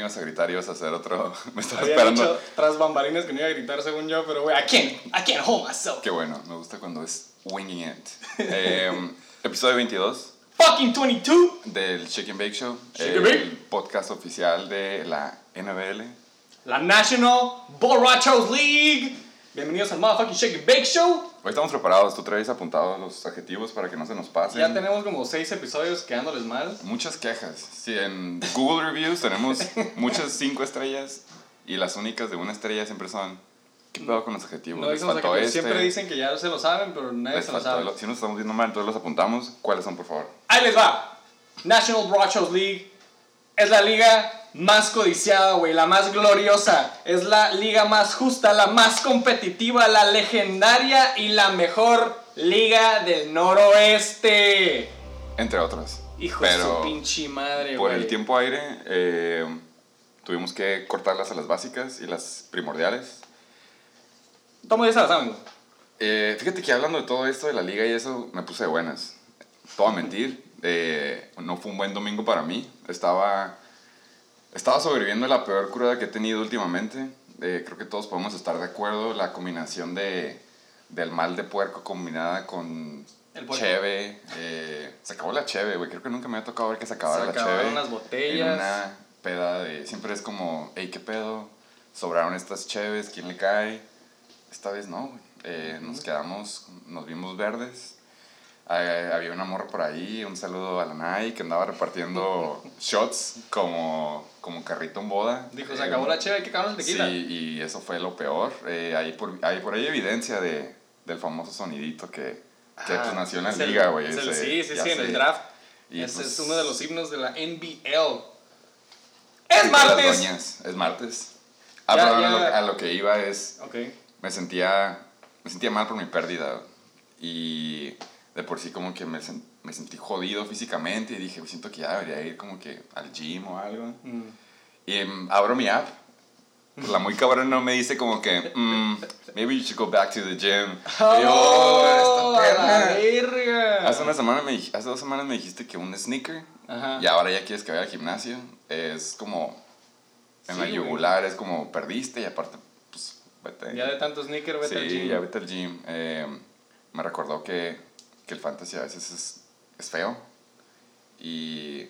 no ibas a gritar ibas a hacer otro. Me estaba Había esperando. dicho tras bambalines que no iba a gritar según yo, pero güey, I can't, I can't hold myself. Qué bueno, me gusta cuando es winging it. Em, episodio 22 Fucking 22. del and Bake Show, el and Bake. podcast oficial de la NBL. La National Borrachos League. Bienvenidos al motherfucking and Bake Show. Hoy estamos preparados, tú traes apuntados los adjetivos para que no se nos pasen. Ya tenemos como seis episodios quedándoles mal. Muchas quejas. Sí, en Google Reviews tenemos muchas cinco estrellas y las únicas de una estrella siempre son. ¿Qué pedo con los adjetivos? No Les faltó este, siempre dicen que ya se lo saben, pero nadie les se lo sabe. el- Si nos estamos viendo mal, entonces los apuntamos. ¿Cuáles son, por favor? Ahí les va. National Borrachos League es la liga más codiciada, güey, la más gloriosa. Es la liga más justa, la más competitiva, la legendaria y la mejor liga del noroeste. Entre otras. Hijo de su pinche madre, por güey. el tiempo aire eh, tuvimos que cortarlas a las básicas y las primordiales. Tomo ya se la saben, güey. Eh, fíjate que hablando de todo esto de la liga y eso, me puse de buenas. Todo a mentir. eh, no fue un buen domingo para mí. Estaba, estaba sobreviviendo la peor cruda que he tenido últimamente. Eh, creo que todos podemos estar de acuerdo. La combinación de, del mal de puerco combinada con El cheve. eh, se acabó la cheve, güey. Creo que nunca me ha tocado ver que se acabara Se la acabaron cheve. las En botellas. una peda de... Siempre es como, hey, ¿qué pedo? Sobraron estas cheves, ¿quién le cae? Esta vez no, güey. Eh, Nos quedamos, nos vimos verdes. Eh, había una morra por ahí, un saludo a la Nai que andaba repartiendo shots como, como carrito en boda. Dijo, se Eh, acabó la cheve, hay que acabar el tequila. Sí, y eso fue lo peor. Eh, hay, por, hay por ahí evidencia de, del famoso sonidito que, que Ah, pues, nació en la liga, güey. Sí, sí, sí, en sé. el draft. Y, Ese pues, es uno de los himnos de la NBL. ¡Es martes! doñas, es martes. Ah, Ya, perdón, ya. A, lo, a lo que iba es, Ok. me sentía, me sentía mal por mi pérdida. Y de por sí como que me, me sentí jodido físicamente y dije, siento que ya debería ir como que al gym o algo. Mm. Y em, abro mi app. La muy cabrón no me dice como que, mm, maybe you should go back to the gym. Y yo, ¡Oh, esta verga! Hace, una semana me, hace dos semanas me dijiste que un sneaker Ajá. y ahora ya quieres que vaya al gimnasio. Es como, en Sí, la güey. yugular, es como perdiste y aparte, pues, vete. Ya de tanto sneaker, vete sí, al gym. ya vete al gym. Eh, me recordó que, que el fantasy a veces es, es feo. Y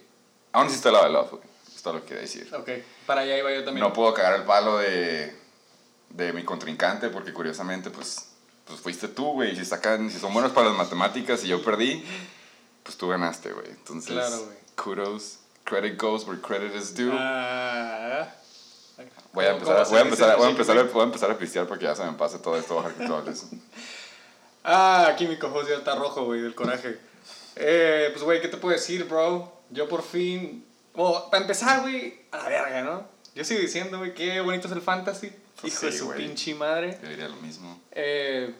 aún el lado de love, güey. Es todo lo que quería decir. Ok, para allá iba yo también. No puedo cagar el palo de, de mi contrincante porque curiosamente, pues, pues fuiste tú, güey. Si, sacan, si son buenos para las matemáticas y yo perdí, pues tú ganaste, güey. Entonces, Claro, güey. kudos. Credit goes where credit is due. Ah. voy, a ¿Cómo- empezar, voy, a empezar, voy, a empezar, a- México? voy a empezar a pistear porque ya se me pase todo esto. Dejar que tú hables. Ah, aquí mi cojo ya está rojo, güey, del coraje. Eh, pues, güey, ¿qué te puedo decir, bro? Yo por fin... Oh, para empezar, güey, a la verga, ¿no? Yo sigo diciendo, güey, qué bonito es el fantasy. Pues Hijo de su güey. pinche madre. Yo diría lo mismo. Eh,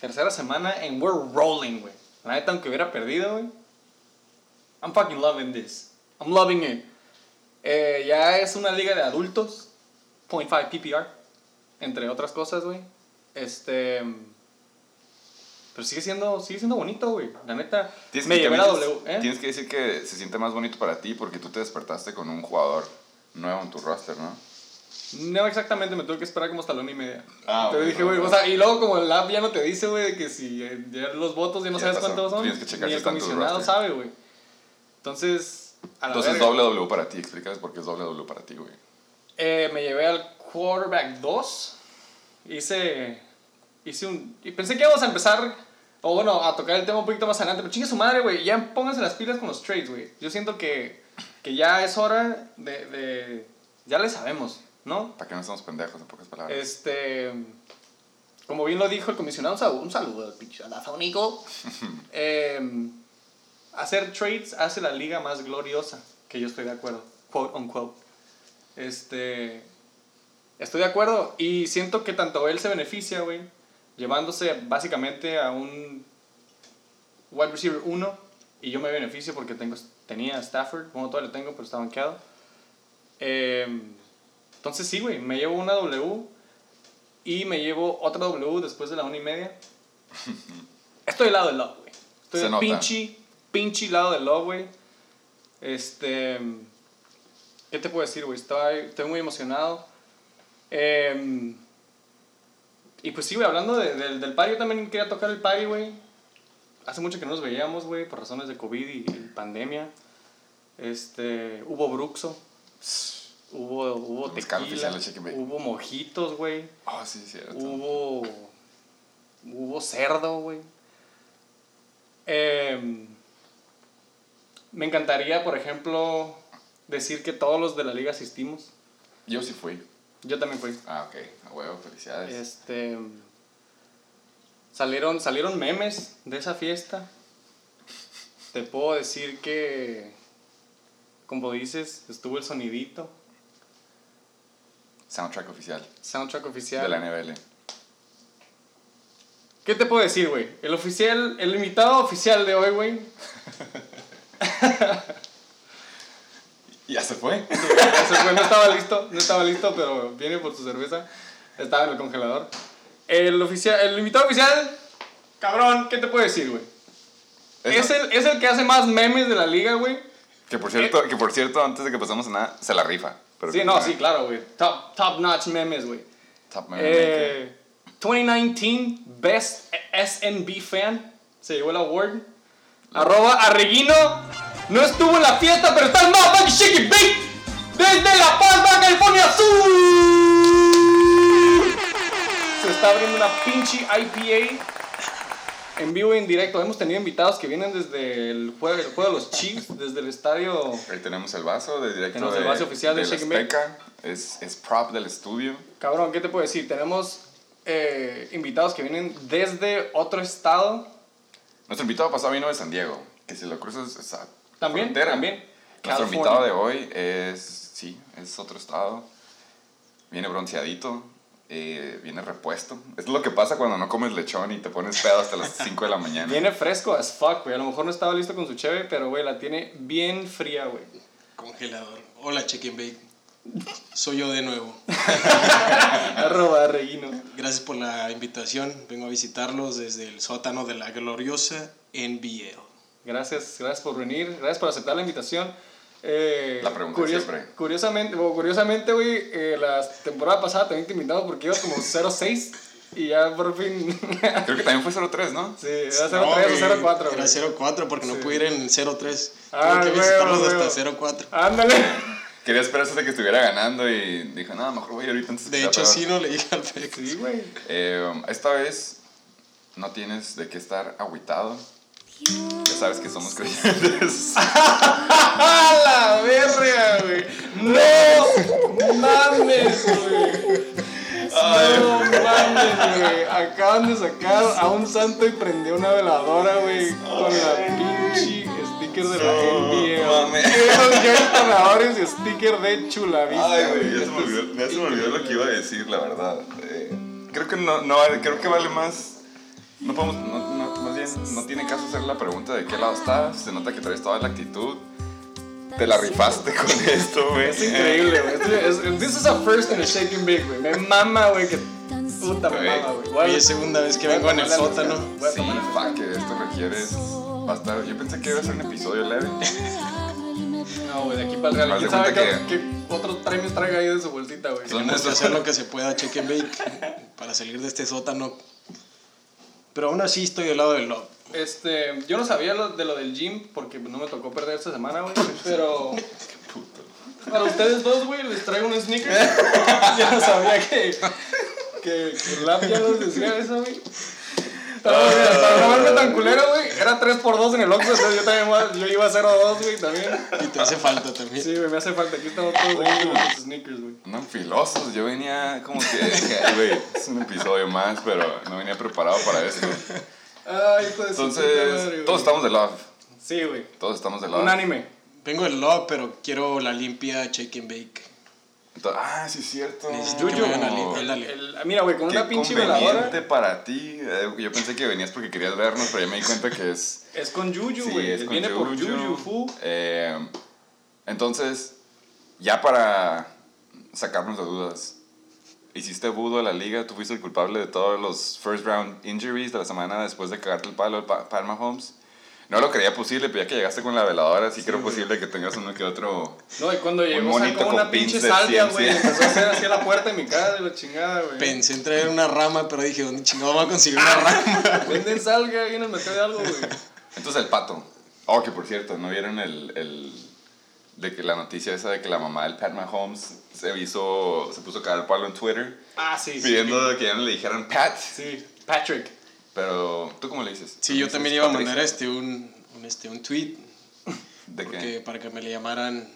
tercera semana and we're rolling, güey. La neta, aunque hubiera perdido, güey. I'm fucking loving this. I'm loving it. Eh, ya es una liga de adultos. 0.5 PPR. Entre otras cosas, güey. Este. Pero sigue siendo, sigue siendo bonito, güey. La neta. Tienes me llevé la W. ¿eh? tienes que decir que se siente más bonito para ti porque tú te despertaste con un jugador nuevo en tu roster, ¿no? No exactamente, me tuve que esperar como hasta la una y media. Ah, Pero ok, dije, güey, ok. o sea, y luego como el app ya no te dice, güey, que si eh, ya los votos ya no Ya sabes pasó. cuántos son. Tienes que checar ni el comisionado sabe, güey. Entonces, a la Entonces doble W para ti. Explícales por qué es doble W para ti, güey. Eh, me llevé al quarterback 2. Hice, hice un... Y pensé que íbamos a empezar, o bueno, a tocar el tema un poquito más adelante. Pero chingue su madre, güey. Ya pónganse las pilas con los trades, güey. Yo siento que, que ya es hora de, de... Ya le sabemos, ¿no? Para que no estamos pendejos, en pocas palabras. Este. Como bien lo dijo el comisionado, un saludo, un saludo al pinche alafónico. eh, hacer trades hace la liga más gloriosa, que yo estoy de acuerdo, quote unquote. Este. Estoy de acuerdo y siento que tanto él se beneficia, güey, llevándose básicamente a un wide receiver 1 y yo me beneficio porque tengo, tenía Stafford, bueno, todavía lo tengo, pero está banqueado. Eh, entonces sí, güey, me llevo una W y me llevo otra W después de la una y media. Estoy del lado del love, güey. Estoy del pinche, pinche lado del love, güey. Este. ¿Qué te puedo decir, güey? Estoy, estoy muy emocionado. Em, y pues sí, güey, hablando de- del- del party, yo también quería tocar el party, güey. Hace mucho que no nos veíamos, güey, por razones de COVID y, y pandemia. Este, hubo bruxo. Hubo, hubo tequila, oficial de hubo mojitos, güey. Ah, sí, cierto. Hubo. Hubo cerdo, güey. Em, me encantaría, por ejemplo, decir que todos los de la liga asistimos. Yo sí fui. Yo también fui. Ah, ok. A huevo, felicidades. Este. Salieron, salieron memes de esa fiesta. Te puedo decir que. Como dices, estuvo el sonidito. Soundtrack oficial Soundtrack oficial. de la NBL. ¿Qué te puedo decir, güey? El oficial, el invitado oficial de hoy, güey. ¿Ya se fue? Ese fue, no estaba listo, no estaba listo, pero viene por su cerveza. Estaba en el congelador. El oficial, el invitado oficial, cabrón, ¿qué te puedo decir, güey? Es el, es el que hace más memes de la liga, güey. Que por cierto, que por cierto, antes de que pasemos a nada, se la rifa. Pero Sí, no, sí, claro, güey. Top, top notch memes, güey. Top maker. Eh, 2019 Best SNB Fan. Se llevó el award. Arroba Arreguino. No estuvo en la fiesta, pero está el motherfucking It Bake. Desde La Paz, Baja California Sur. Se está abriendo una pinche IPA. En vivo y en directo. Hemos tenido invitados que vienen desde el juego, el juego de los Chiefs, desde el estadio. Ahí tenemos el vaso de directo Tenemos de, el vaso oficial de la Shake. Azteca. Es, es prop del estudio. Cabrón, ¿qué te puedo decir? Tenemos eh, invitados que vienen desde otro estado. Nuestro invitado pasado vino de San Diego. Que si lo cruzas esa También, frontera. también. Nuestro California. invitado de hoy es, sí, es otro estado. Viene bronceadito. eh, viene repuesto. Es lo que pasa cuando no comes lechón y te pones pedo hasta las 5 de la mañana. Viene fresco as fuck, güey. A lo mejor no estaba listo con su cheve, pero, güey, la tiene bien fría, güey. Congelador. Hola, Check and Bake. Soy yo de nuevo. Arroba Reguino. Gracias por la invitación. Vengo a visitarlos desde el sótano de la gloriosa NBL. Gracias, gracias por venir. Gracias por aceptar la invitación. Eh, La pregunta de siempre. Curiosamente, bueno, curiosamente, güey, eh, la temporada pasada también te invitamos porque ibas como 0-6 y ya por fin. Creo que también fue 03, ¿no? sí, era 0-3 No, o güey, 0-4, Era güey. 0-4 porque no Sí. pude ir en 0-3. Ah, Tuve que visitarlos hasta 0-4. Ándale. Quería esperar hasta que estuviera ganando y dijo, no, mejor voy ahorita antes De sea hecho, peor". sí, no le dije al Pex. Sí, güey. Eh, esta vez no tienes de qué estar agüitado. Ya sabes que somos creyentes. ¡A la verga, güey! ¡No mames, güey! No mames, güey. Acaban de sacar a un santo y prendió una veladora, güey, con la pinche sticker de la NBA. no mames. Ganadores y sticker de Chulavista. Ay, güey, ya se me olvidó, ya se me olvidó lo que iba a decir, la verdad. Eh, creo que no, no, creo que vale más. No podemos, no, no, más bien, no tiene caso hacer la pregunta de qué lado estás. Se nota que traes toda la actitud. Te la rifaste con esto, güey. Es increíble, güey. This is a first in a shaking big, güey. Me mama, güey, que puta mama, güey. Voy a- Hoy es segunda vez que vengo en el sótano. Sí, fa, que esto requiere. Estar, yo pensé que iba a ser un episodio leve. No, güey, de aquí para el real. ¿Quién sabe qué, otros premios traiga ahí de su bolsita, güey? Son Tenemos que hacer lo que se pueda, Check and Bake, para salir de este sótano. Pero aún así estoy del lado del love. Este, yo no sabía lo, de lo del gym porque no me tocó perder esta semana, güey. Pero para ustedes dos, güey, les traigo un sneaker. ya no sabía que, que, que lab ya nos decía eso, güey. Pero, mira, para no verme tan culero, güey, era 3x2 en el Oxxo, entonces yo también iba- yo iba 0-2, güey, también. Y te hace falta también. Sí, güey, me hace falta. Aquí estamos todos aquí con los sneakers, güey. Andan filosos. Yo venía como que, dije, "Ay, güey, es un episodio más, pero no venía preparado para esto. Ay, hijo de madre, Entonces, güey. todos estamos de love. Sí, güey. Todos estamos de love. Un anime. Vengo del love, pero quiero la limpia Check and Bake. Entonces- ah, sí, es cierto. Necesito que me. El- mira, güey, con una pinche conveniente veladora. para ti. Eh, Yo pensé que venías porque querías vernos, pero ya me di cuenta que es. Es con Juju, sí, güey. con Viene por Juju. Juju, fu. Eh, entonces, ya para sacarnos de dudas. Hiciste budo de la liga, tú fuiste el culpable de todos los first round injuries de la semana después de cagarte el palo de Pa- Pat Mahomes. No lo creía posible, pero ya que llegaste con la veladora, sí, creo güey. posible que tengas uno que otro. No, y cuando llegó sacó con una pinche salvia, güey. Empezó a hacer así a la puerta de mi casa y la chingada, güey. Pensé en traer una rama, pero dije, ¿dónde chingado vamos a conseguir una rama? Venden salga ahí en el mercado de algo, güey. Entonces el pato. Oh, que por cierto, ¿no vieron el, el de que la noticia esa de que la mamá del Pat Mahomes se hizo, se puso a cagar el palo en Twitter Ah, sí, sí. pidiendo que ya no le dijeran Pat? Sí, Patrick. Pero, ¿tú cómo le dices? Sí, ¿Tú yo también iba a mandar este un, un, este, un tweet ¿De porque, qué? para que me le llamaran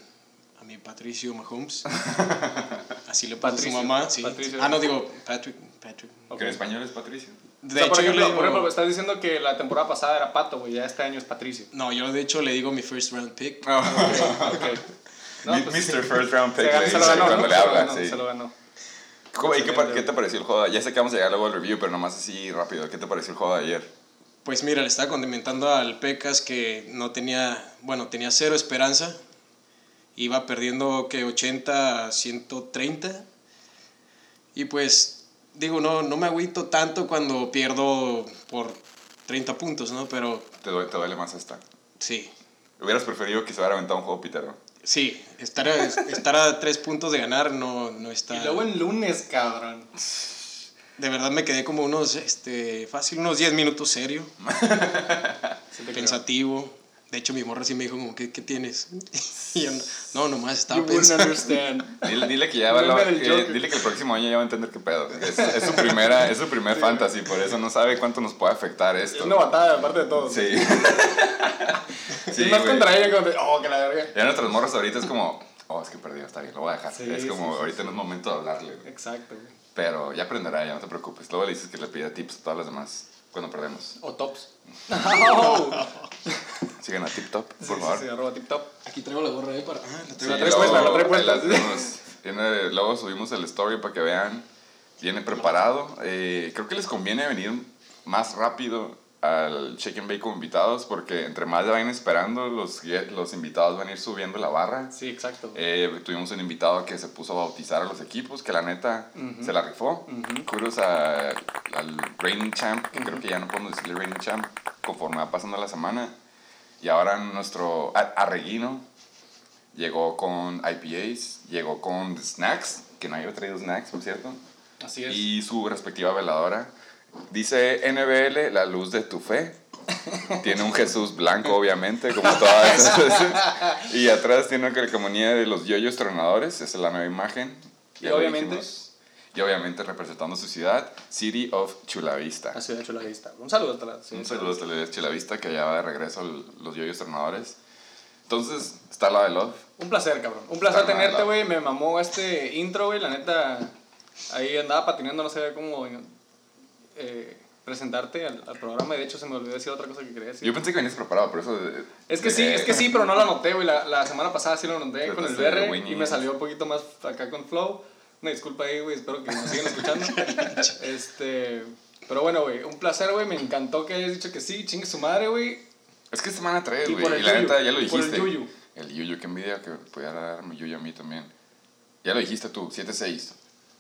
a mi Patricio Mahomes. Así le puso su mamá. Sí. Patricio. Ah, no, digo Patrick. Patrick. Ok. Que en español es Patricio. De o sea, por, hecho, yo le ejemplo, digo, por ejemplo, estás diciendo que la temporada pasada era Pato, güey. Ya este año es Patricio. No, yo de hecho le digo mi first round pick. Ok. No, Mi- pues, Mr. First Round Se, Pick ganó- le se lo ganó, cuando ¿no? le Se lo habla, ganó, sí. Se lo ganó. ¿Cómo- y qué, qué te pareció el juego? Ya sé que vamos a llegar luego al review, pero nomás así rápido. ¿Qué te pareció el juego de ayer? Pues mira, le estaba comentando al Pecas que no tenía, bueno, tenía cero esperanza. Iba perdiendo que 80 a 130. Y pues, digo, no, no me agüito tanto cuando pierdo por 30 puntos, ¿no? Pero Te duele, te duele más esta. sí, ¿Hubieras preferido que se hubiera aventado un juego pitero? sí, estar a, estar a tres puntos de ganar no, no está... Y luego en lunes, cabrón. De verdad me quedé como unos, este, fácil, unos 10 minutos serio, pensativo. De hecho, mi morra sí me dijo como, ¿qué, qué tienes? Y yo, no, nomás estaba You pensando. understand. Dile, dile que ya va la- Joker. dile que el próximo año ya va a entender qué pedo. Es, es su primera, es su primer fantasy, por eso no sabe cuánto nos puede afectar Es esto. una batalla, aparte de todo. Sí. sí, es más güey. contra ella contra. Oh, que la verga. Ya nuestras morras ahorita es como, oh, es que perdió, está bien, lo voy a dejar. Sí, es como, sí, sí, ahorita sí. no es momento de hablarle. güey. Exacto, güey. Pero ya aprenderá, ya no te preocupes. Luego le dices que le pida tips a todas las demás cuando perdemos. O tops. Oh. Sigan a Tip Top, Sí, por sí, favor. sí, arroba tip top. Aquí traigo la gorra, ¿eh? Para... Ah, la Sí, traigo la luego- puesta, la puesta. ahí tenemos. Tiene- luego subimos el story para que vean. Viene preparado. Eh, creo que les conviene venir más rápido al Check and Bake con invitados porque entre más vayan esperando, los, los invitados van a ir subiendo la barra. Sí, exacto. Eh, tuvimos un invitado que se puso a bautizar a los equipos, que la neta se la rifó. Kudos a- al Reigning Champ, que creo que ya no podemos decirle Reigning Champ conforme va pasando la semana. Y ahora nuestro Arreguino llegó con IPAs, llegó con snacks, que no había traído snacks, por cierto, Así es. y su respectiva veladora. Dice NBL, la luz de tu fe. Tiene un Jesús blanco, obviamente, como todas esas veces. Y atrás tiene una calcomanía de los yoyos tronadores, esa es la nueva imagen. Y obviamente-. Y obviamente representando su ciudad, City of Chulavista. Así de hecho la lista. Un saludo hasta la. sí, Un saludo hasta la Chulavista que ya va de regreso los yoyos tronadores. Entonces, está la de Love. Un placer, cabrón. Un placer Está tenerte, güey. Me mamó este intro, güey. La neta, ahí andaba patinando, no sabía cómo eh, presentarte al, al programa. Y de hecho, se me olvidó decir otra cosa que quería decir. Yo pensé que venías preparado, por eso... de- Es que sí, es que sí, pero no lo anoté, güey. La, la semana pasada sí lo Pero con el BR y me salió un poquito más acá con Flow. Una disculpa ahí, güey. Espero que nos sigan escuchando. este. Pero bueno, güey. Un placer, güey. Me encantó que hayas dicho que sí. Chingue su madre, güey. Es que semana 3, Y güey. el Y la neta, ya lo y por el dijiste. yuyu. El yuyu, qué envidia que pudiera darme yuyu a mí también. Ya lo dijiste tú, 7-6.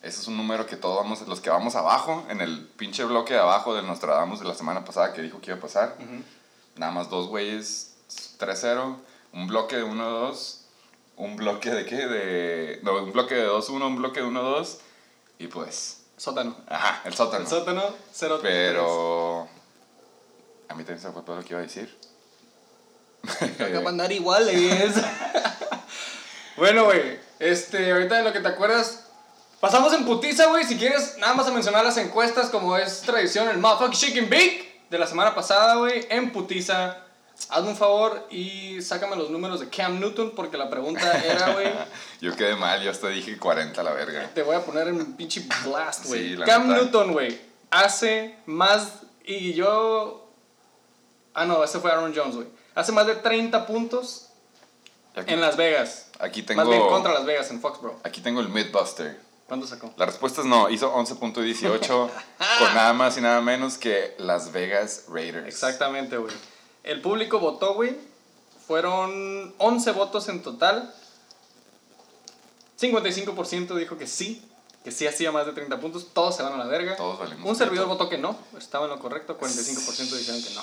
Ese es un número que todos vamos, los que vamos abajo, en el pinche bloque de abajo del Nostradamus de la semana pasada que dijo que iba a pasar. Nada más dos güeyes, 3-0. Un bloque de 1-2. Un bloque de qué? De, no, un bloque de 2-1, un bloque de 1-2. Y pues, Sótano. ajá, el sótano. El sótano, cero. Pero a mí también se fue todo lo que iba a decir. Acá para andar iguales. bueno, güey. Este, ahorita de lo que te acuerdas. Pasamos en putiza, güey. Si quieres, nada más a mencionar las encuestas, como es tradición, el Motherfucking Chicken Bake de la semana pasada, güey. En putiza. Hazme un favor y sácame los números de Cam Newton, porque la pregunta era, güey. Yo quedé mal, yo hasta dije 40 a la verga. Te voy a poner en pinche blast, güey. Sí, Cam neta. Newton, güey. Hace más. Y yo. Ah, no, ese fue Aaron Jones, güey. Hace más de 30 puntos Aquí, en Las Vegas. aquí tengo, Más bien contra Las Vegas, en Foxborough. aquí tengo el Midbuster. ¿Cuánto sacó? La respuesta es no, hizo 11.18 con nada más y nada menos que Las Vegas Raiders. Exactamente, güey. El público votó, güey. Fueron 11 votos en total. 55% dijo que sí, que sí hacía más de 30 puntos. Todos se van a la verga. Todos valimos Un servidor votó que no, estaba en lo correcto. 45% dijeron que no.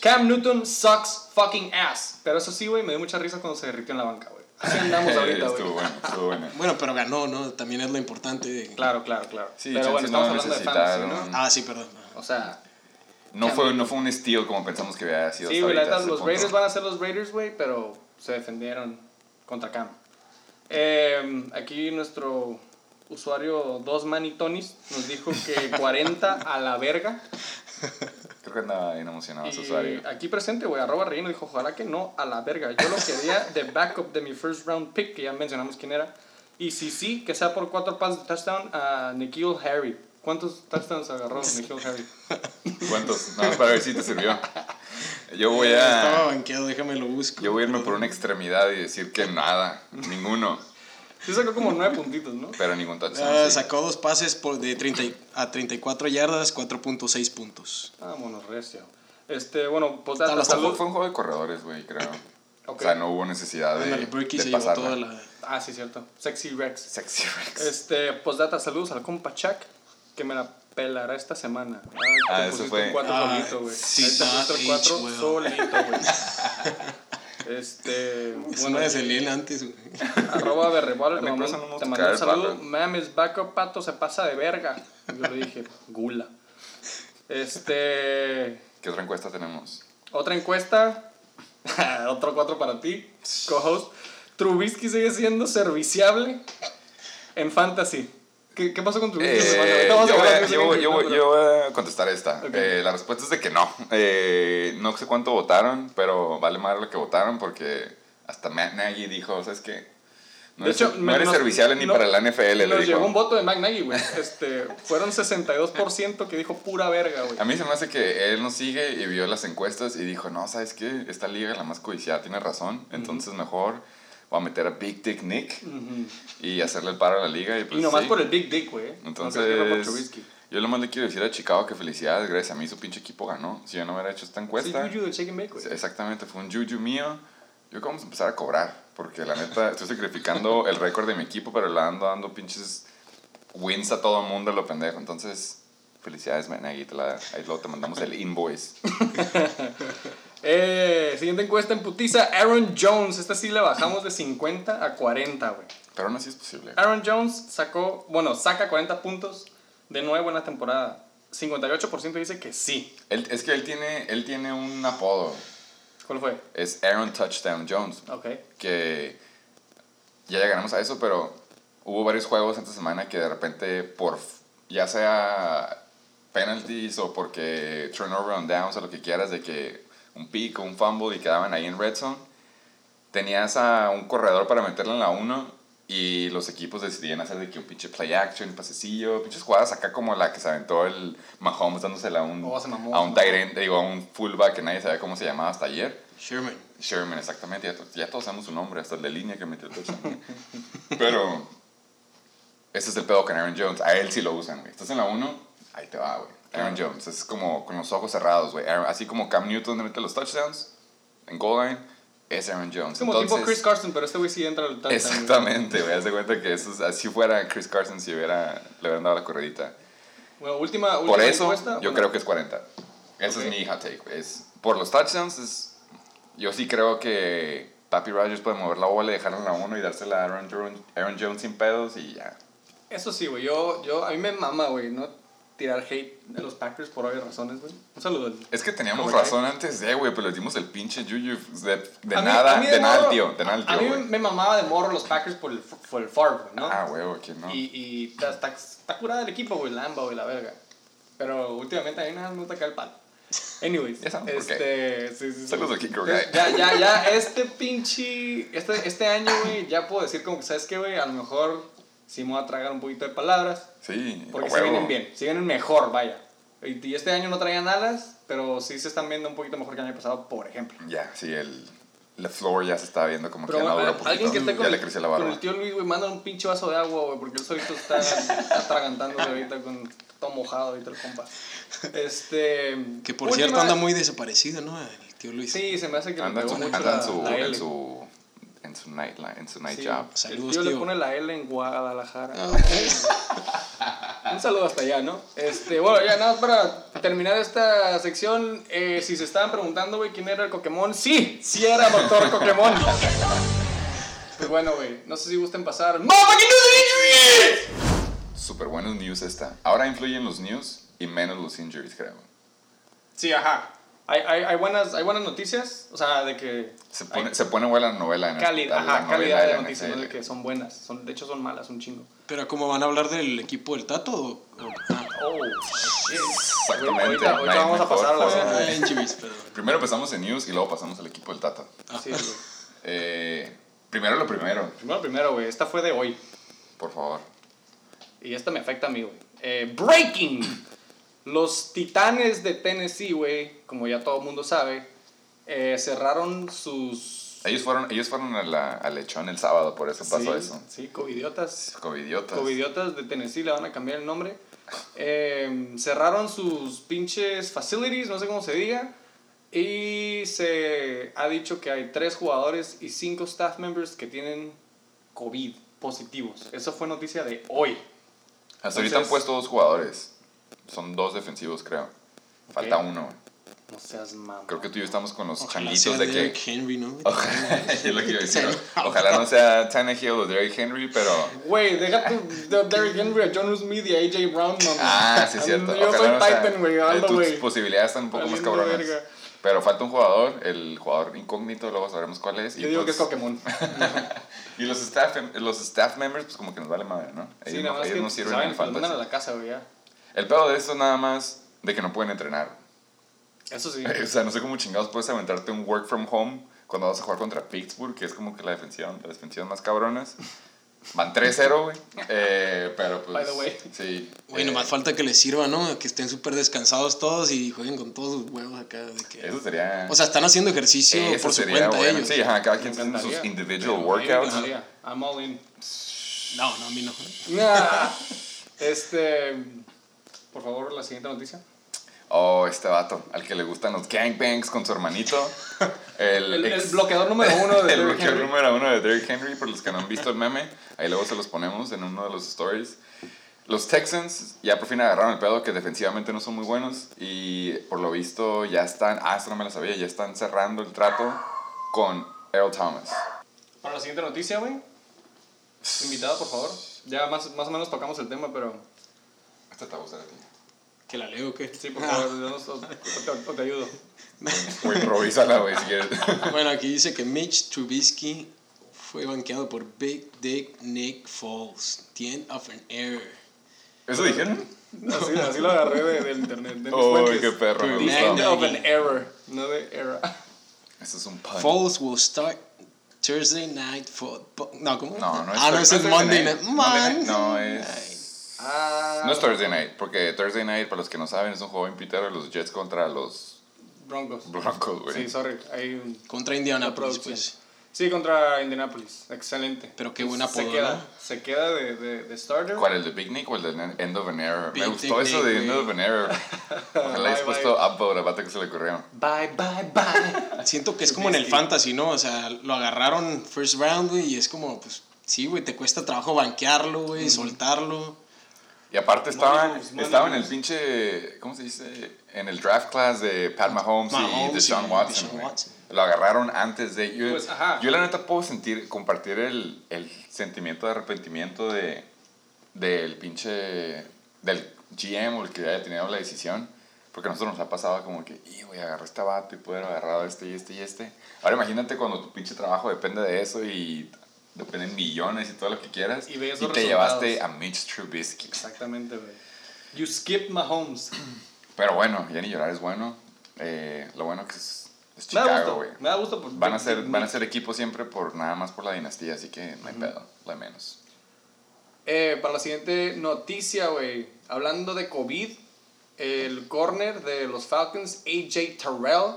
Cam Newton sucks fucking ass. Pero eso sí, güey, me dio mucha risa cuando se derritió en la banca, güey. Así andamos ahorita, güey. estuvo bueno, estuvo bueno. Bueno, pero ganó, ¿no? También es lo importante. Claro, claro, claro. Sí, Pero bueno, chance no estamos hablando de fantasy. ¿no? Ah, sí, perdón. O sea, No fue, no fue un steal como pensamos que había sido. sí, güey, los. Raiders van a ser los Raiders, güey, pero se defendieron contra Cam. Eh, aquí nuestro usuario Dos Manny Tonis nos dijo que 40 a la verga. Creo que andaba bien emocionado ese Y usuario. aquí presente, güey, arroba reino dijo, ojalá que no, a la verga. Yo lo quería de backup de mi first round pick, que ya mencionamos quién era. Y si sí, que sea por cuatro pases de touchdown a Nikhil Harry. ¿Cuántos touchdowns agarró Nikhil Harry? ¿Cuántos? Nada más para ver si te sirvió. Yo voy Estaba a. banqueado, déjame lo busco. Yo voy a irme por una extremidad y decir que nada, ninguno, Sí sacó como nueve puntitos, ¿no? pero ningún touchdown. Ah, sí. Sacó dos pases por de 30 y- a 34 yardas, 4.6 puntos. Vámonos, recio. Este, bueno, pues la- Hasta fue, un juego de corredores, güey, creo. Ok. O sea, no hubo necesidad de, de se llevó pasarla. toda la. Ah, sí, cierto. Sexy Rex. Sexy Rex. Este, postdata, saludos al compa Chuck, que me la pelará esta semana. Ay, Ah, te eso fue- un 4 Ah, solito, güey. sí, Ahí te pusiste el that 4 age, güey. solito, güey. Este, Eso bueno, no es el antes, güey. arroba berreballer, A te mandó un saludo. Mames, backup pato se pasa de verga. Yo le dije, gula. Este, ¿Qué otra encuesta tenemos? otra encuesta, otro 4 para ti, co-host. Trubisky sigue siendo serviciable en fantasy. ¿Qué, qué pasó con semana? Eh, yo, voy a, yo, voy- yo voy- pero- yo voy a contestar esta. Eh, la respuesta es de que no. Eh, no sé cuánto votaron, pero vale más lo que votaron porque hasta Matt Nagy dijo, ¿sabes qué? No De eres, hecho, no me- eres nos- serviciable ni no- para la NFL, le Nos dijo. llegó un voto de McNaghy, güey. Este, fueron 62% que dijo pura verga, güey. A mí se me hace que él nos sigue y vio las encuestas y dijo, no, ¿sabes qué? Esta liga es la más codiciada, tiene razón. Entonces mejor voy a meter a Big Dick Nick Ujú. y hacerle el paro a la liga. Y, pues, y nomás sí. por el Big Dick, güey. Entonces, No yo lo más le quiero decir a Chicago que felicidades, gracias a mí su pinche equipo ganó. Si yo no hubiera hecho esta Sí, encuesta, Juju del Shake and Bake, güey. exactamente, fue un juju mío. Yo creo que vamos a empezar a cobrar, porque la neta estoy sacrificando el récord de mi equipo, pero le ando dando pinches wins a todo el mundo, lo pendejo. Entonces, felicidades, man, ahí, te la- ahí luego te mandamos el invoice. Eh, siguiente encuesta en putiza. Aaron Jones. Esta sí le bajamos de 50 a 40, güey. Pero aún así es posible. Aaron Jones sacó, bueno, saca 40 puntos de nuevo en la temporada. 58% dice que sí. Él- es que él tiene, él tiene un apodo, ¿Cuál fue? es Aaron Touchdown Jones. Ok. que ya llegaremos a eso, pero hubo varios juegos esta semana que de repente por ya sea penalties o porque turnover on downs o lo que quieras de que un pick o un fumble y quedaban ahí en red zone, tenías a un corredor para meterle en la 1 y los equipos decidían hacer de que un pinche play action, pasecillo, pinches jugadas acá como la que se aventó el Mahomes dándosela a un, Oh, mamó, a un end, digo, a un fullback que nadie sabía cómo se llamaba hasta ayer. Sherman. Sherman, exactamente. Ya, ya todos sabemos su nombre, hasta el de línea que metió el. Pero ese es el pedo con Aaron Jones. A él sí lo usan, güey. Estás en la 1, ahí te va, güey. Aaron Jones. Es como con los ojos cerrados, güey. Así como Cam Newton mete los touchdowns en goal line, es Aaron Jones. Es como tipo Entonces- Chris Carson, pero este güey sí entra al touchdown. Exactamente, güey. Haz de cuenta que eso es- así fuera Chris Carson si hubiera, le hubieran dado la corredita. Bueno, última, última Por eso, encuesta. yo Bueno, creo que es 40. Ese Ok. es mi hot take. Es, por los touchdowns, es, yo sí creo que Papi Rogers puede mover la bola y dejarla en la 1 y dársela a Aaron, Jones- Aaron Jones sin pedos y ya. Eso sí, güey. Yo, yo, a mí me mama, güey, no tirar hate de los Packers por obvias razones, güey. Un saludo. al- Es que teníamos ¿Cómo razón antes de, güey, pero les dimos el pinche Juju de, de A mí- nada, a mí de, nada morro- al tío, de nada al A tío, mí me mamaba de morro los Packers por el, por el Favre, güey, ¿no? Ah, güey, ¿quién no? Y, y está, está, está curada el equipo, güey, Lamba, güey, la verga. Pero últimamente a mí nada me gusta caer el palo. Anyways, Ya este, sí, sí, sí. Ya, Guy. ya, ya, ya, este pinche, este, este año, güey, ya puedo decir como que, ¿sabes qué, güey? A lo mejor sí me voy a tragar un poquito de palabras. Sí, Porque a se vienen bien, se vienen mejor, vaya. Y, y este año no traían alas, pero sí se están viendo un poquito mejor que el año pasado, por ejemplo. Ya, sí, el, la floor ya se está viendo como Pero que ya un poquito. alguien que esté con, ya el, le creció la con barba. el tío Luis, güey, manda un pinche vaso de agua, güey, porque él solito está atragantándose ahorita con todo mojado ahorita el compa. Este. Que por última- cierto anda muy desaparecido, ¿no? El tío Luis. Sí, se me hace que Anda le pegó su, mucho anda la, en su, la en su, en su night, en su night Sí, job. el Saludos, tío, le tío. pone la L en Guadalajara. Ah. Un saludo hasta allá, ¿no? Este, bueno, ya nada más para terminar esta sección, eh, si se estaban preguntando, güey, quién era el Pokémon, sí, sí era Doctor Pokémon. Pues bueno, güey, no sé si gusten pasar. ¡Motherfucking news and injuries! Súper buenos news esta. Ahora influyen los news y menos los injuries, creo. Sí, ajá. Hay, hay, hay, buenas, hay buenas noticias, o sea, de que... Se pone, se pone buena la novela en el- Calidad, la- la ajá, novela calidad de la noticias, no de que son buenas. Son, de hecho, son malas, un chingo. Pero ¿cómo van a hablar del equipo del Tato? ¿O- o- ah, Oh, Exactamente. Ahorita, a pasar a la ah, injuries, perdón. Primero empezamos en news y luego pasamos al equipo del Tata. Así es, güey. Eh, primero lo primero, Primero, primero, güey. Esta fue de hoy. por favor. Y esta me afecta a mí, güey. Eh, breaking. Los Titanes de Tennessee, güey, como ya todo el mundo sabe, eh, cerraron sus... Ellos fueron, ellos fueron a la- al lechón el sábado, por eso pasó sí, eso. Sí, covidiotas. Covidiotas. Covidiotas de Tennessee le van a cambiar el nombre. Eh, cerraron sus pinches facilities, no sé cómo se diga. Y se ha dicho que hay tres jugadores y cinco staff members que tienen COVID positivos. Eso fue noticia de hoy. Hasta ahorita han puesto dos jugadores. Son dos defensivos, creo. Falta Ok. uno. No seas mamá. Creo que tú y yo estamos con los Ojalá changuitos sea de Derrick que... Henry, ¿no? Ojalá, es lo que iba a decir. Ojalá no sea Tannehill o Derrick Henry, pero... Güey, deja tu de Derrick Henry, a John Smith y a AJ Brown, mamá. Ah, sí, es cierto. Yo Ojalá soy no Titan, güey, Aldo, Tus güey. posibilidades están un poco más cabronas. verga. Pero falta un jugador, el jugador incógnito, luego sabremos cuál es. y Yo digo que es pues- Pokémon. Y los staff, los staff members, pues como que nos vale madre, ¿no? Ellos, Sí, no, ellos que no sirven saben, en el los mandan a fantasy. la casa, güey, ya. El pedo de esto es nada más de que no pueden entrenar. Eso sí. O sea, no sé cómo chingados puedes aventarte un work from home cuando vas a jugar contra Pittsburgh, que es como que la defensiva, las defensivas más cabronas. Van 3-0, güey. Eh, pero pues. By the way. Sí. Güey, eh, nomás falta que les sirva, ¿no? Que estén súper descansados todos y jueguen con todos sus huevos acá. De que... Eso sería. O sea, están haciendo ejercicio eso por su sería cuenta bueno. ellos. Sí, ajá, cada quien tiene sus individual me workouts. I'm all in. No, no, a mí no. Nah. Este. Por favor, la siguiente noticia. Oh, este vato, al que le gustan los gangbangs con su hermanito. El, El, el ex- bloqueador número uno de el Derrick bloqueador Henry. número uno de Derrick Henry, por los que no han visto el meme, ahí luego se los ponemos en uno de los stories. Los Texans ya por fin agarraron el pedo que defensivamente no son muy buenos y por lo visto ya están, ah, esto no me lo sabía, ya están cerrando el trato con Earl Thomas. Para la siguiente noticia, güey. Invitado, por favor. Ya más, más o menos tocamos el tema, pero. Te va a gustar a ti. ¿Que la leo o qué? Sí, por favor, yo no- o, te, o te ayudo. O improvísala, güey, si quieres. Bueno, aquí dice que Mitch Trubisky fue banqueado por Big Dick Nick Foles. The end of an error. ¿Eso dijeron? Así, así lo agarré de- del internet. De mis Uy, fuentes. qué perro, me The gustó. end of an error, no de era. Eso es un pun. Foles will start Thursday night football. No, ¿cómo? No, no es Ah, no, es Monday night. night. Monday night, Monday No, es... Ah, No es Thursday Night, porque Thursday Night, para los que no saben, es un juego en Pitero de los Jets contra los Broncos. Broncos, güey. Sí, sorry. Hay un- Contra Indianapolis, pues. Sí, contra Indianapolis. Excelente. Pero qué buen Se apodo, queda, ¿no? se queda de, de, de starter. ¿Cuál, el de Big Nick o el de End of an Error? Big Me gustó Nick, eso de. End of an Error. Ojalá hayas Bye, puesto upvote a vato que se le ocurrió. Bye, bye, bye. Siento que es como en el fantasy, ¿no? O sea, lo agarraron first round, güey, y es como, pues, sí, güey, te cuesta trabajo banquearlo, güey, soltarlo. Y aparte estaba, moves, money estaba en el pinche, ¿cómo se dice? En el draft class de Pat Mahomes, y Mahomes Deshaun y Watson. Deshaun. Watson. Lo agarraron antes de... Yo, Pues, yo la neta puedo sentir, compartir el, el sentimiento de arrepentimiento de del pinche... del GM o el que haya tenido la decisión. Porque a nosotros nos ha pasado como que, y güey, agarré este vato y pude haber agarrado este y este y este. Ahora imagínate cuando tu pinche trabajo depende de eso y dependen millones y todo lo que quieras. Y ves y te resultados. llevaste a Mitch Trubisky. Exactamente, güey. You skip Mahomes. Pero bueno, ya ni llorar es bueno. Eh, lo bueno que es, es Me da Chicago, gusto. güey. Me da gusto por Van a ser, van a ser equipo siempre por nada más por la dinastía, así que no hay pedo, lo de menos. Eh, para la siguiente noticia, güey. Hablando de COVID, el corner de los Falcons, AJ Terrell,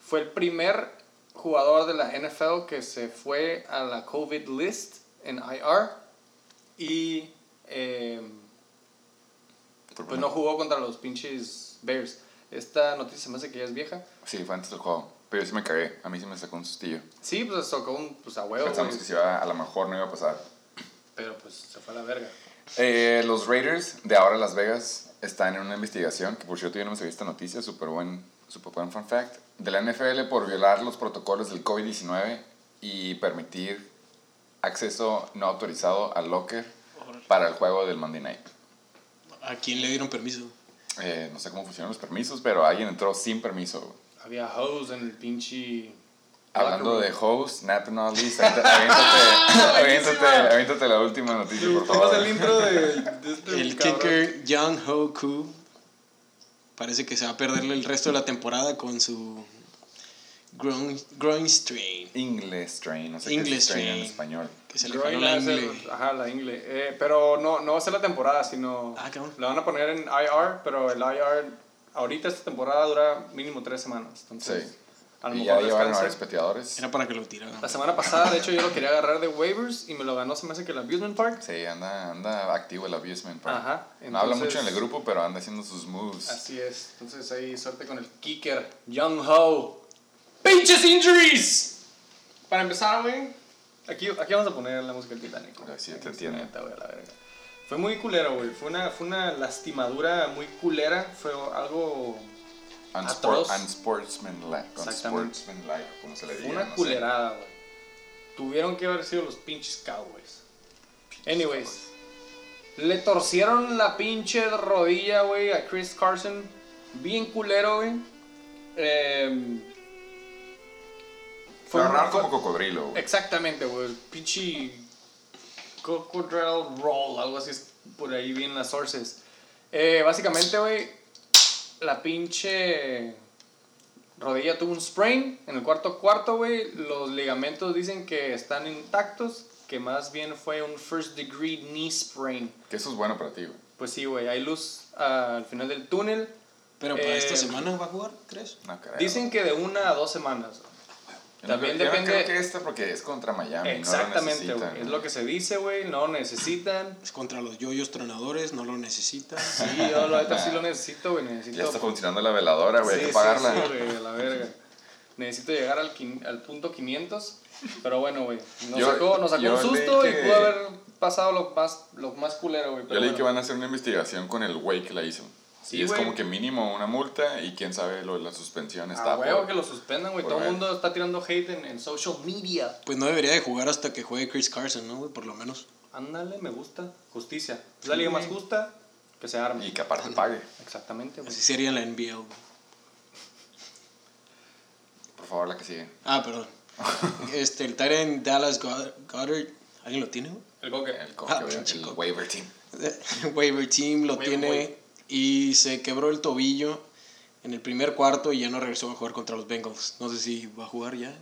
fue el primer jugador de la NFL que se fue a la COVID list en IR. Y eh, Por pues no jugó contra los pinches Bears. Esta noticia se me hace que ya es vieja. Sí, fue antes del juego. Pero yo sí me cagué, a mí sí me sacó un sustillo. Sí, pues tocó un pues, a huevo, Pensamos que se iba, a lo mejor no iba a pasar. Pero pues se fue a la verga. Eh, los Raiders de ahora Las Vegas están en una investigación, que por cierto yo no me sabía esta noticia, súper buen, super buen fun fact, de la NFL por violar los protocolos del COVID-19 y permitir acceso no autorizado al locker para el juego del Monday Night. ¿A quién le dieron permiso? Eh, no sé cómo funcionan los permisos, pero alguien entró sin permiso. Había hose en el pinche. Hablando de host, National List, aviéntate, aviéntate, aviéntate la última noticia, por ¿Cómo es favor. el intro de, de este El cabrón? kicker Young Ho Koo parece que se va a perder el resto de la temporada con su groin, groin strain. English strain, no sé qué English es strain en español. Que se le Groin la el-. Ajá, la ingle. Eh, pero no, no va a ser la temporada, sino. Ah. Lo van a poner en IR, pero el IR ahorita esta temporada dura mínimo tres semanas. Entonces, Sí. A lo Y mejor ya llevaron a varios peteadores. Era para que lo tiraran. La semana pasada, de hecho, yo lo quería agarrar de waivers y me lo ganó, se me hace que el Abusement Park. Sí, anda, anda activo el abusement park. Ajá, no habla entonces- mucho en el grupo, pero anda haciendo sus moves. Así es. Entonces ahí suerte con el kicker, Young Ho. ¡Pinches injuries! Para empezar, güey. Aquí, aquí vamos a poner la música del Titanic. Así la verga. Fue muy culero, güey. Fue una, fue una lastimadura muy culera. Fue algo. Unsport, atroz. unsportsmanlike, unsportsmanlike, como se le diga. una no culerada, güey. Tuvieron que haber sido los pinches Cowboys. Anyways. Le torcieron la pinche rodilla, güey, a Chris Carson. Bien culero, güey. Em, Fue un- fue- como cocodrilo, güey. Exactamente, güey. Pinche. Crocodile Roll, algo así es por ahí bien las sources. Eh, básicamente, güey, la pinche rodilla tuvo un sprain en el cuarto cuarto, güey. Los ligamentos dicen que están intactos, que más bien fue un first degree knee sprain. Que eso es bueno para ti, güey. Pues sí, güey, hay luz ah, al final del túnel. Pero para Eh, esta semana va a jugar, ¿crees? No creo. Dicen que de una a dos semanas. También yo no depende- creo que esta porque es contra Miami. Exactamente, no lo necesitan. Es lo que se dice, güey. No necesitan. Es contra los yoyos tronadores, no lo necesitan. Sí, yo la neta sí lo necesito, güey. Necesito. Ya está funcionando la veladora, güey. Sí, hay que sí, pagarla. sí, a la verga. Necesito llegar al, al punto 500. Pero bueno, güey. Nos Yo- sacó, nos sacó un susto leí y que- pudo haber pasado lo más, lo más culero, güey. Yo leí bueno. que van a hacer una investigación con el güey que la hizo. Sí, y es como que mínimo una multa y quién sabe lo de la suspensión está A huevo por- que lo suspendan, güey. Todo el mundo está tirando hate en, en social media. Pues no debería de jugar hasta que juegue Chris Carson, ¿no? güey? Por lo menos. Ándale, me gusta. Justicia. Es la liga más justa que se arme. Y que aparte pague. Exactamente, güey. Así sería la NBL. güey. Por favor, la que sigue. Ah, perdón. este, el Tyrant Dallas God- Goddard, ¿alguien lo tiene? güey? El coque. El, coque, Ah, el coque. waiver team. waiver team lo Waiver tiene waiver. Y se quebró el tobillo en el primer cuarto y ya no regresó a jugar contra los Bengals. No sé si va a jugar ya.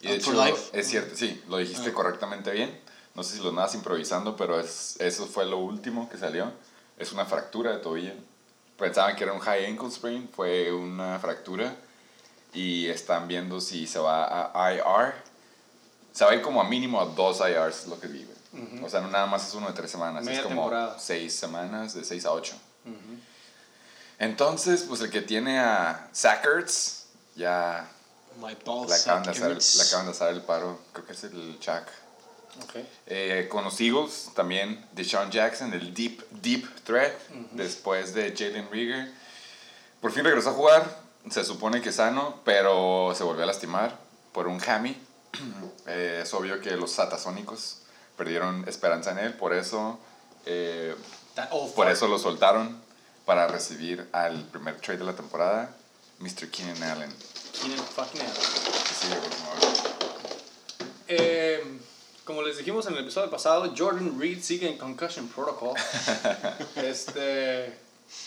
Y de hecho, life. es cierto, sí, lo dijiste Ah. correctamente bien. No sé si lo andabas improvisando, pero es, eso fue lo último que salió. Es una fractura de tobillo. Pensaban que era un high ankle sprain, fue una fractura. Y están viendo si se va a IR. Se va a ir como a mínimo a dos IRs, es lo que vi, güey. O sea, no nada más es uno de tres semanas, Media es como temporada. seis semanas, de seis a ocho. Entonces, pues el que tiene a Sackerts, ya My balls le acaban, de hacer, le acaban de hacer el paro, creo que es el Chuck. Ok. Eh, con los Eagles también, Deshaun Jackson, el deep, deep threat, después de Jalen Rieger. Por fin regresó a jugar, se supone que sano, pero se volvió a lastimar por un hammy. Eh, es obvio que los satasónicos perdieron esperanza en él, por eso, eh, That old por eso lo soltaron para recibir al primer trade de la temporada, Mr. Keenan Allen. Keenan fucking Allen. Sigue, por favor. Eh, como les dijimos en el episodio pasado, Jordan Reed sigue en Concussion Protocol. este.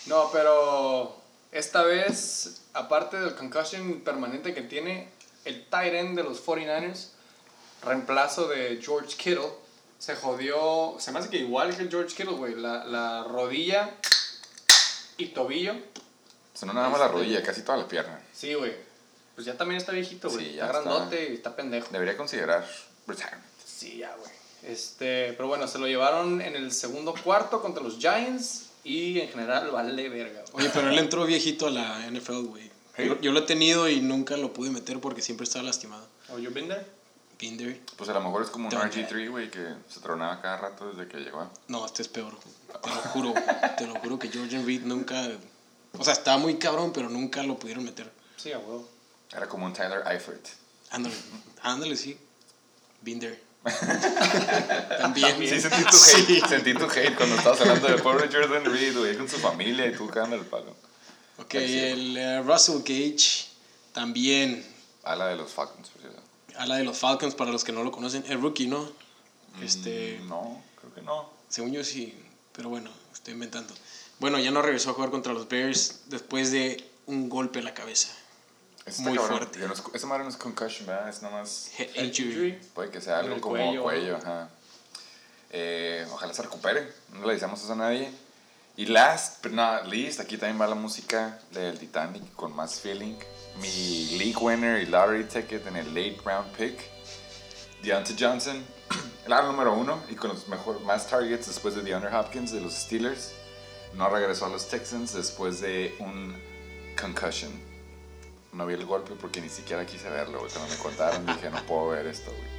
No, pero esta vez, aparte del concussion permanente que tiene, el tight end de los 49ers, reemplazo de George Kittle, se jodió. Se me hace que igual que el George Kittle, güey. La, la rodilla y tobillo. O sea, no nada más la Este- rodilla, casi toda la pierna. Sí, güey. Pues ya también está viejito, güey. Sí, ya está está. grandote y está pendejo. Debería considerar retirement. Sí, ya, güey. Este, pero bueno, se lo llevaron en el segundo cuarto contra los Giants y en general vale verga. güey. Oye, pero él entró viejito a la NFL, güey. ¿Sí? Yo, yo lo he tenido y nunca lo pude meter porque siempre estaba lastimado. Oh, you been there? Binder. Pues a lo mejor es como un Don't RG3, güey, que se tronaba cada rato desde que llegó. No, este es peor. Te lo juro. te lo juro que Jordan Reed nunca. O sea, estaba muy cabrón, pero nunca lo pudieron meter. Sí, a huevo. Era como un Tyler Eifert. Ándale, ándale, sí. Binder. También. Sí, sentí tu hate, sentí tu hate cuando estabas hablando de pobre Jordan Reed, güey, con su familia y tú cagando el palo. Ok, el eh, Russell Gage también. A la de los Falcons, por cierto. A la de los Falcons, para los que no lo conocen. El rookie, ¿no? Este. Mm, No, creo que no. Según yo sí, pero bueno, estoy inventando. Bueno, ya no regresó a jugar contra los Bears después de un golpe en la cabeza. Ese Muy cabrón. fuerte. No es- esa madre no es concussion, ¿verdad? Es nomás. Head injury. injury. Puede que sea algo como cuello, cuello, ajá. Eh, ojalá se recupere. No le deseamos eso a nadie. Y last but not least, aquí también va la música del Titanic con más feeling. Mi league winner y lottery ticket en el late round pick. Deontay Johnson, el aro número uno y con los mejor, más targets después de DeAndre Hopkins de los Steelers. No regresó a los Texans después de un concussion. No vi el golpe porque ni siquiera quise verlo, güey. Cuando me contaron dije, no puedo ver esto, güey.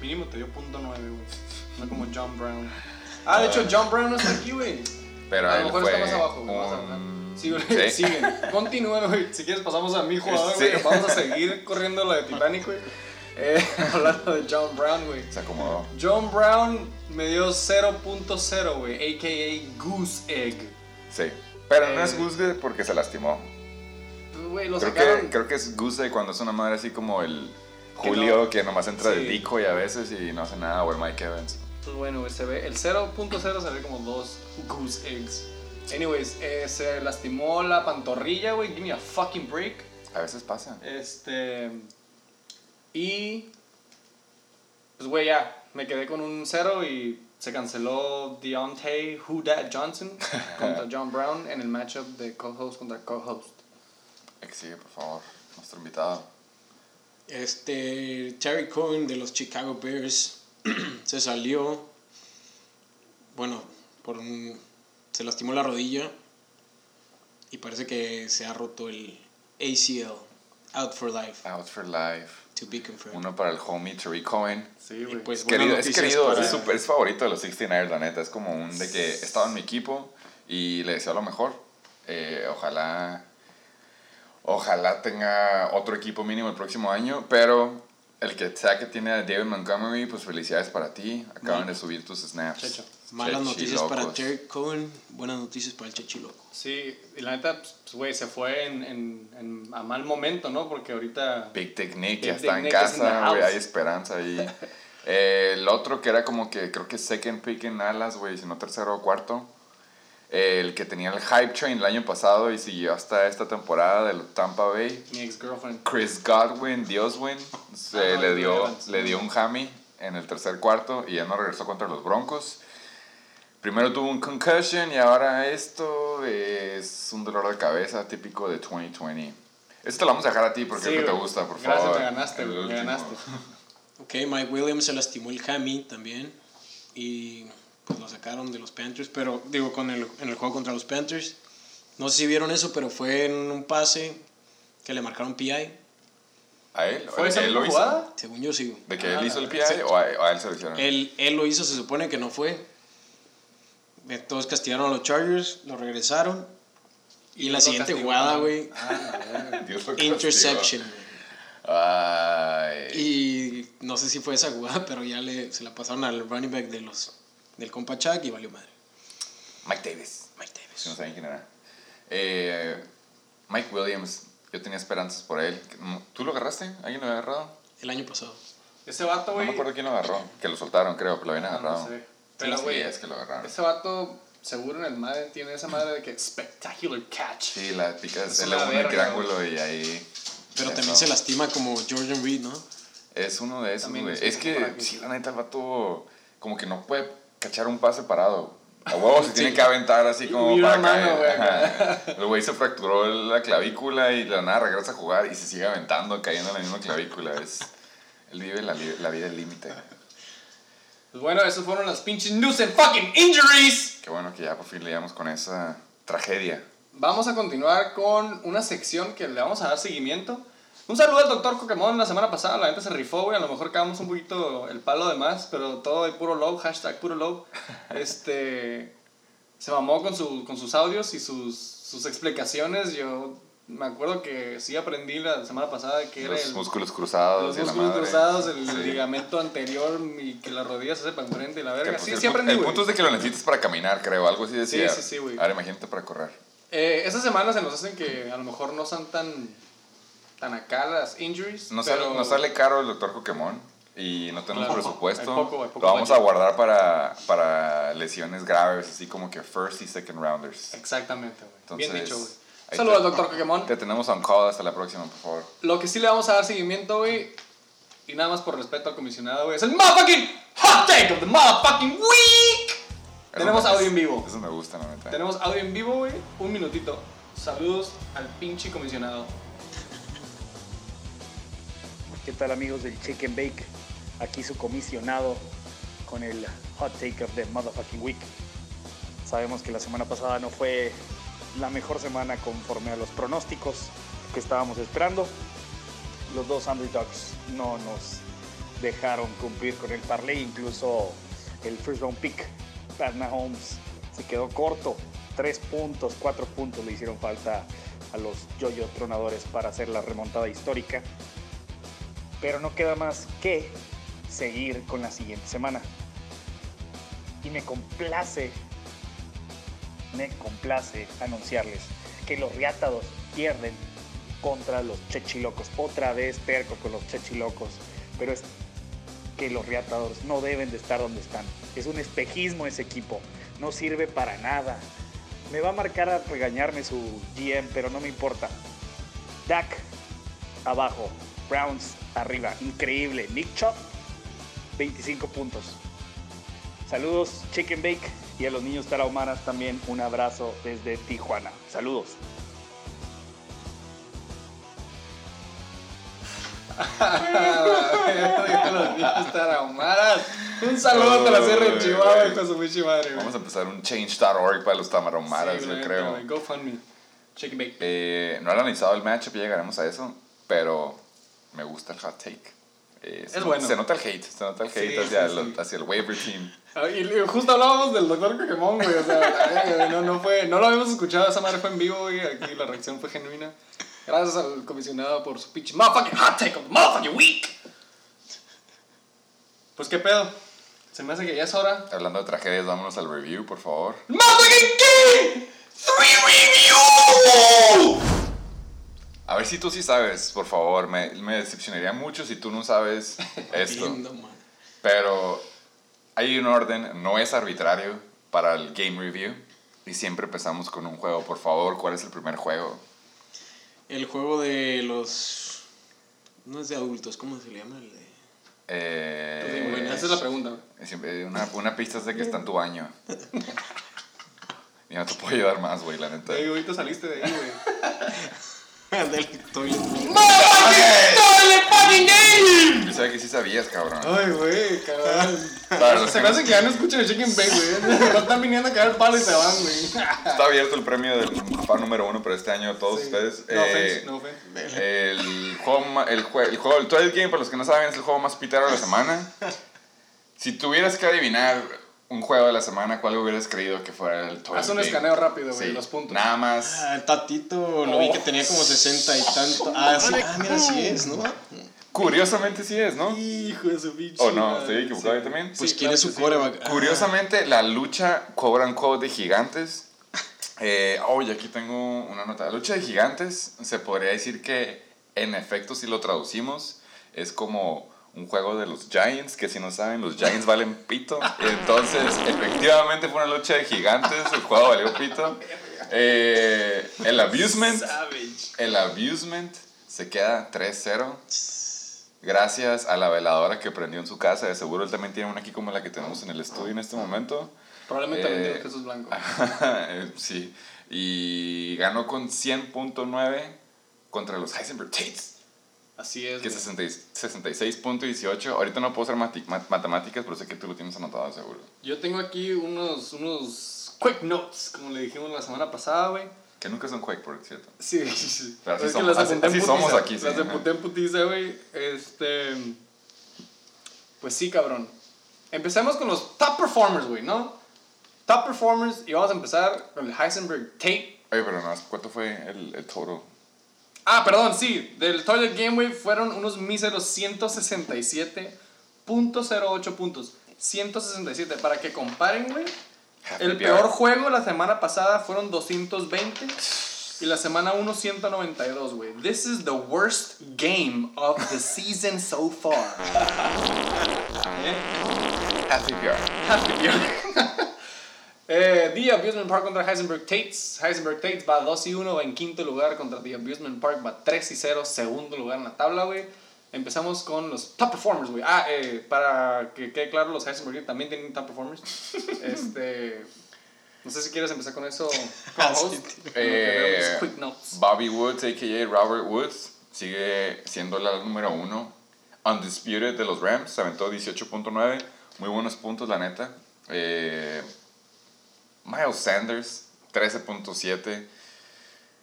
Mínimo te dio punto nueve, güey. No como John Brown. Ah, de hecho, John Brown no está aquí, güey. Pero A lo mejor está más abajo, güey. Un- Sí, güey. Sí. Siguen. Continúen, güey. Si quieres, pasamos a mi jugador, Sí. güey. Vamos a seguir corriendo la de Titanic, güey. Eh, hablando de John Brown, güey. Se acomodó. John Brown me dio 0.0, güey. A.K.A. Goose Egg. Sí. Pero no Eh. es Goose porque se lastimó. Pues, Güey, lo Creo sacaron. que, creo que es Goose cuando es una madre así como el Que Julio no- que nomás entra de Sí. dico y a veces y no hace nada, o el Mike Evans. Pues bueno, güey, se ve. El 0.0 se ve como dos Goose Eggs. Anyways, eh, se lastimó la pantorrilla, güey. Give me a fucking break. A veces pasa. Este. Y. Pues, güey, ya. Me quedé con un 0 y se canceló Deontay Who Dat Johnson contra John Brown en el matchup de co-host contra co-host. Sigue, por favor, nuestro invitado. Este, Terry Cohen de los Chicago Bears se salió, bueno, por un, se lastimó la rodilla y parece que se ha roto el ACL, out for life, Out for life. To be confirmed. Uno para el homie Terry Cohen. Sí, güey. pues, Es querido, es, querido para- es, super- es favorito de los 69ers, la neta. Es como un de que estaba en mi equipo y le deseo lo mejor. Eh, ojalá, ojalá tenga otro equipo mínimo el próximo año, pero el que sea que tiene a David Montgomery, pues felicidades para ti. Acaban de subir tus snaps. Checho. Malas noticias para. Terry Cohen, buenas noticias para el Chechiloco. Sí, y la neta, pues, güey, se fue en, en, en- a mal momento, ¿no? Porque ahorita. Big Big ya está en casa, güey, hay esperanza ahí. Eh, el otro que era como que creo que second pick en alas, güey, si no tercero o cuarto. Eh, el que tenía el hype train el año pasado y siguió hasta esta temporada del Tampa Bay. Mi ex girlfriend. Chris Godwin, Dioswin, se Ah, no, le, dio, le dio un hammy en el tercer cuarto y ya no regresó contra los Broncos. Primero tuvo un concussion y ahora esto es un dolor de cabeza típico de 2020. Esto te lo vamos a dejar a ti porque Sí, es que te gusta, por Gracias, favor. me ganaste, me último. ganaste. Ok, Mike Williams se lastimó el hammy también y pues lo sacaron de los Panthers, pero digo, con el, en el juego contra los Panthers. No sé si vieron eso, pero fue en un pase que le marcaron PI. ¿A él? ¿Fue esa jugada? Según yo sí. ¿De que Ah, él hizo el PI o, a, o a él se lo hicieron? Él, él lo hizo, se supone que no fue. Entonces castigaron a los Chargers, lo regresaron. Y, la siguiente castigó, jugada, ¿no? güey, Ah, interception. Ay. Y no sé si fue esa jugada, pero ya le, se la pasaron al running back de los, del compa Chuck y valió madre. Mike Davis. Mike Si no Davis. saben quién era. Eh, Mike Williams. Yo tenía esperanzas por él. ¿Tú lo agarraste? ¿Alguien lo había agarrado? El año pasado. Ese vato, No güey. me acuerdo quién lo agarró. Que lo soltaron, creo, que lo habían Ah, agarrado. no sé. Pero güey, es que lo agarraron. ese vato, seguro en el madre, tiene esa madre de que spectacular catch. Sí, la el una uno en el triángulo y ahí. Pero eso. también se lastima como Jordan Reed, ¿no? Es uno de esos, güey. es Es que, sí, la neta, el vato como que no puede cachar un pase parado. A huevo se tiene que aventar así como Y para mano, caer. Ajá. El güey se fracturó la clavícula y de la nada regresa a jugar y se sigue aventando, cayendo en la misma clavícula. Es, él vive la, la vida al límite. Pues bueno, esas fueron las pinches news and fucking injuries. Qué bueno que ya por fin leíamos con esa tragedia. Vamos a continuar con una sección que le vamos a dar seguimiento. Un saludo al doctor Pokémon la semana pasada, la gente se rifó, güey. A lo mejor cagamos un poquito el palo de más, pero todo de puro love, hashtag puro love. Este. Se mamó con, su, con sus audios y sus, sus explicaciones. Yo me acuerdo que sí aprendí la semana pasada que era Los el. músculos cruzados Los y la músculos madre. cruzados, el Sí. ligamento anterior y que las rodillas se sepan enfrente y la Que, verga. pues, Sí, el, sí aprendí, el güey. punto es de que lo necesitas para caminar, creo. Algo así decía. sí, sí, güey. Ahora imagínate para correr. Eh, esas semanas se nos hacen que a lo mejor no son tan, tan acá las injuries. Nos, pero sale, nos sale caro el doctor Pokémon y no tenemos Claro. presupuesto. Hay poco, hay poco lo vamos a guardar para, para lesiones graves, así como que first y second rounders. Exactamente, güey. Bien dicho, güey. Saludos al te- doctor Pokémon. Te tenemos on call hasta la próxima, por favor. Lo que sí le vamos a dar seguimiento, güey, y nada más por respeto al comisionado, güey, es el motherfucking hot take of the motherfucking week. Tenemos me- audio en vivo. Eso me gusta, la neta. Tenemos audio en vivo, güey. Un minutito. Saludos al pinche comisionado. ¿Qué tal amigos del Chicken Bake? Aquí su comisionado con el hot take of the motherfucking week. Sabemos que la semana pasada no fue la mejor semana conforme a los pronósticos que estábamos esperando. Los dos underdogs no nos dejaron cumplir con el parlay, incluso el first round pick, Pat Mahomes, se quedó corto. Tres puntos, cuatro puntos le hicieron falta a los yoyo tronadores para hacer la remontada histórica pero no queda más que seguir con la siguiente semana. Y me complace, me complace anunciarles que los riátados pierden contra los chechilocos. Otra vez perco con los chechilocos, pero es que los riatadores no deben de estar donde están. Es un espejismo ese equipo, no sirve para nada. Me va a marcar a regañarme su GM, pero no me importa. Dak abajo, Browns arriba, increíble. Nick Chop, 25 puntos. Saludos, Chicken Bake, y a los niños tarahumaras también un abrazo desde Tijuana. Saludos. Los niños tarahumaras. Un saludo a la Sierra de Chihuahua, hijo su pinche madre. Vamos a empezar un change.org para los tamaromaras, Sí, yo creo. güey. GoFundMe. Chicken bake. Eh, no he analizado el matchup, ya llegaremos a eso, pero me gusta el hot take. Eh, se, Es no- bueno. se nota el hate, se nota el hate Sí, hacia, sí, el, sí. hacia el waiver team. Ah, Y y justo hablábamos del doctor Pokémon, güey. O sea, no, no, fue, no lo habíamos escuchado, esa madre fue en vivo, güey. Aquí la reacción fue genuina. Gracias al comisionado por su pinche motherfucking hot take of the motherfucking week. Pues qué pedo. Se me hace que ya es hora. Hablando de tragedias, vámonos al review, por favor. ¡Motherfucking King! A ver si tú sí sabes, por favor. Me, me decepcionaría mucho si tú no sabes esto. Lindo, man. Pero hay un orden, no es arbitrario para el game review. Y siempre empezamos con un juego. Por favor, ¿cuál es el primer juego? El juego de los. No es de adultos, ¿cómo se le llama? El de- Eh, Bueno, Esa es la pregunta, una, una pista es de que está en tu baño. Y no te puedo ayudar más, güey, la neta. Ey, ahorita saliste de ahí, güey. del toilet. Yo sabía que sí sabías, cabrón. Ay, güey, cabrón. Para los Se que me no- hace que ya no escuchan el Chicken Bake, güey. No están viniendo a caer el palo y se van, güey. Está abierto el premio del fan número uno para este año a todos Sí. ustedes. No Eh, offense, no offense. El juego, el, jue- el juego, el Toilet Game, para los que no saben, es el juego más pitero de la semana. Si tuvieras que adivinar un juego de la semana, ¿cuál hubieras creído que fuera el Toilet Haz un Game? escaneo rápido, güey, Sí, los puntos. Nada más. Ah, el Tatito lo vi que tenía como 60 y tanto. Ah, sí. Ah, mira, sí es, ¿no? Curiosamente sí es, ¿no? Hijo de su pinche. ¿O no? ¿Estoy equivocado Sí. yo también? Pues Sí, quién claro es su coreback. Ah, Curiosamente, la lucha cobran code de gigantes. Eh, oh, y aquí tengo una nota. La lucha de gigantes se podría decir que, en efecto, si lo traducimos, es como un juego de los Giants, que si no saben, los Giants valen pito. Entonces, efectivamente fue una lucha de gigantes, el juego valió pito. Eh, el abusement, el abusement se queda 3-0. Gracias a la veladora que prendió en su casa. De seguro él también tiene una aquí como la que tenemos en el estudio en este momento. Probablemente Eh, vendió Jesús Blanco. Eh, sí. Y ganó con 100.9 contra los Heisenberg Tates, Así es. que güey. es 66.18. Ahorita no puedo hacer mati- mat- matemáticas, pero sé que tú lo tienes anotado seguro. Yo tengo aquí unos, unos quick notes, como le dijimos la semana pasada, güey. Que nunca son Quake, por cierto. Sí, sí, sí. Pero así Es que somos- las así- así somos aquí, sí, Las apunté en putiza, güey. Este. Pues sí, cabrón. Empecemos con los top performers, güey, ¿no? Top performers y vamos a empezar con el Heisenberg Tape. Oye, pero no, ¿cuánto fue el, el total? Ah, perdón, sí. Del Toilet Game, güey, fueron unos míseros 167.08 puntos. 167. Para que comparen, güey. El peor juego la semana pasada fueron 220 y la semana 1 192, güey. This is the worst game of the season so far. Happy hour. Happy hour. eh, The Abusement Park contra Heisenberg Tates. Heisenberg Tates va 2 y 1, va en quinto lugar contra The Abusement Park, va 3 y 0, segundo lugar en la tabla, güey. Empezamos con los top performers, güey. Ah, eh, para que quede claro, los Heisenberg también tienen top performers. este. No sé si quieres empezar con eso. Ah, veo mis Eh, quick notes. Bobby Woods, a.k.a. Robert Woods, sigue siendo la número uno. Undisputed de los Rams, se aventó 18.9. Muy buenos puntos, la neta. Eh, Miles Sanders, 13.7.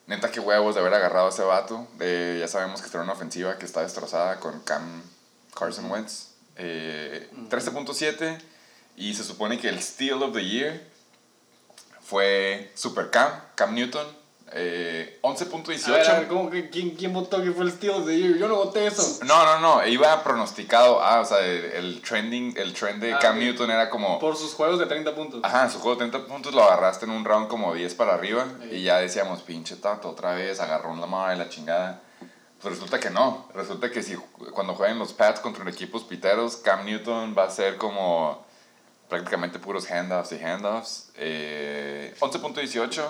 Neta, qué huevos de haber agarrado a ese vato. Eh, ya sabemos que está en una ofensiva que está destrozada con Cam Carson Wentz. Eh, 13.7. Y se supone que el Steal of the Year fue Super Cam, Cam Newton. Eh, 11.18. A ver, a ver, ¿cómo que, quién, ¿quién votó que fue el Year? Yo no voté eso. No, no, no, iba pronosticado. Ah, o sea, el, el trending, el trend de Ah, Cam. Newton era como. Por sus juegos de 30 puntos. Ajá, su juego de 30 puntos lo agarraste en un round como 10 para arriba. Sí. Y ya decíamos, pinche tato, otra vez, agarró una madre la chingada. Pues resulta que no. Resulta que si cuando jueguen los Pats contra equipos piteros, Cam Newton va a ser como prácticamente puros handoffs y handoffs. Eh, 11.18.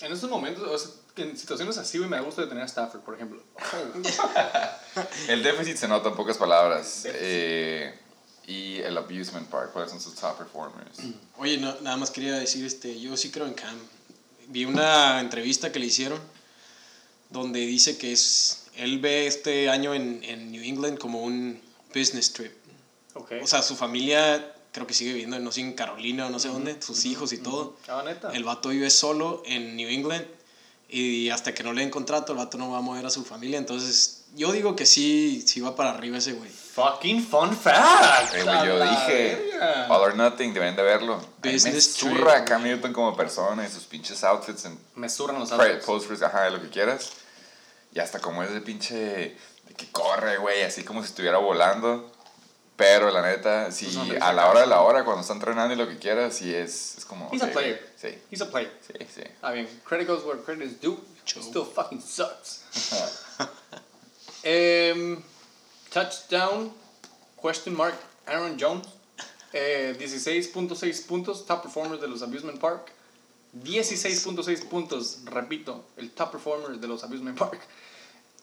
En estos momentos, o sea, en situaciones así, güey, me da gusto de tener a Stafford, por ejemplo. El déficit se nota en pocas palabras. Eh, y el Abusement Park, ¿cuáles son sus top performers? Oye, no, nada más quería decir, este, yo sí creo en Cam. Vi una entrevista que le hicieron donde dice que es, él ve este año en, en New England como un business trip. Ok. O sea, su familia creo que sigue viviendo, no sé, en Carolina o no sé dónde, sus hijos y todo. Ah, neta. El vato vive solo en New England y hasta que no le den contrato, el vato no va a mover a su familia. Entonces, yo digo que sí, sí va para arriba ese güey. Fucking fun fact. Eh, güey, yo la dije, verga. All or Nothing, deben de verlo. Me Business trip, zurra a. Cam Newton como persona y sus pinches outfits en Me zurran los outfits. posters, ajá, lo que quieras. Y hasta como es de pinche, de que corre, güey, así como si estuviera volando. Pero la neta, si sonrisa a la hora de la hora, cuando está entrenando y lo que quieras, sí es, es como... He's a player. Sí, He's a player. sí, sí. Ah, bien. Credit goes where credit is due. True. Still fucking sucks. Em, touchdown, question mark, Aaron Jones. Eh, 16.6 puntos, top performer de los Abusement Park. 16.6 puntos, repito, el top performer de los Abusement Park.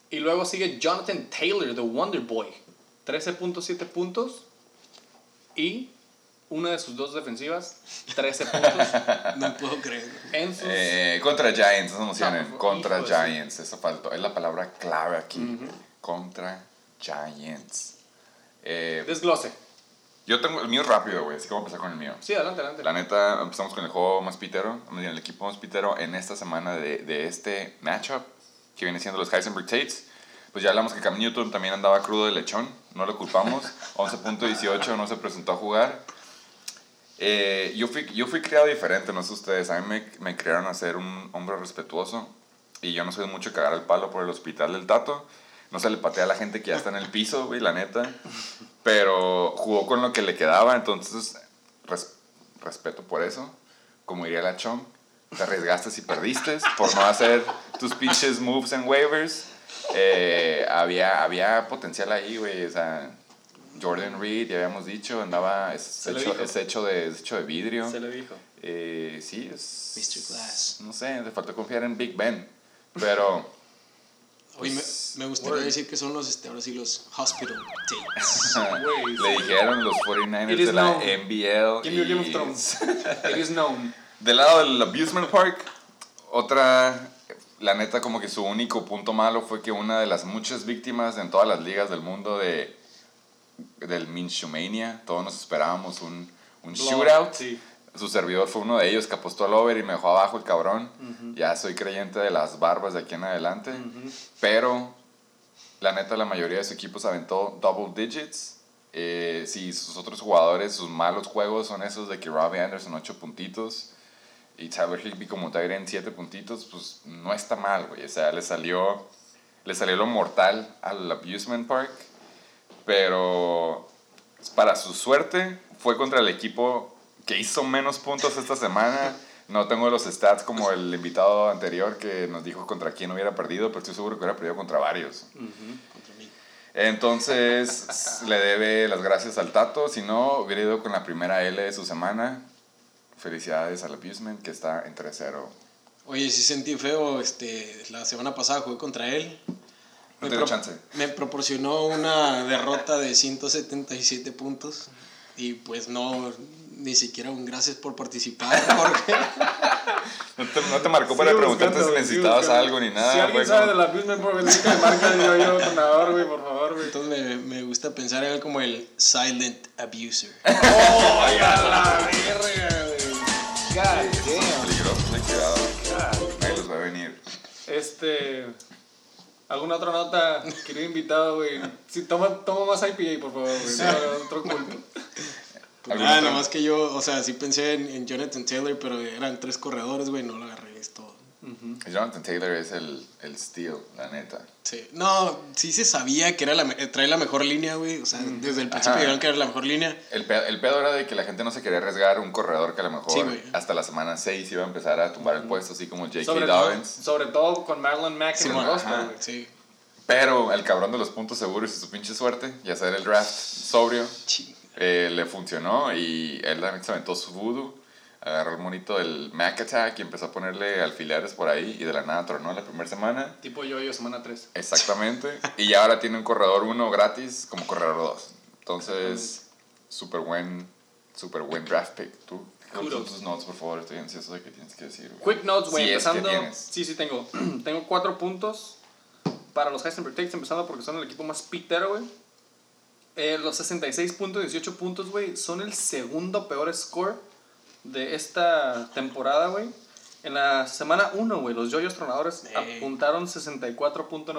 Y luego sigue Jonathan Taylor, The Wonder Boy. 13.7 puntos. Y una de sus dos defensivas, 13 puntos. No puedo creer. En sus Eh, contra Giants, no se emocionen. No, contra Giants, eso faltó. Es la palabra clave aquí. Contra Giants. Eh, desglose. yo tengo el mío rápido, güey, así que vamos a empezar con el mío. Sí, adelante, adelante. La neta, empezamos con el juego más pitero, el equipo más pitero en esta semana de, de este matchup, que viene siendo los Heisenberg Tates. Pues ya hablamos que Cam Newton también andaba crudo de lechón, no lo culpamos. 11.18 no se presentó a jugar. Eh, yo, fui, yo fui criado diferente, no sé ustedes. A mí me, me criaron a ser un hombre respetuoso y yo no soy mucho cagar el palo por el hospital del Tato. No se le patea a la gente que ya está en el piso, güey, la neta. Pero jugó con lo que le quedaba, entonces res- respeto por eso. Como diría la Chong, te arriesgaste y perdiste por no hacer tus pinches moves en waivers. Eh, había, había potencial ahí, güey. O sea, Jordan Reed, ya habíamos dicho, andaba, es, Se hecho, dijo. es, hecho de, es hecho de vidrio. Se le dijo. Eh, sí, es... Mr. Glass. No sé, le faltó confiar en Big Ben. Pero... Oye, me, pues, me gustaría word. decir que son los, este, ahora sí, los Hospital. Güey. le dijeron los It 49ers is de la known. NBL. Give me your Game of y- Thrones. It is known. Del lado del Abusement Park, otra, la neta como que su único punto malo fue que una de las muchas víctimas en todas las ligas del mundo de del Minshumania, todos nos esperábamos un, un shootout. sí. su servidor fue uno de ellos que apostó al over y me dejó abajo el cabrón. Ya soy creyente de las barbas de aquí en adelante. Pero la neta, la mayoría de sus equipos aventó double digits. Eh, si sus otros jugadores, sus malos juegos son esos de que Robbie Anderson 8 puntitos y Tyler Higby como Tyrant 7 puntitos, pues no está mal, güey. O sea, le salió, le salió lo mortal al Abusement Park. Pero para su suerte, fue contra el equipo que hizo menos puntos esta semana. No tengo los stats como el invitado anterior que nos dijo contra quién hubiera perdido, pero estoy seguro que hubiera perdido contra varios. Contra mí. Entonces le debe las gracias al Tato. Si no, hubiera ido con la primera L de su semana. Felicidades al Abusement que está en 3-0. Oye, sí sentí feo, este, la semana pasada jugué contra él. No Me, chance. me proporcionó una derrota de 177 puntos y pues no, ni siquiera un gracias por participar porque No te, no te marcó para Sigo preguntarte buscando, si necesitabas algo ni nada. Si alguien sabe como- de la Abusement Park, necesita que marca yo, yo, ganador, güey, por favor, güey. entonces me, me gusta pensar en él como el silent abuser. ¡Oh, a la verga! God cuidado. Nadie los va a venir. Este. ¿Alguna otra nota, querido invitado, güey? Sí, toma, toma más IPA, por favor, güey. No, otro culto. ¿Alguna nada, nomás que yo, o sea, sí pensé en, en Jonathan Taylor, pero eran tres corredores, güey, no lo agarré, es todo. Jonathan Taylor es el, el steel, la neta. Sí. No, sí se sabía que era la, eh, trae la mejor línea, güey, o sea, desde el principio dijeron que era la mejor línea. El pedo, el pedo era de que la gente no se quería arriesgar un corredor que a lo mejor Sí, hasta la semana 6 iba a empezar a tumbar el puesto, así como J.K. Dobbins. sobre todo con Marlon Mack en el roster, güey. Sí. Pero el cabrón de los puntos seguros y su pinche suerte, y hacer el draft sobrio, eh, le funcionó y él también se aventó su voodoo. Agarró el monito del Mac Attack y empezó a ponerle alfileres por ahí y de la nada tronó la primera semana. Tipo yo-yo, semana 3. Exactamente. y ya ahora tiene un corredor 1 gratis como corredor 2. Entonces, súper buen, súper buen draft pick. ¿Tú? ¿Cuáles son Kudos. tus notes, por favor? Estoy ansioso de qué tienes que decir. Quick notes, güey, Si es que empezando. sí, sí, tengo. tengo cuatro puntos para los Heisenberg Takes, empezando porque son el equipo más pitero, güey. Eh, los 66 puntos, 18 puntos, güey, son el segundo peor score de esta temporada, güey. En la semana 1, güey, los Yoyos Tronadores Ey. apuntaron 64.94 puntos.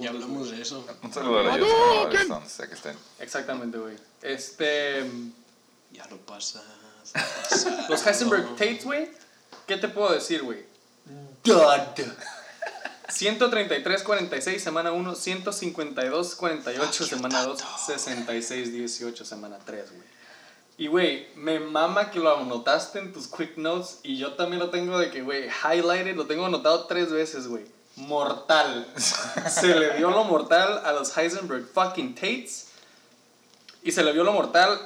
Ya hablamos de eso. Un saludo a los Dios, donde sea que estén. Exactamente, güey. Este. Ya lo pasas. lo pasas. Los Heisenberg Tates, güey. ¿Qué te puedo decir, güey? Dud. 133-46, semana 1. 152-48, semana 2. 66-18, semana 3, güey. Y, güey, me mama que lo anotaste en tus quick notes. Y yo también lo tengo de que, güey, highlighted, lo tengo anotado tres veces, güey. Mortal. Se le dio lo mortal a los Heisenberg fucking Tates. Y se le vio lo mortal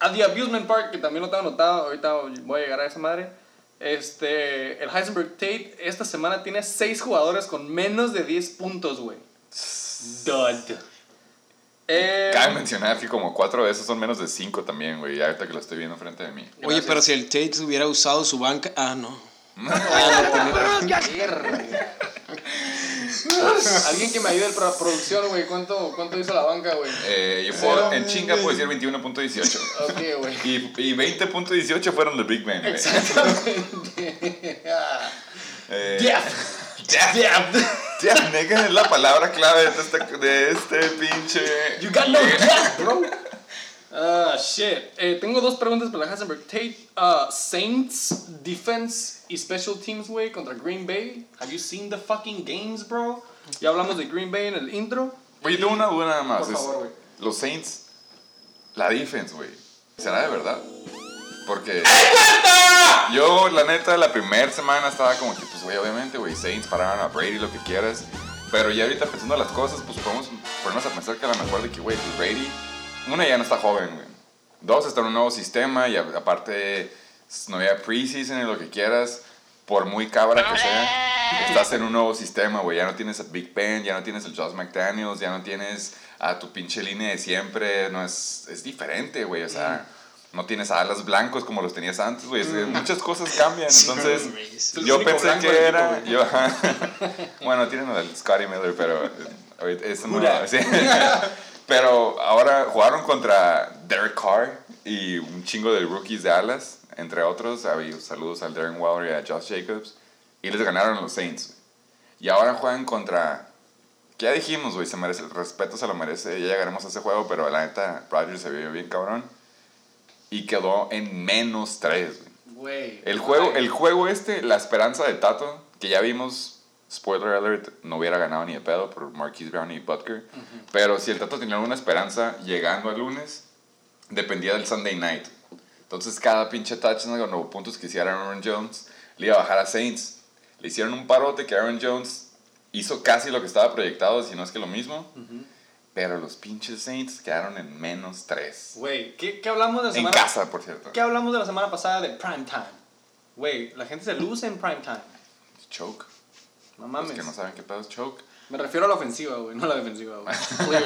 a The Abusement Park, que también lo tengo anotado. Ahorita voy a llegar a esa madre. Este, el Heisenberg Tate esta semana tiene 6 jugadores con menos de 10 puntos, güey. Dud. Eh, Cabe mencionar que como cuatro de esos son menos de cinco también, güey. Ahorita que lo estoy viendo frente de mí. Oye, pero si el Tate hubiera usado su banca. Ah, no. verga. Alguien que me ayude en la producción, güey. ¿Cuánto, ¿Cuánto hizo la banca, güey? Eh, yo puedo, en chinga puedo decir 21.18. Ok, güey. Y, y 20.18 fueron de Big Ben, güey. Exactamente. Ah. Eh, Death. Death. Death. Ya, nega es la palabra clave de este, de este pinche. You got no death, bro. Ah, shit. Eh, tengo dos preguntas para la Heisenberg Tate. Uh, Saints, defense y special teams, güey, contra Green Bay. Have you seen the fucking games, bro? Ya hablamos de Green Bay en el intro. Oye, tengo una duda nada más. Por favor, güey. los Saints, la defense, güey. ¿Será de verdad? Porque. Yo, la neta, la primera semana estaba como que, pues, güey, obviamente, güey, Saints pararon a Brady, lo que quieras. Pero ya ahorita pensando las cosas, pues podemos ponernos a pensar que a lo mejor de que, güey, pues Brady, una ya no está joven, güey. Dos, está en un nuevo sistema y a- aparte no había preseason y lo que quieras. Por muy cabra que sea, estás en un nuevo sistema, güey. Ya no tienes a Big Ben, ya no tienes el Josh McDaniels, ya no tienes a tu pinche línea de siempre. No es, es diferente, güey. O sea, no tienes alas blancos como los tenías antes, güey. Es que Muchas cosas cambian. Entonces. Es yo pensé que era. equipo, yo, ajá. bueno, tienen el Scotty Miller, pero. eh, Eso no. Sí. pero ahora jugaron contra Derek Carr y un chingo de rookies de alas. entre otros. Saludos al Darren Waller y a Josh Jacobs. Y les ganaron los Saints. Y ahora juegan contra. Ya dijimos, güey, se merece el respeto, se lo merece. Ya llegaremos a ese juego, pero la neta, Rodgers se vio bien cabrón. Y quedó en menos 3, güey. Güey. El juego, el juego este, la esperanza de Tato, que ya vimos, spoiler alert, no hubiera ganado ni de pedo por Marquise Brown y Butker. Pero si el Tato tenía alguna esperanza llegando al lunes, dependía del Sunday night. Entonces cada pinche touchdown los puntos que hiciera Aaron Jones le iba a bajar a Saints. Le hicieron un parote que Aaron Jones hizo casi lo que estaba proyectado, si no es que lo mismo. Pero los pinches Saints quedaron en menos 3. Güey, ¿qué, ¿qué hablamos de la En semana casa, por cierto. ¿Qué hablamos de la semana pasada de prime time? Güey, la gente se luce en prime time. Choke. No Los mames. que no saben qué pedo es choke. Me refiero a la ofensiva, güey, no a la defensiva, güey.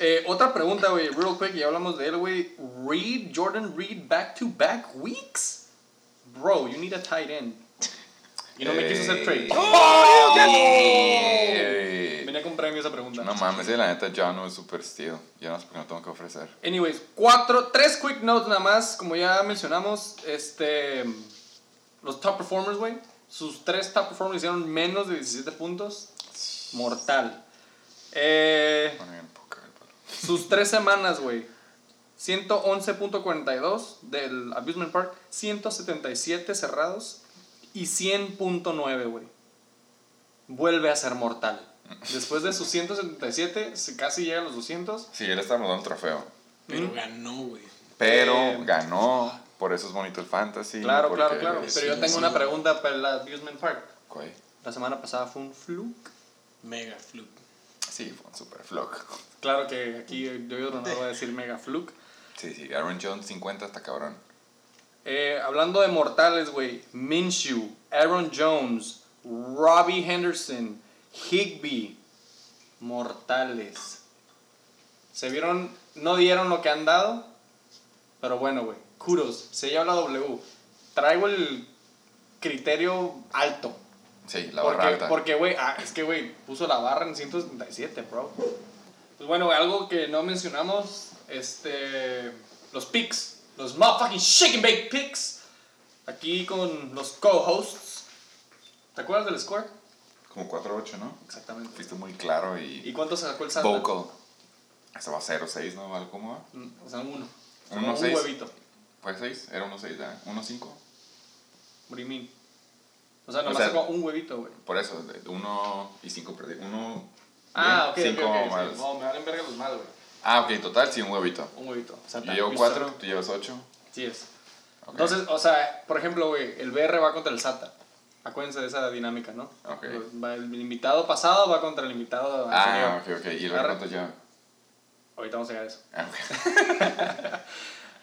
Eh, otra pregunta, güey, real quick, ya hablamos de él, güey. Reed, Jordan Reed, back to back weeks? Bro, you need a tight end. Y no me quiso hacer trade. Eh, Venía con premio esa pregunta. No mames, eh, la neta, ya no es super steel. Ya no sé por qué no tengo que ofrecer. Anyways, cuatro, tres quick notes nada más, como ya mencionamos, este, los top performers, güey, sus tres top performers hicieron menos de 17 puntos, mortal. Eh, sus tres semanas, güey, 111.42 del Abusement Park, 177 cerrados y 100.9, güey. Vuelve a ser mortal. Después de sus 177, se casi llega a los 200. Sí, él está dando un trofeo. Pero Mm. ganó, güey. Pero Eh, ganó. Por eso es bonito el fantasy. Claro, claro, claro. Pero yo tengo sí. una pregunta para el Abusement Park. ¿Cuál? La semana pasada fue un fluke. Mega fluke. Sí, fue un super flock. Claro que aquí yo no voy a decir mega fluke. Sí, sí, Aaron Jones 50 hasta cabrón. Eh, hablando de mortales, güey. Minshew, Aaron Jones, Robbie Henderson, Higby. Mortales. Se vieron, no dieron lo que han dado. Pero bueno, güey. Kudos. Se lleva la W. Traigo el criterio alto. Sí, la porque, barra alta. Porque, güey, ah, es que, güey, puso la barra en 177, bro. Pues bueno, güey, algo que no mencionamos, este, los picks, los motherfucking shake and bake picks. Aquí con los co-hosts. ¿Te acuerdas del score? Como 4-8, ¿no? Exactamente. Fuiste muy claro ¿Y y... cuánto se sacó el Santa? vocal. Esto va 0-6, ¿no? ¿Algo ¿Cómo va? Mm, O sea, uno. Uno, Como un seis. huevito. ¿Fue 6? Era 1-6, ¿eh? 1-5. What do you mean? O sea, O nomás sea, sacó un huevito, güey. Por eso, 1 y 5 perdí. 1... Ah, ok, ok, 5 ok. más. sí. No, me valen verga los mal, güey. Ah, ok, total, sí, un huevito. Un huevito. O sea, Yo llevo we 4, suck. tú llevas 8. Sí es. Entonces, o sea, por ejemplo, güey, el BR va contra el SATA. Acuérdense de esa dinámica, ¿no? Ok. Va- el invitado pasado va contra el invitado Ah, anterior. ok, ok. ¿Y luego Arre. cuánto lleva? Ahorita vamos a llegar a eso. Ah, ok.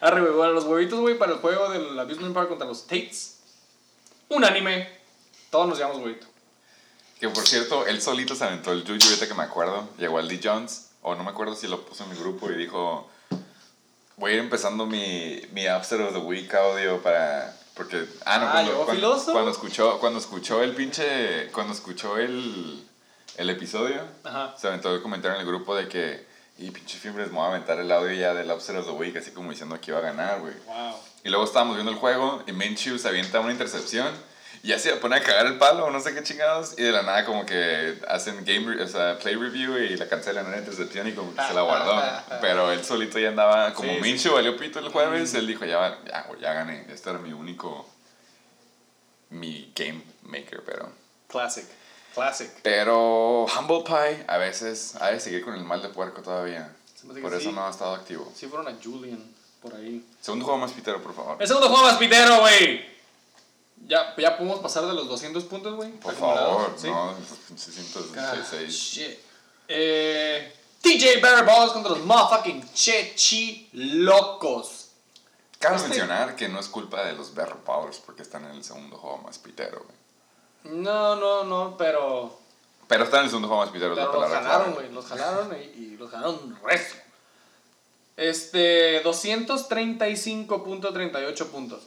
Arre, güey, bueno, los huevitos, güey, para el juego del Abusement Park contra los Tates. Unánime. Todos nos llamamos huevito. Que por cierto, él solito se aventó el Juju, ahorita que me acuerdo. Llegó al D. Jones, o no me acuerdo si lo puso en mi grupo y dijo: Voy a ir empezando mi, mi Upset of the Week audio para. Porque. Ah, no, Ah, cuando, cuando, escuchó, cuando escuchó el pinche. Cuando escuchó el, el episodio, Ajá. se aventó el comentario en el grupo de que. Y pinche Fimbres, me voy a aventar el audio ya del Upset of the Week, así como diciendo que iba a ganar, güey. Wow. Y luego estábamos viendo el juego y Minshew se avienta una intercepción y ya se pone a cagar el palo, no sé qué chingados. Y de la nada como que hacen game, o sea, play review y la cancelan en la intercepción y como que se la guardó. Pero él solito ya andaba, como Sí, sí. Minshew valió pito el jueves, él dijo, ya, ya, ya gané. Este era mi único, mi game maker, pero... Classic. Classic. Pero Humble Pie a veces ha de seguir con el mal de puerco todavía. Por eso sí. no ha estado activo. Sí fueron a Julian por ahí. Segundo juego más pitero, por favor. El segundo juego más pitero, güey. Ya, ya podemos pasar de los 200 puntos, güey. Por favor, ¿sí? no, God, 666. shit. Eh, TJ Barry Balls contra los motherfucking Chechi Locos. Cabe Este- mencionar que no es culpa de los Berro Powers porque están en el segundo juego más pitero, güey. No, no, no, pero. Pero están en el segundo juego más pitero, Pero los jalaron, güey. Los jalaron y, y los jalaron resto. Este, 235.38 puntos.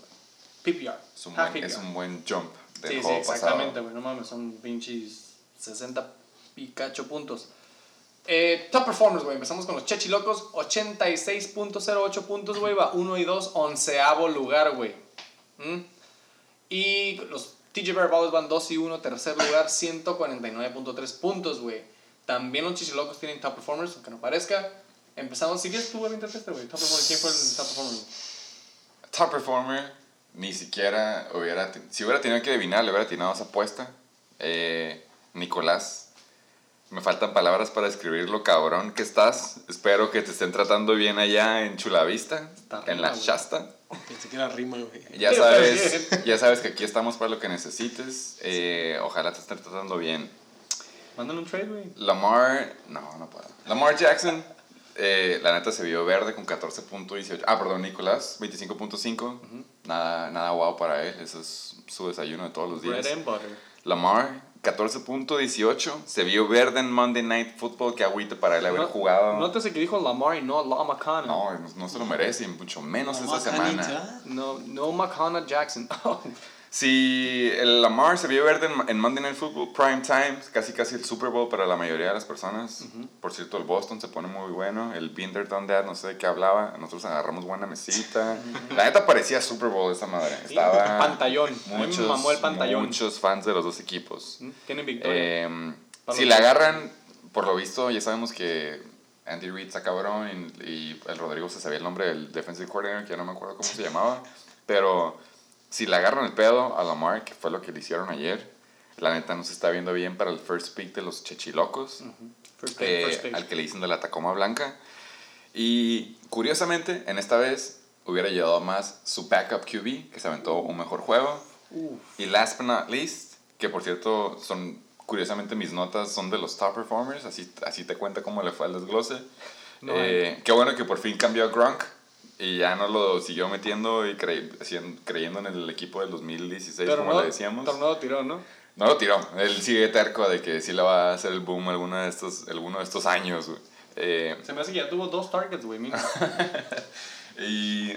PPR. Es un, Half buen, es un buen jump del Sí, sí, juego exactamente, pasado. güey. No mames, son pinches 60 picacho puntos. Eh, top performers, güey. Empezamos con los Chechilocos. 86.08 puntos, güey. Va 1 y 2, onceavo lugar, güey. ¿Mm? Y los TJ Bear Ballers van 2 y 1, tercer lugar, 149.3 puntos, güey. También los Chichilocos tienen top performers, aunque no parezca. Empezamos, si quieres tú, aviéntate este, güey. Top performer, ¿quién fue el top performer? Top performer, ni siquiera hubiera. Si hubiera tenido que adivinar, le hubiera atinado esa apuesta. Eh, Nicolás, me faltan palabras para describir lo cabrón que estás. Espero que te estén tratando bien allá en Chulavista, Está en la rima. Shasta. Pensé que era rima, güey. Ya sabes, ya sabes que aquí estamos para lo que necesites. Eh, ojalá te estén tratando bien. Mándale un trade, güey. Lamar, no, no puedo. Lamar Jackson, eh, la neta se vio verde con 14.18. Ah, perdón, Nicolás, 25.5. Nada, nada guau para él. Eso es su desayuno de todos los días. Bread and butter. Lamar, 14.18. Se vio verde en Monday Night Football. Que agüite para él haber No- jugado. Nótese que dijo Lamar y no La Macana. no, no, no se lo merece, y mucho menos esta semana. No, no Macana Jackson. Si el Lamar se vio verde en, en Monday Night Football, prime time, casi casi el Super Bowl para la mayoría de las personas. Por cierto, el Boston se pone muy bueno. El Binder Done That, no sé de qué hablaba. Nosotros agarramos buena mesita. La neta parecía Super Bowl esta madre. Estaba pantallón. Muchos, mamó el pantallón. muchos fans de los dos equipos. Tienen victoria. Eh, Para si la agarran, por lo visto, ya sabemos que Andy Reid está cabrón y, y el Rodrigo se sabía el nombre del defensive coordinator, que ya no me acuerdo cómo se llamaba. Pero si le agarran el pedo a Lamar, que fue lo que le hicieron ayer, la neta no se está viendo bien para el first pick de los chechilocos, First pick, eh, first pick. al que le dicen de la Tacoma Blanca. Y curiosamente, en esta vez hubiera llevado más su backup QB, que se aventó un mejor juego. Uf. Y last but not least, que por cierto son, curiosamente mis notas son de los top performers, así, así te cuenta cómo le fue al desglose. No Eh, qué bueno que por fin cambió a Gronk y ya no lo siguió metiendo y crey- creyendo en el equipo del 2016, Pero como no, le decíamos. Tornado tiró, ¿no? No lo tiró, él sigue terco de que sí le va a hacer el boom alguno de estos, alguno de estos años. güey. Eh, Se me hace que ya tuvo dos targets, güey. y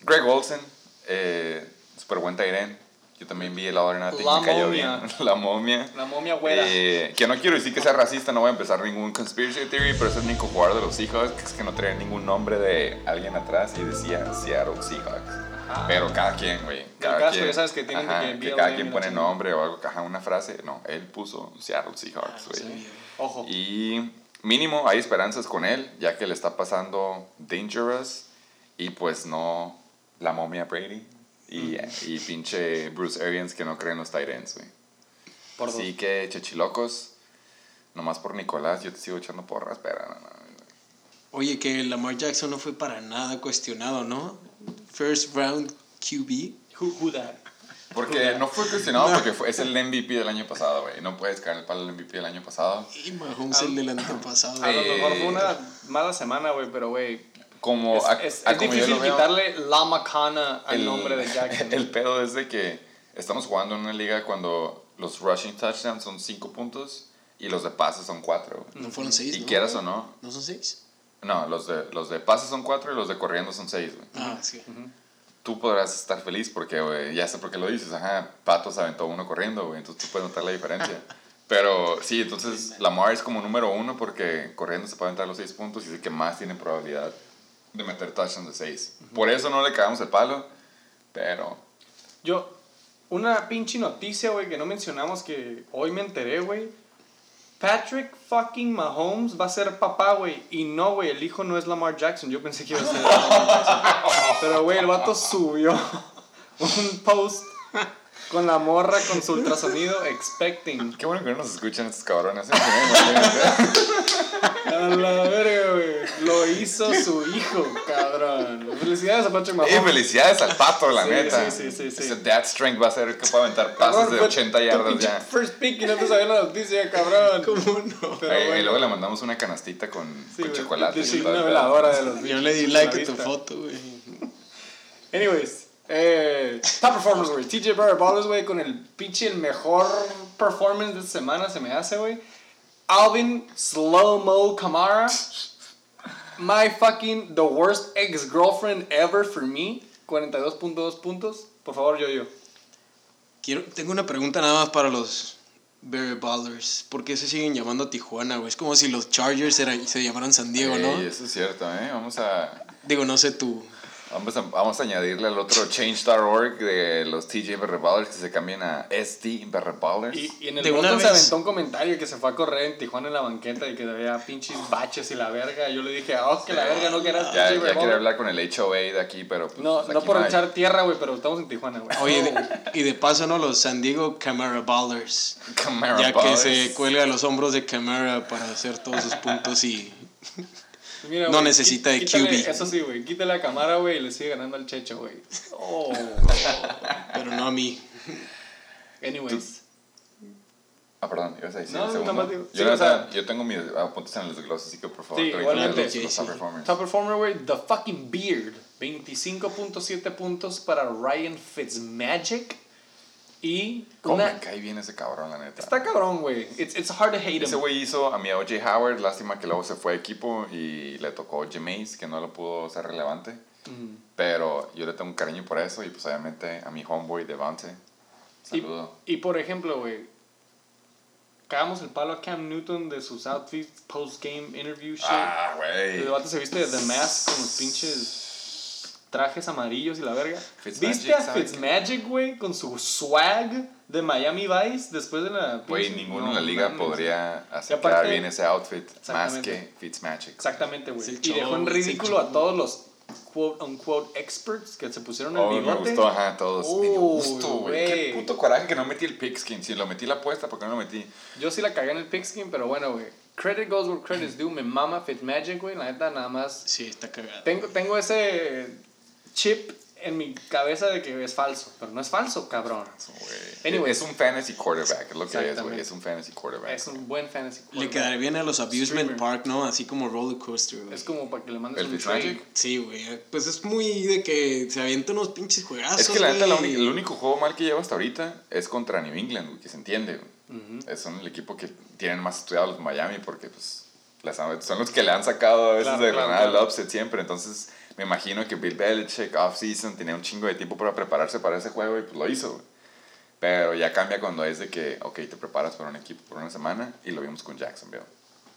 Greg Olsen, eh, super buen Tyren. Yo también vi el Other Nothing, La me cayó bien. La momia. La momia güera. Eh, que no quiero decir que sea racista, no voy a empezar ningún conspiracy theory, pero es el único jugador de los Seahawks que es que no traía ningún nombre de alguien atrás y decía Seattle Seahawks. Ajá. Pero cada quien, güey. Cada caso, quien, sabes que tienen ajá, que que cada y quien la pone nombre o algo, ajá, una frase. No, él puso Seattle Ah, Seahawks, no güey. sabía. Ojo. Y mínimo hay esperanzas con él, ya que le está pasando Dangerous y pues no la momia Brady y, y pinche Bruce Arians que no creen los Tyrants, güey. Por dos. Así que, chechilocos, nomás por Nicolás, yo te sigo echando porras, pero no, no, no. Oye, que Lamar Jackson no fue para nada cuestionado, ¿no? First round QB. Who, who that? Porque no fue cuestionado porque fue, es el MVP del año pasado, güey. No puedes caer el palo del MVP del año pasado. Y Mahomes el del antepasado. A lo Eh, mejor fue una mala semana, güey, pero, güey. Como, Es, a- es- a es como difícil veo, quitarle la macana al el- nombre de Jackson. El pedo es de que estamos jugando en una liga cuando los rushing touchdowns son 5 puntos y los de pases son 4. No fueron seis, Y ¿no? quieras o no, ¿No son seis? no, los de, los de pases son 4 y los de corriendo son 6, güey. Ah, sí. Tú podrás estar feliz porque, güey, ya sé por qué lo dices, ajá, Patos aventó uno corriendo, güey, entonces tú puedes notar la diferencia. Pero sí, entonces Lamar es como número uno porque corriendo se puede aventar los 6 puntos y es el que más tiene probabilidad de meter touchdowns de 6. Por eso no le cagamos el palo, pero Yo, una pinche noticia, güey, que no mencionamos que hoy me enteré, güey. Patrick fucking Mahomes va a ser papá, güey. Y no, güey, el hijo no es Lamar Jackson. Yo pensé que iba a ser Lamar Jackson. Pero, güey, el vato subió un post con la morra con su ultrasonido expecting. Qué bueno que no nos escuchan estos cabrones. ¿eh? A la verga, güey. Lo hizo su hijo, cabrón. Felicidades a Patrick y Mahomes. felicidades al pato, la Sí, neta. sí, sí, sí, sí. Ese dad strength va a ser que pueda aventar pases de fue 80 tu yardas ya. First pick y no te sabía la noticia, cabrón. ¿Cómo no? Pero Eh, Y bueno. luego le mandamos una canastita con, Sí, con chocolate. y una veladora de los Yo le di like a tu foto, güey. Anyways, eh, top performance, güey. TJ Barrett Ballers, güey, con el pinche el mejor performance de esta semana se me hace, güey. Alvin Slow Mo Kamara. My fucking the worst ex girlfriend ever for me. 42.2 puntos. Por favor, yo, yo. Quiero, tengo una pregunta nada más para los Berry Ballers. ¿Por qué se siguen llamando Tijuana, güey? Es como si los Chargers era- se llamaran San Diego, ¿no? Ey, eso es cierto, ¿eh? Vamos a... Digo, no sé tu Vamos a, vamos a añadirle al otro change.org de los TJ Ballers que se cambien a SD Ballers. Y, y en el De una se aventó un comentario que se fue a correr en Tijuana en la banqueta y que había pinches baches y la verga. Yo le dije, oh, que la verga no quieras Ya, ya revolver". quiere hablar con el HOA de aquí, pero pues, No, aquí no por hay. echar tierra, güey, pero estamos en Tijuana, güey. Oye, de- y de paso, ¿no? Los San Diego Camara Ballers. Camara Ya que Ballers. se cuelga de los hombros de Camara para hacer todos sus puntos y Mira, no güey, necesita de quítale- QB. Eso sí, güey, quítale la cámara, güey, y le sigue ganando al Checho, güey. Oh. pero no a mí. Anyways. Ah, perdón, ibas a decir No, el segundo. digo- Yo, sí, o sea- yo tengo mis apuntes en el desglose, así que por favor, Sí, igualmente. los, los Sí, top sí. performers. Top performer, güey, The Fucking Beard. 25.7 puntos para Ryan Fitzmagic. Y ¿Cómo una... me cae bien ese cabrón, la neta? Está cabrón, güey. It's, it's hard to hate Ese him. güey hizo a mi OJ Howard, lástima que luego se fue a equipo y le tocó Jameis, que no lo pudo ser relevante. Mm. Pero yo le tengo un cariño por eso y pues obviamente a mi homeboy Devante. Y, Saludo. y por ejemplo, güey, cagamos el palo a Cam Newton de sus outfits post-game interview shit. Ah, El güey. vato se viste de The Mask con los pinches trajes amarillos y la verga. ¿Viste a. Fitzmagic, güey, con su swag de Miami Vice después de la Güey, ninguno no en la liga mames. podría quedar bien ese outfit más que Fitzmagic. Exactamente, güey. Y dejó en ridículo a todos los quote unquote experts que se pusieron el Oh, me bigote. gustó, ajá, todos. me dio gusto, güey. Qué puto coraje que no metí el pigskin. Si lo metí la apuesta, ¿por qué no lo metí? Yo sí la cagué en el pigskin, pero bueno, güey. Credit goes where credit's due. Me mama Fitzmagic, güey. La neta, nada más. Sí, está cagado. Tengo, tengo ese chip en mi cabeza de que es falso, pero no es falso, cabrón. Güey. Anyways. Es un fantasy quarterback, es lo que es, güey. Es un fantasy quarterback. Es un buen fantasy. Le quarterback. quedaría bien a los Abusement Streamer. Park, ¿no? Así como roller coaster, güey. Es como para que le mandes ¿El un trade. Sí, güey. Pues es muy de que se avienta unos pinches juegazos. Es que la neta, el único juego mal que lleva hasta ahorita es contra New England, güey, que se entiende. güey. Es Son el equipo que tienen más estudiado los Miami porque pues las- son los que le han sacado a veces Claro, de claro, Granada claro. el upset siempre. Entonces me imagino que Bill Belichick off-season tenía un chingo de tiempo para prepararse para ese juego y pues lo hizo. güey. Pero ya cambia cuando es de que, ok, te preparas para un equipo por una semana y lo vimos con Jacksonville.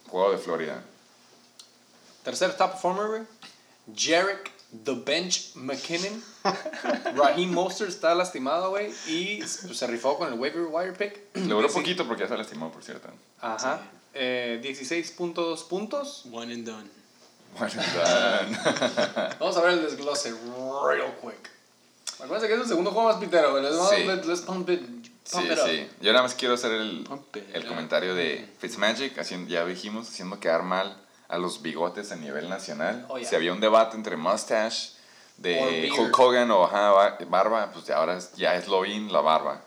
Juego de Florida. Tercer top performer, güey. Jarek The Bench McKinnon. Raheem Mostert está lastimado, güey. Y se rifó con el waiver wire pick. Le duró Sí. poquito porque ya se lastimó, por cierto. Ajá. Eh, 16.2 puntos. One and done. Vamos a ver el desglose real quick. Acuérdense que es el segundo juego más pitero. Let's, Sí. let's, let's pump it, Sí, it up. sí. Yo nada más quiero hacer el, el comentario de Fitzmagic, haciendo, ya dijimos, haciendo quedar mal a los bigotes a nivel nacional. Oh, yeah. Si había un debate entre mustache de. Hulk Hogan o ajá, barba, pues ya ahora ya es lo in la barba.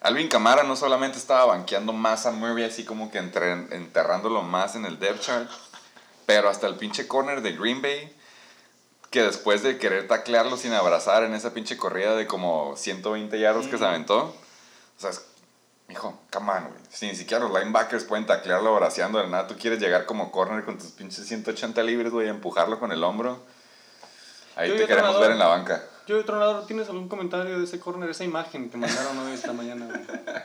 Alvin Camara no solamente estaba banqueando más a Murray, así como que enterrándolo más en el depth chart, pero hasta el pinche corner de Green Bay, que después de querer taclearlo sin abrazar en esa pinche corrida de como 120 yardas que se aventó, o sea, es- mijo, come on, güey. Si ni siquiera los linebackers pueden taclearlo abraceando de nada, tú quieres llegar como corner con tus pinches 180 libres, güey, empujarlo con el hombro. Ahí Yo te queremos entrenador. ver en la banca. Yo, Tronador, ¿tienes algún comentario de ese corner, esa imagen que mandaron hoy esta mañana? güey?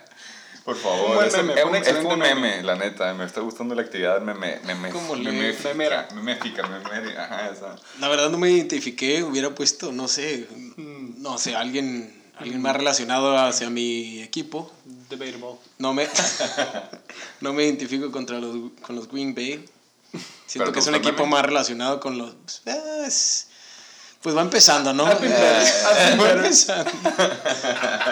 Por favor, es meme, un, es un un- es excelente un meme. meme, la neta. Me está gustando la actividad meme, meme, Como meméfica, memera. meméfica, meme, ajá, esa. La verdad no me identifiqué, hubiera puesto, no sé, Mm, no sé, alguien, alguien más relacionado hacia mi equipo. debatable. No me, no me identifico contra los, con los Green Bay. Siento Pero que es un equipo meme. más relacionado con los... eh, es- pues va empezando, ¿no? Happy Eh, va empezando.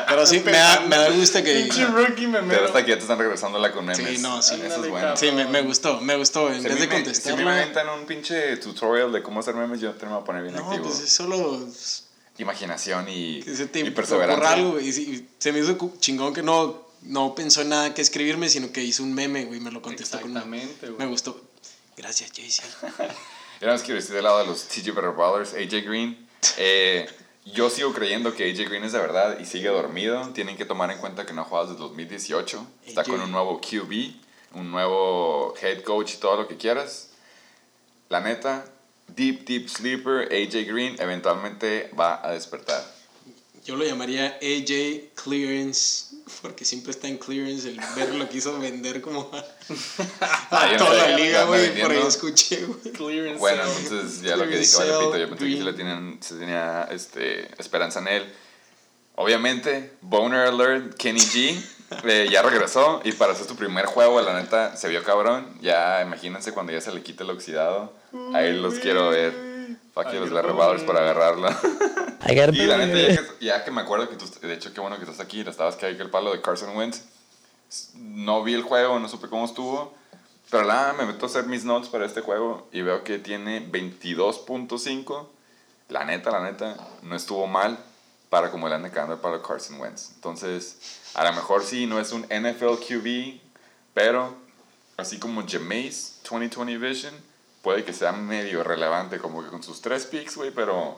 Pero sí, me da, me da gusto que... Pinche rookie me Pero hasta que ya te están regresándola con memes. Sí, no, sí. Eso es bueno. Sí, me, me gustó, me gustó. En Si vez de me- Si a mí me aventan un pinche tutorial de cómo hacer memes, yo te me voy a poner bien No, activo. pues es solo Imaginación y, que se te y perseverancia. algo, güey. Y se me hizo chingón que no, no pensó en nada que escribirme, sino que hizo un meme, güey, y me lo contestó con Exactamente, Me gustó. Gracias, Jaycee. Yo nada más quiero decir del lado de los TJ Brothers, AJ Green. eh, yo sigo creyendo que AJ Green es de verdad y sigue dormido. Tienen que tomar en cuenta que no ha jugado desde 2018. Está con un nuevo QB, un nuevo head coach y todo lo que quieras. La neta, deep, deep sleeper, AJ Green eventualmente va a despertar. Yo lo llamaría AJ Clearance Porque siempre está en clearance el ver lo que hizo vender como a, Ah, no toda la liga, güey. Por ahí escuché, güey. Clearance Bueno, entonces ya lo que dije, vale, pito, yo pensé que le tenían, se tenía este, esperanza en él. Obviamente, Boner Alert, Kenny G, eh, ya regresó y para hacer su primer juego, la neta, se vio cabrón. Ya imagínense cuando ya se le quite el oxidado. Ahí los quiero ver. Fuck you, los Larry Ballers para agarrarlo. Y la neta, ya que, ya que me acuerdo que tú, de hecho, qué bueno que estás aquí, estabas que hay que el palo de Carson Wentz. No vi el juego, no supe cómo estuvo. Pero nada, me meto a hacer mis notes para este juego y veo que tiene 22.5. La neta, la neta, no estuvo mal para como le anda cagando el palo a Carson Wentz. Entonces, a lo mejor sí, no es un NFL QB, pero así como Jameis 2020 Vision, puede que sea medio relevante, como que con sus tres picks, güey, pero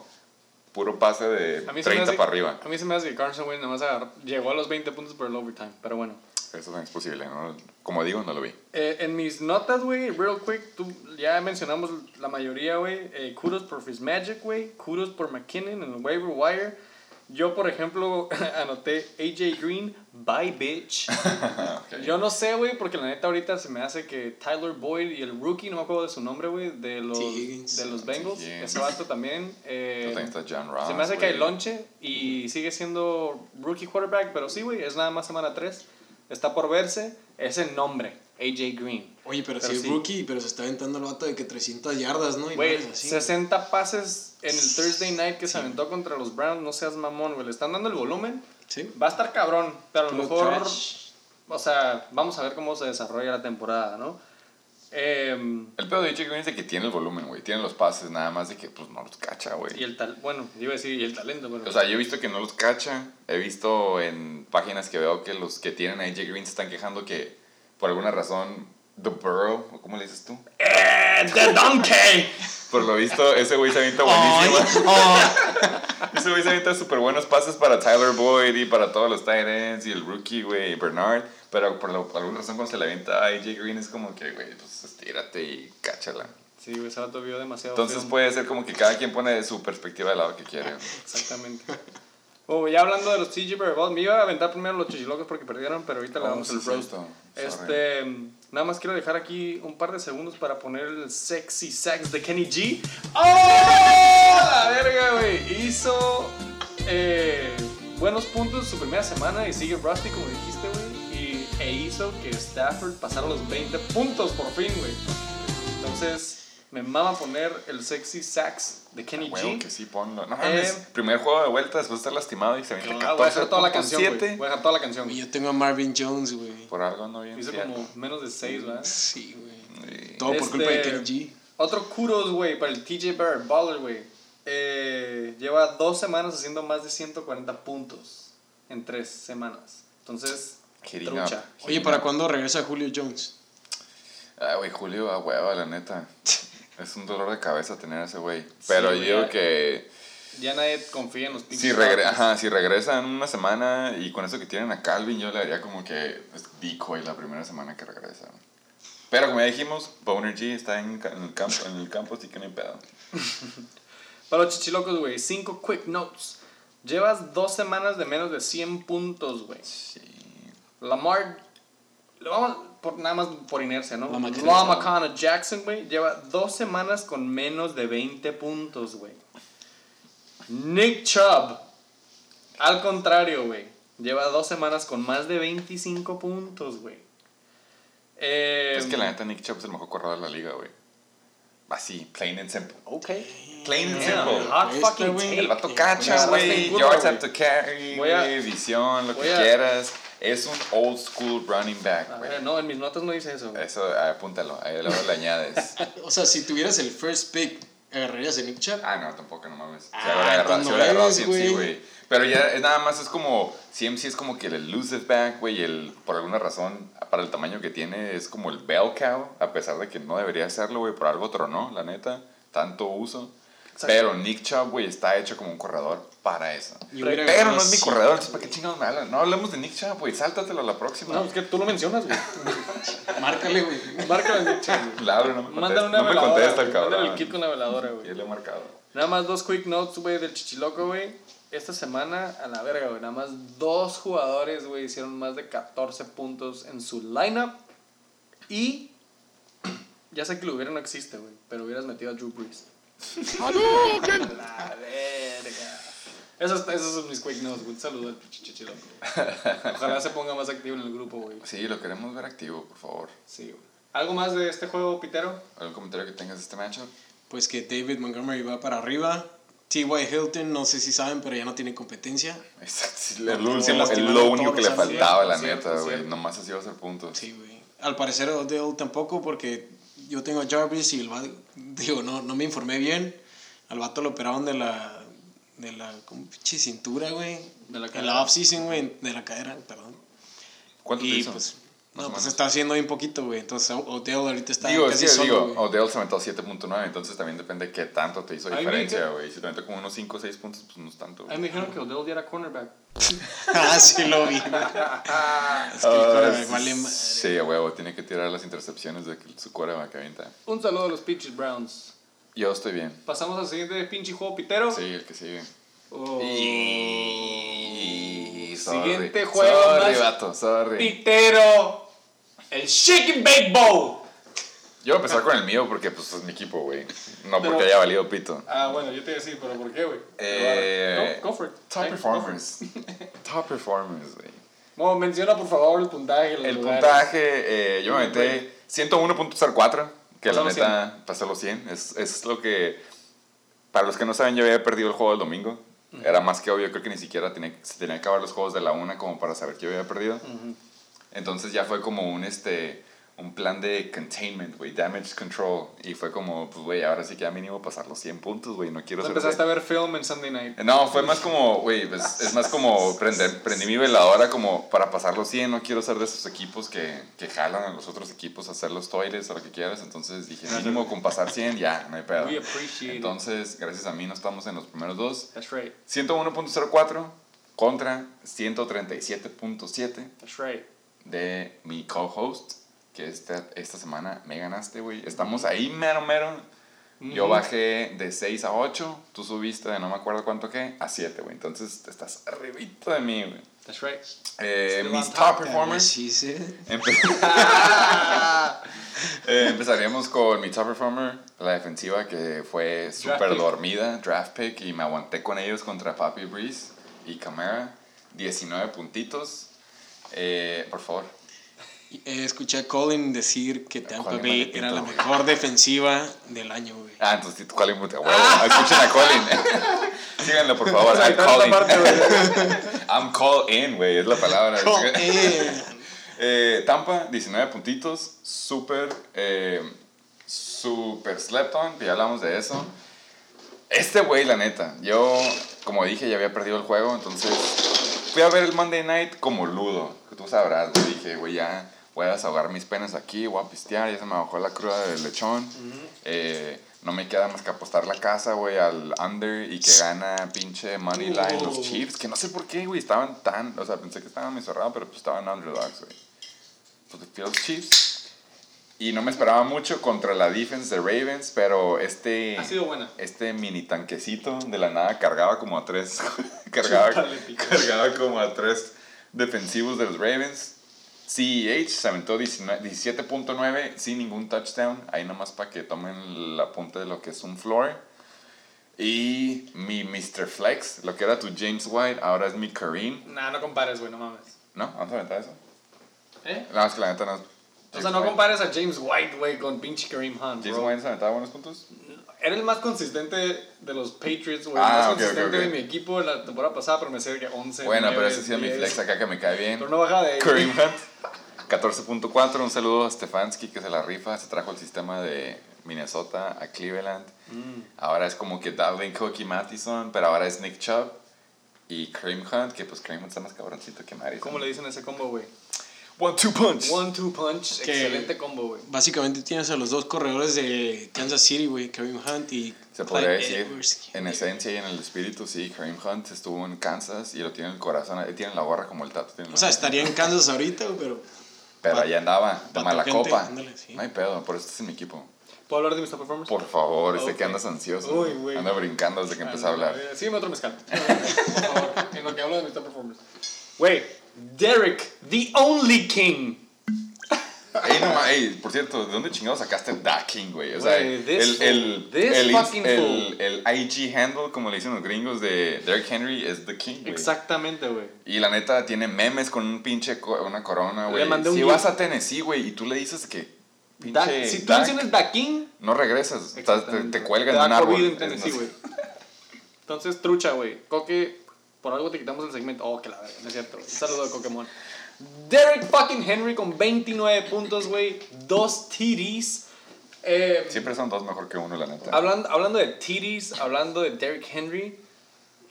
puro pase de A mí se me 30 hace- para arriba. A mí se me hace que Carson Wentz nomás agarró- llegó a los 20 puntos por el overtime, pero bueno. Eso es posible, ¿no? Como digo, no lo vi. Eh, en mis notas, güey, real quick, tú, ya mencionamos la mayoría, güey. Eh, kudos por Fitzmagic, güey. Kudos por McKinnon en el waiver wire. Yo, por ejemplo, anoté AJ Green, bye bitch. Yo no sé, güey, porque la neta ahorita se me hace que Tyler Boyd y el rookie, no me acuerdo de su nombre, güey, de los, de los Bengals. Ese vato también. eh, John Ross. se me hace que hay lonche y sigue siendo rookie quarterback, pero sí, güey, es nada más semana 3. Está por verse. Es el nombre, AJ Green. Oye, pero, Pero si es rookie, pero se está aventando el vato de que 300 yardas, ¿no? Y Güey, madres así. 60 pases en el Thursday night que se aventó contra los Browns. No seas mamón, güey. Le están dando el volumen. Sí. Va a estar cabrón, pero a lo mejor. trash. O sea, vamos a ver cómo se desarrolla la temporada, ¿no? Em, El pedo de AJ Green es de que tiene el volumen, güey. Tiene los pases, nada más de que pues no los cacha, güey. y el tal. Bueno, yo iba a decir, y el talento, pero. O sea, yo he visto que no los cacha. He visto en páginas que veo que los que tienen a AJ Green se están quejando que por alguna razón The Burrow, o ¿cómo le dices tú? ¡Eh, ¡The Donkey! Por lo visto, ese güey se avienta buenísimo. ese güey se avienta súper buenos pases para Tyler Boyd y para todos los tight ends y el rookie, güey, Bernard. Pero por, lo- por alguna razón cuando se le avienta a AJ Green es como que, güey, pues estírate y cáchala. Sí, güey, ese vio demasiado. Entonces film. puede ser como que cada quien pone su perspectiva del lado que quiere. Exactamente. Oh, ya hablando de los TG Bear me iba a aventar primero los chichilocos porque perdieron, pero ahorita le Oh, damos sí, el roast. Sorry. Este, nada más quiero dejar aquí un par de segundos para poner el sexy sax de Kenny G. ¡Oh! La verga, güey. Hizo eh, buenos puntos su primera semana y sigue Rusty, como dijiste, güey. Y e hizo que Stafford pasara los 20 puntos por fin, güey. Entonces, me mama poner el sexy sax de Kenny Huevo, G. que sí, ponlo. No Eh, mames, primer juego de vuelta después de estar lastimado y se avienta Ah, voy a dejar toda la canción, güey. 14.7. Voy a dejar toda la canción. Y yo tengo a Marvin Jones, güey. Por algo no bien. Cierto. como menos de 6, ¿verdad? Sí, güey. Sí. Todo por Este, culpa de Kenny G. Otro kudos, güey, para el TJ Bear, Baller, güey. Eh, lleva dos semanas haciendo más de 140 puntos en tres semanas. Entonces, Hitting trucha. up. Oye, ¿para cuándo regresa Julio Jones? Ah, güey, Julio a hueva, la neta. Es un dolor de cabeza tener a ese güey. Pero güey, yo digo ya- que Ya nadie confía en los pinches. si, regre ajá, si regresa en una semana y con eso que tienen a Calvin, yo le haría como que es decoy la primera semana que regresa. Pero como ya dijimos, Boner G está en, en el campo, en el campo, así que no hay pedo. Para los chichilocos, güey, cinco quick notes. Llevas dos semanas de menos de 100 puntos, güey. Sí. Lamar, lo vamos por, nada más por inercia, ¿no? Lamar Lamar Jackson. Connor Jackson, güey, lleva dos semanas con menos de 20 puntos, güey. Nick Chubb, al contrario, güey, lleva dos semanas con más de 25 puntos, güey. Eh, Es que la neta Nick Chubb es el mejor corredor de la liga, güey. Así, plain and simple. Ok. Plain and simple. hot Este, fucking. El vato cacha, güey. ya, Yards ya, have to carry, güey. Visión, lo que a- quieras. Es un old school running back, A güey. ver, no, en mis notas no dice eso. Eso, apúntalo. Ahí luego le añades. O sea, si tuvieras el first pick, ¿agarrarías a Nick Chubb? Ah, no, tampoco, no mames. Se Ah, habrá agarrado, se habrá agarrado CMC, güey. Pero ya es nada más es como. CMC es como que el elusive back, güey. y El, por alguna razón, para el tamaño que tiene, es como el bell cow. A pesar de que no debería serlo, güey. Por algo tronó, la neta. Tanto uso. Exacto. Pero Nick Chubb, güey, está hecho como un corredor para eso. Pero no es mi corredor, entonces ¿para qué chingados me hablan? No hablemos de Nick Chubb, güey. Sáltatelo a la próxima. No, es que tú lo mencionas, güey. Márcale, güey. Márcalo en Nick Chubb. Claro, no me contesta. Manda una no me veladora. contesta el güey. Mándale cabrón. el kit con la veladora, güey. Ya le he marcado. Nada más dos quick notes, güey, del chichiloco, güey. esta semana, a la verga, güey, nada más dos jugadores, güey, hicieron más de 14 puntos en su lineup. Y ya sé que lo hubiera no existe, güey, pero hubieras metido a Drew Brees. la verga. Esos, esos son mis quick notes, güey. Saludo al pinche chichiloco. Ojalá se ponga más activo en el grupo, güey. Sí, lo queremos ver activo, por favor. Sí, güey. ¿Algo más de este juego, Pitero? ¿Algún comentario que tengas de este matchup? Pues que David Montgomery va para arriba. T.Y. Hilton, no sé si saben, pero ya no tiene competencia. Exacto, el último- es lo único que le faltaba, la neta, güey. Nomás así va a hacer puntos. Sí, güey. Al parecer Odell tampoco, porque yo tengo a Jarvis y el vato, digo, no, no me informé bien. Al vato lo operaron de la, de la, como pinche cintura, güey. De la En cadera. la off-season, güey, de la cadera, perdón. ¿Cuánto te Y hizo? pues, no, pues menos. está haciendo bien poquito, güey. Entonces Odell ahorita está Digo, casi sí, solo, digo, güey. Odell se aventó 7.9, entonces también depende de qué tanto te hizo Ay, diferencia, güey. Si te aventó como unos 5 o 6 puntos, pues no es tanto. Me dijeron que Odell ya era cornerback. ah, sí lo vi. es que el Ah, quarterback vale madre. sí, a huevo, tiene que tirar las intercepciones de que su quarterback avienta. Un saludo a los pinches Browns. Yo estoy bien. Pasamos al siguiente pinche juego, Pitero. Sí, el que sigue. Oh. Y... Siguiente sorry. juego Sorry, más. vato, sorry. Pitero. El Chicken Bake Bowl. Yo voy a empezar con el mío porque pues es mi equipo, güey. No Pero- porque haya valido pito. Ah, bueno, yo te iba a decir, pero ¿por qué, güey? Eh, Go, go for it. Top Hey, performers. Top performers, güey. No, menciona por favor el puntaje. El lugares. puntaje, eh, yo me metí 101.04, que la neta pasé los 100. Es, es lo que, para los que no saben, yo había perdido el juego del domingo. Era más que obvio, creo que ni siquiera tenía, se tenía que acabar los juegos de la una como para saber que yo había perdido. Entonces ya fue como un, este, un plan de containment, güey, damage control. Y fue como, pues, güey, ahora sí que ya mínimo pasar los 100 puntos, güey, no quiero ser empezaste a ver film en Sunday Night. no, fue más como, güey, pues, es más como prender, prendí mi veladora como para pasar los 100, no quiero ser de esos equipos que, que jalan a los otros equipos a hacer los toilets o lo que quieras, entonces dije, mínimo con pasar 100 ya, no hay pedo. We appreciate it. Entonces, gracias a mí no estamos en los primeros dos. That's right. 101.04 contra 137.7 That's right. de mi co-host, que esta, esta semana me ganaste, güey. Estamos ahí mero, mero. Yo bajé de 6 a 8, tú subiste de no me acuerdo cuánto qué, a 7, güey. Entonces estás arribito de mí, güey. That's right. Eh, mis top top, performers. Sí, sí. Empe- Eh, empezaríamos con mi top performer, la defensiva que fue súper dormida, draft pick, y me aguanté con ellos contra Papi Breeze y Camara. 19 puntitos. Eh, por favor. Eh, escuché a Colin decir que Tampa Colin Bay Maletito, era la mejor defensiva del año, güey. Ah, entonces Colin. Huevo. Escuchen a Colin. Síganlo, por favor. I'm güey. I'm call in, güey. Es la palabra. Colin. Eh, Tampa, 19 puntitos. Súper. Eh, súper slept on. Ya hablamos de eso. Este güey, la neta. Yo, como dije, ya había perdido el juego. Entonces, fui a ver el Monday Night como ludo. Que tú sabrás. güey. Dije, güey, ya voy a desahogar mis penas aquí. Voy a pistear. Ya se me bajó la cruda del lechón. Eh, no me queda más que apostar la casa, güey, al under y que gana pinche money line los Uh. Chiefs. Que no sé por qué, güey, estaban tan. O sea, pensé que estaban muy cerrados, pero pues estaban underdogs, güey. Pues fui los Chiefs. Y no me esperaba mucho contra la defense de Ravens, pero este. Ha sido buena. Este mini tanquecito de la nada cargaba como a tres. cargaba, cargaba como a tres defensivos de los Ravens. CEH se aventó 19 17.9 sin ningún touchdown. Ahí nomás para que tomen la punta de lo que es un floor. Y mi Mr. Flex, lo que era tu James White, ahora es mi Kareem. Nah, no compares, güey, no mames. ¿No? ¿Vamos a aventar eso? ¿Eh? Nada más que la neta no es. O sea, no compares a James White, güey, con pinche Kareem Hunt, James. White se aventaba buenos puntos. Era el más consistente de los Patriots, güey. Ah, el más ok, ok, consistente ok. de mi equipo la temporada pasada, pero me sé que 11. Bueno, pero 9, ese sí es mi 10. flex acá que me cae bien. Pero no baja de. Kareem Hunt, 14.4. Un saludo a Stefanski que se la rifa. Se trajo el sistema de Minnesota a Cleveland. Mm. Ahora es como que Dalvin Cook y Mattison, pero ahora es Nick Chubb y Kareem Hunt, que pues Kareem Hunt está más cabroncito que Madison. ¿Cómo le dicen ese combo, güey? One, two punch. One, two punch. Que- Excelente combo, güey. Básicamente tienes a los dos corredores de Kansas City, güey, Kareem Hunt y Se podría Clyde decir, Edwards. en esencia y en el espíritu, sí, Kareem Hunt estuvo en Kansas y lo tiene en el corazón, tiene la gorra como el tato. tiene O sea, estaría en Kansas ahorita, pero Pero allá andaba, de mala copa. ándale, sí. No hay pedo, por eso este es mi equipo. ¿Puedo hablar de mis top performers? Por favor, sé Ok. que andas ansioso. Uy, güey. Anda brincando desde que empecé a hablar. Eh, Sígueme otro mezcal. Por favor, en lo que hablo de mis top performers. Güey, Derek, the only king. Ey, no, ma- ey, por cierto, ¿de dónde chingados sacaste Da King, güey? O sea, this el, el, el, el, el IG handle, como le dicen los gringos, de Derrick Henry es The King, güey. Exactamente, güey. Y la neta tiene memes con un pinche, co- una corona, güey. Si vas a Tennessee, güey, y tú le dices que Da- si tú Dak, mencionas Da King, no regresas, te, te cuelgan un árbol. En Es- Tennessee, güey. Entonces, trucha, güey. Coque, por algo te quitamos el segmento. Oh, que la verga, no es cierto. Un saludo de Pokémon. Derek fucking Henry con 29 puntos, güey. Dos TDs. Eh, Siempre son dos mejor que uno, la neta. hablando, hablando de TDs, hablando de Derek Henry.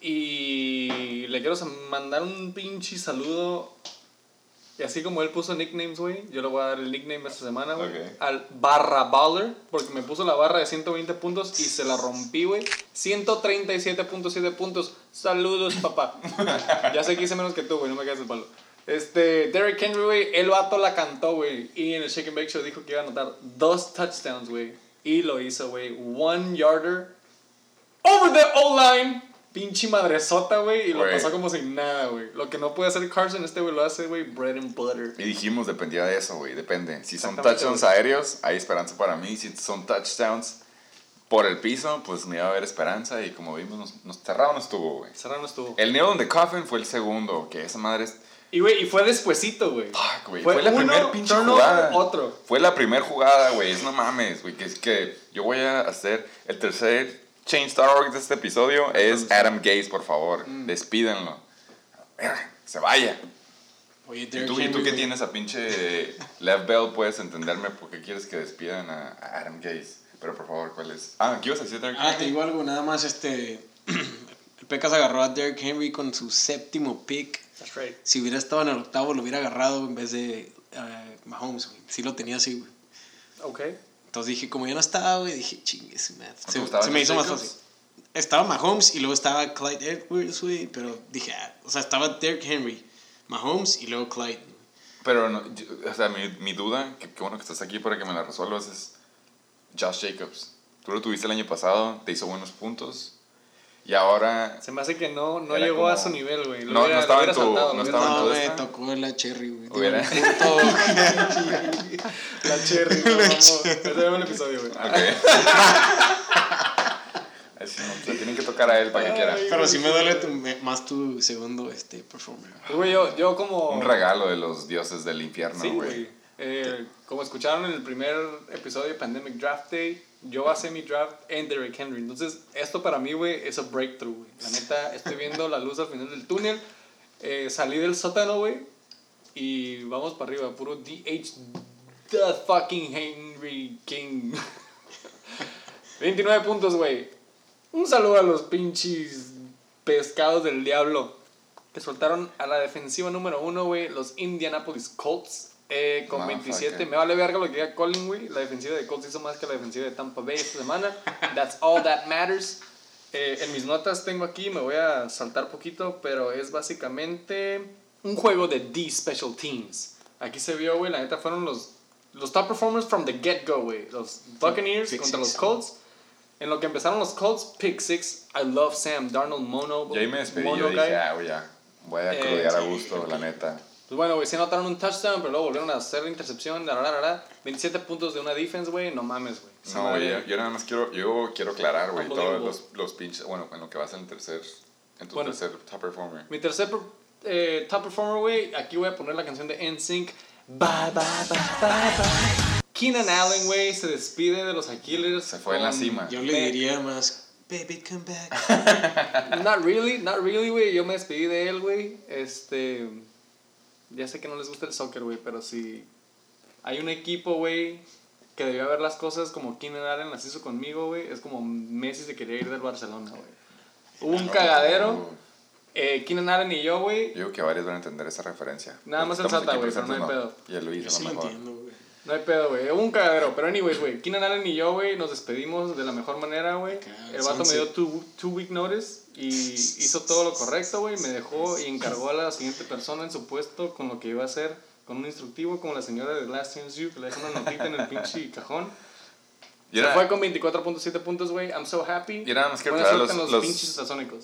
Y le quiero mandar un pinche saludo. Y así como él puso nicknames, güey, yo le voy a dar el nickname esta semana, güey. Al barra baller, porque me puso la barra de 120 puntos y se la rompí, güey. 137.7 puntos. Saludos, papá. ya sé que hice menos que tú, güey, no me quedes el palo. Este, Derrick Henry, güey, el vato la cantó, güey. Y en el Shake and Bake Show dijo que iba a anotar dos touchdowns, güey. Y lo hizo, güey. One yarder over the O-line. Pinche madresota, güey. Y lo pasó como sin nada, güey. Lo que no puede hacer Carson, este güey lo hace, güey. Bread and butter. Y dijimos, dependía de eso, güey, depende. Si son touchdowns aéreos, hay esperanza para mí. Si son touchdowns por el piso, pues me iba a haber esperanza. Y como vimos, nos, nos cerrado no estuvo, güey. Serrano estuvo. El in the coffin fue el segundo, que esa madre es... Y, güey, y fue despuesito, güey. Fuck, güey. Fue, la uno, primer pinche jugada. otro. Fue la primer jugada, güey. Es no mames, güey. Que es que yo voy a hacer el tercer Change.org de este episodio. Es Adam Gaze, por favor. Mm. Despídanlo. Verga, Se vaya. Oye, ¿Y tú, y tú güey. tienes a pinche Lev Bell, puedes entenderme por qué quieres que despidan a, a Adam Gaze. Pero por favor, ¿cuál es? Ah, ¿qué ibas a decir, Derrick Ah, te digo algo, nada más este. el Pecas agarró a Derrick Henry con su séptimo pick. That's right. Si hubiera estado en el octavo, lo hubiera agarrado en vez de eh, Mahomes. Sí lo tenía así, güey. Ok. Entonces dije, como ya no estaba, güey, dije, chingue Se, gustaba se me hizo más fácil. Estaba Mahomes y luego estaba Clyde Edwards, güey. Pero dije, ah, o sea, estaba Derrick Henry, Mahomes y luego Clyde. Pero, no, yo- o sea, mi, mi duda, que, que bueno que estás aquí para que me la resuelvas, es Josh Jacobs. Tú lo tuviste el año pasado, te hizo buenos puntos. Y ahora Se me hace que no, no llegó como- a su nivel, güey. No, hubiera- no estaba en tu- saltado, no estaba en No, tu saltado. me esta? tocó la cherry, güey. Hubiera-. La cherry, vamos. Ese era un episodio, güey. Ok. Así no, se tienen que tocar a él para que quiera. Pero sí me duele tu- me- más tu segundo este, performer. Güey, yo, yo como... Un regalo de los dioses del infierno, Sí, güey. güey. Eh, como escucharon en el primer episodio de Pandemic Draft Day, yo basé mi draft en Derrick Henry. Entonces, esto para mí, güey, es un breakthrough, güey. La neta, estoy viendo la luz al final del túnel. Eh, salí del sótano, güey. Y vamos para arriba, puro DH, the fucking Henry King. 29 puntos, güey. Un saludo a los pinches pescados del diablo que soltaron a la defensiva número uno, güey, los Indianapolis Colts. Eh, con Motherfucker. 27, me vale verga lo que diga Colin, güey. La defensiva de Colts hizo más que la defensiva de Tampa Bay esta semana. That's all that matters. Eh, en mis notas tengo aquí, me voy a saltar poquito, pero es básicamente un juego de D Special Teams. Aquí se vio, güey, la neta fueron los, los top performers from the get-go, güey. Los Buccaneers Pick contra six. los Colts. En lo que empezaron los Colts, pick six. I love Sam Darnold Mono. Yo ahí me despedí, yo dije, ah, güey, ya. Voy a Eh, a sí, gusto, la neta. Pues bueno, güey, sí anotaron un touchdown, pero luego volvieron a hacer la intercepción, la, la, la, la. 27 puntos de una defense, güey, no mames, güey. No, yo, yo nada más quiero, yo quiero aclarar, güey, todos los, los pinches, bueno, en lo que vas en el tercer, en tu Bueno. tercer top performer. Mi tercer eh, top performer, güey, aquí voy a poner la canción de NSYNC. Bye, bye, bye, bye, bye. Keenan Allen, güey, se despide de los Aquiles. Se fue en la cima. Yo le diría más, baby, come back. Not really, not really, güey. Yo me despedí de él, güey. Este. Ya sé que no les gusta el soccer, güey, pero si hay un equipo, güey, que debió ver las cosas como Keenan Allen las hizo conmigo, güey, es como Messi se quería ir del Barcelona, güey. Hubo un cagadero. Eh, Keenan Allen y yo, güey, Yo digo que varios van a entender esa referencia. Nada más el Sata, güey, pero no hay presentes Y el Luis, Yo a sí lo mejor. entiendo, güey. no hay pedo, güey. Hubo un cagadero. Pero, anyways, güey, Keenan Allen y yo, güey, nos despedimos de la mejor manera, güey. El vato me dio two, two week notice y hizo todo lo correcto, güey. Me dejó y encargó a la siguiente persona en su puesto con lo que iba a hacer, con un instructivo como la señora de Last Chance You, que le dejó una notita en el pinche cajón. Y Se era, fue con 24.7 puntos, güey. I'm so happy. Y nada más Buena aclarar los- los, los-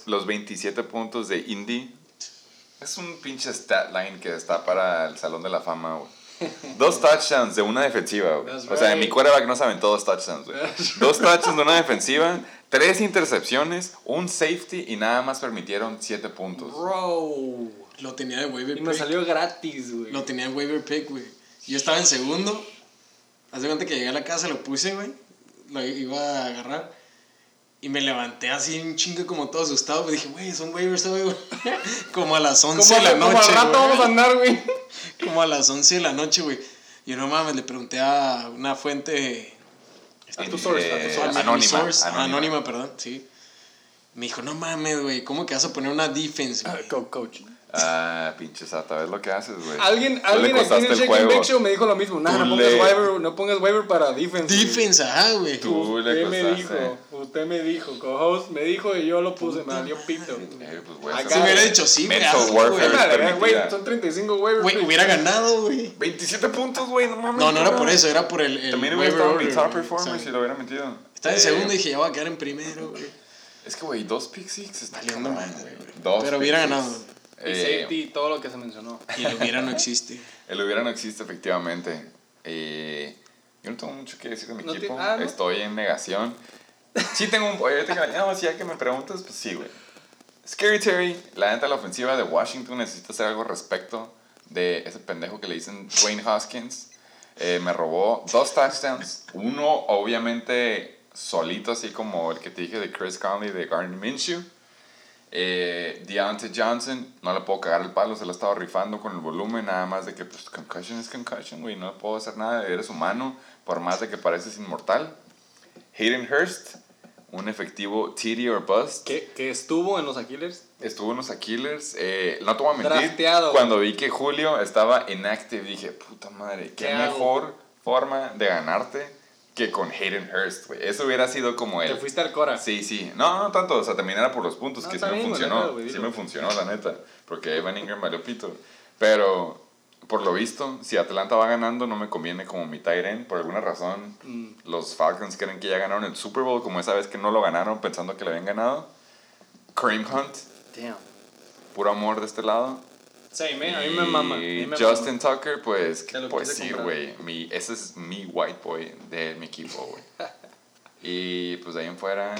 los 27 puntos de Indy. Es un pinche stat line que está para el Salón de la Fama, güey. Dos touchdowns de una defensiva, güey. O sea, right. mi quarterback no saben todos touchdowns, güey. Dos touchdowns de una defensiva, tres intercepciones, un safety y nada más permitieron 7 puntos. Bro. Lo tenía de waiver Y me pick. salió gratis, güey. Lo tenía en waiver pick, güey. Yo estaba en segundo. Haz de cuenta que llegué a la casa, lo puse, güey. Lo iba a agarrar. Y me levanté así un chingo como todo asustado. Me dije, güey, son waivers hoy, güey. como a las 11 Como, de la como noche, al rato güey. vamos a andar, güey. Como a las 11 de la noche, güey. Yo no mames, le pregunté a una fuente. A tu source, a tu Eh, source. anónima, Source, anónima. anónima, perdón, sí. Me dijo, no mames, güey, ¿cómo que vas a poner una defense, güey? Co- Coach. Ah, pinche sata, ¿ves lo que haces, güey? Alguien, alguien aquí en el juego. Bake Show me dijo lo mismo. Nah, no pongas le- waiver, no pongas waiver para defense. Defense, ajá, güey. Tú le Usted me dijo, usted me dijo, co-host me dijo y yo lo puse, me valió pito. Eh, pues, güey, Acá- Si me hubiera dicho sí, güey, son 35 waivers. Güey, hubiera ganado, güey. 27 puntos, güey, no mames. No, no era por eso, era por el. el También hubiera estado mi top performer si lo hubiera metido. Estaba en segundo y dije, ya voy a quedar en primero, güey. Es que, güey, dos pick six está Valiendo madre, güey. Pero hubiera ganado. Y Eh, safety y todo lo que se mencionó. Y el hubiera no existe. El hubiera no existe, efectivamente. Eh, yo no tengo mucho que decir de mi No equipo. ah, ¿no? Estoy en negación. Sí tengo un... Oye, que, no, si ya que me preguntas, pues sí, güey. Scary Terry, la neta, la ofensiva de Washington necesita hacer algo respecto de ese pendejo que le dicen Dwayne Hoskins. Eh, me robó dos touchdowns. Uno, obviamente, solito, así como el que te dije de Chris Conley de Gardner Minshew. Eh, Deontay Johnson, no le puedo cagar el palo, se lo estaba rifando con el volumen, nada más de que, pues, concussion es concussion, güey, no puedo hacer nada, eres humano, por más de que pareces inmortal. Hayden Hurst, un efectivo TD or bust, Que, que estuvo en los Aquiles. estuvo en los Aquiles, eh, no te voy a mentir, cuando vi que Julio estaba inactive, dije, puta madre, qué, ¿Qué hago? mejor forma de ganarte que con Hayden Hurst, güey, eso hubiera sido como el... Te fuiste al Cora. Sí, sí. No, no tanto. O sea, también era por los puntos, No, que sí me bien, funcionó. pedo, güey, sí me funcionó, la neta. Porque Evan Ingram valió pito. Pero, por lo visto, si Atlanta va ganando, no me conviene como mi end. Por alguna razón, Mm. los Falcons creen que ya ganaron el Super Bowl, como esa vez que no lo ganaron pensando que lo habían ganado. Kareem Hunt, Damn. puro amor de este lado. Man. A mí me mama. Y me Justin Tucker, pues, pues sí, güey. Ese es mi white boy de mi equipo, güey. y pues de ahí en fuera,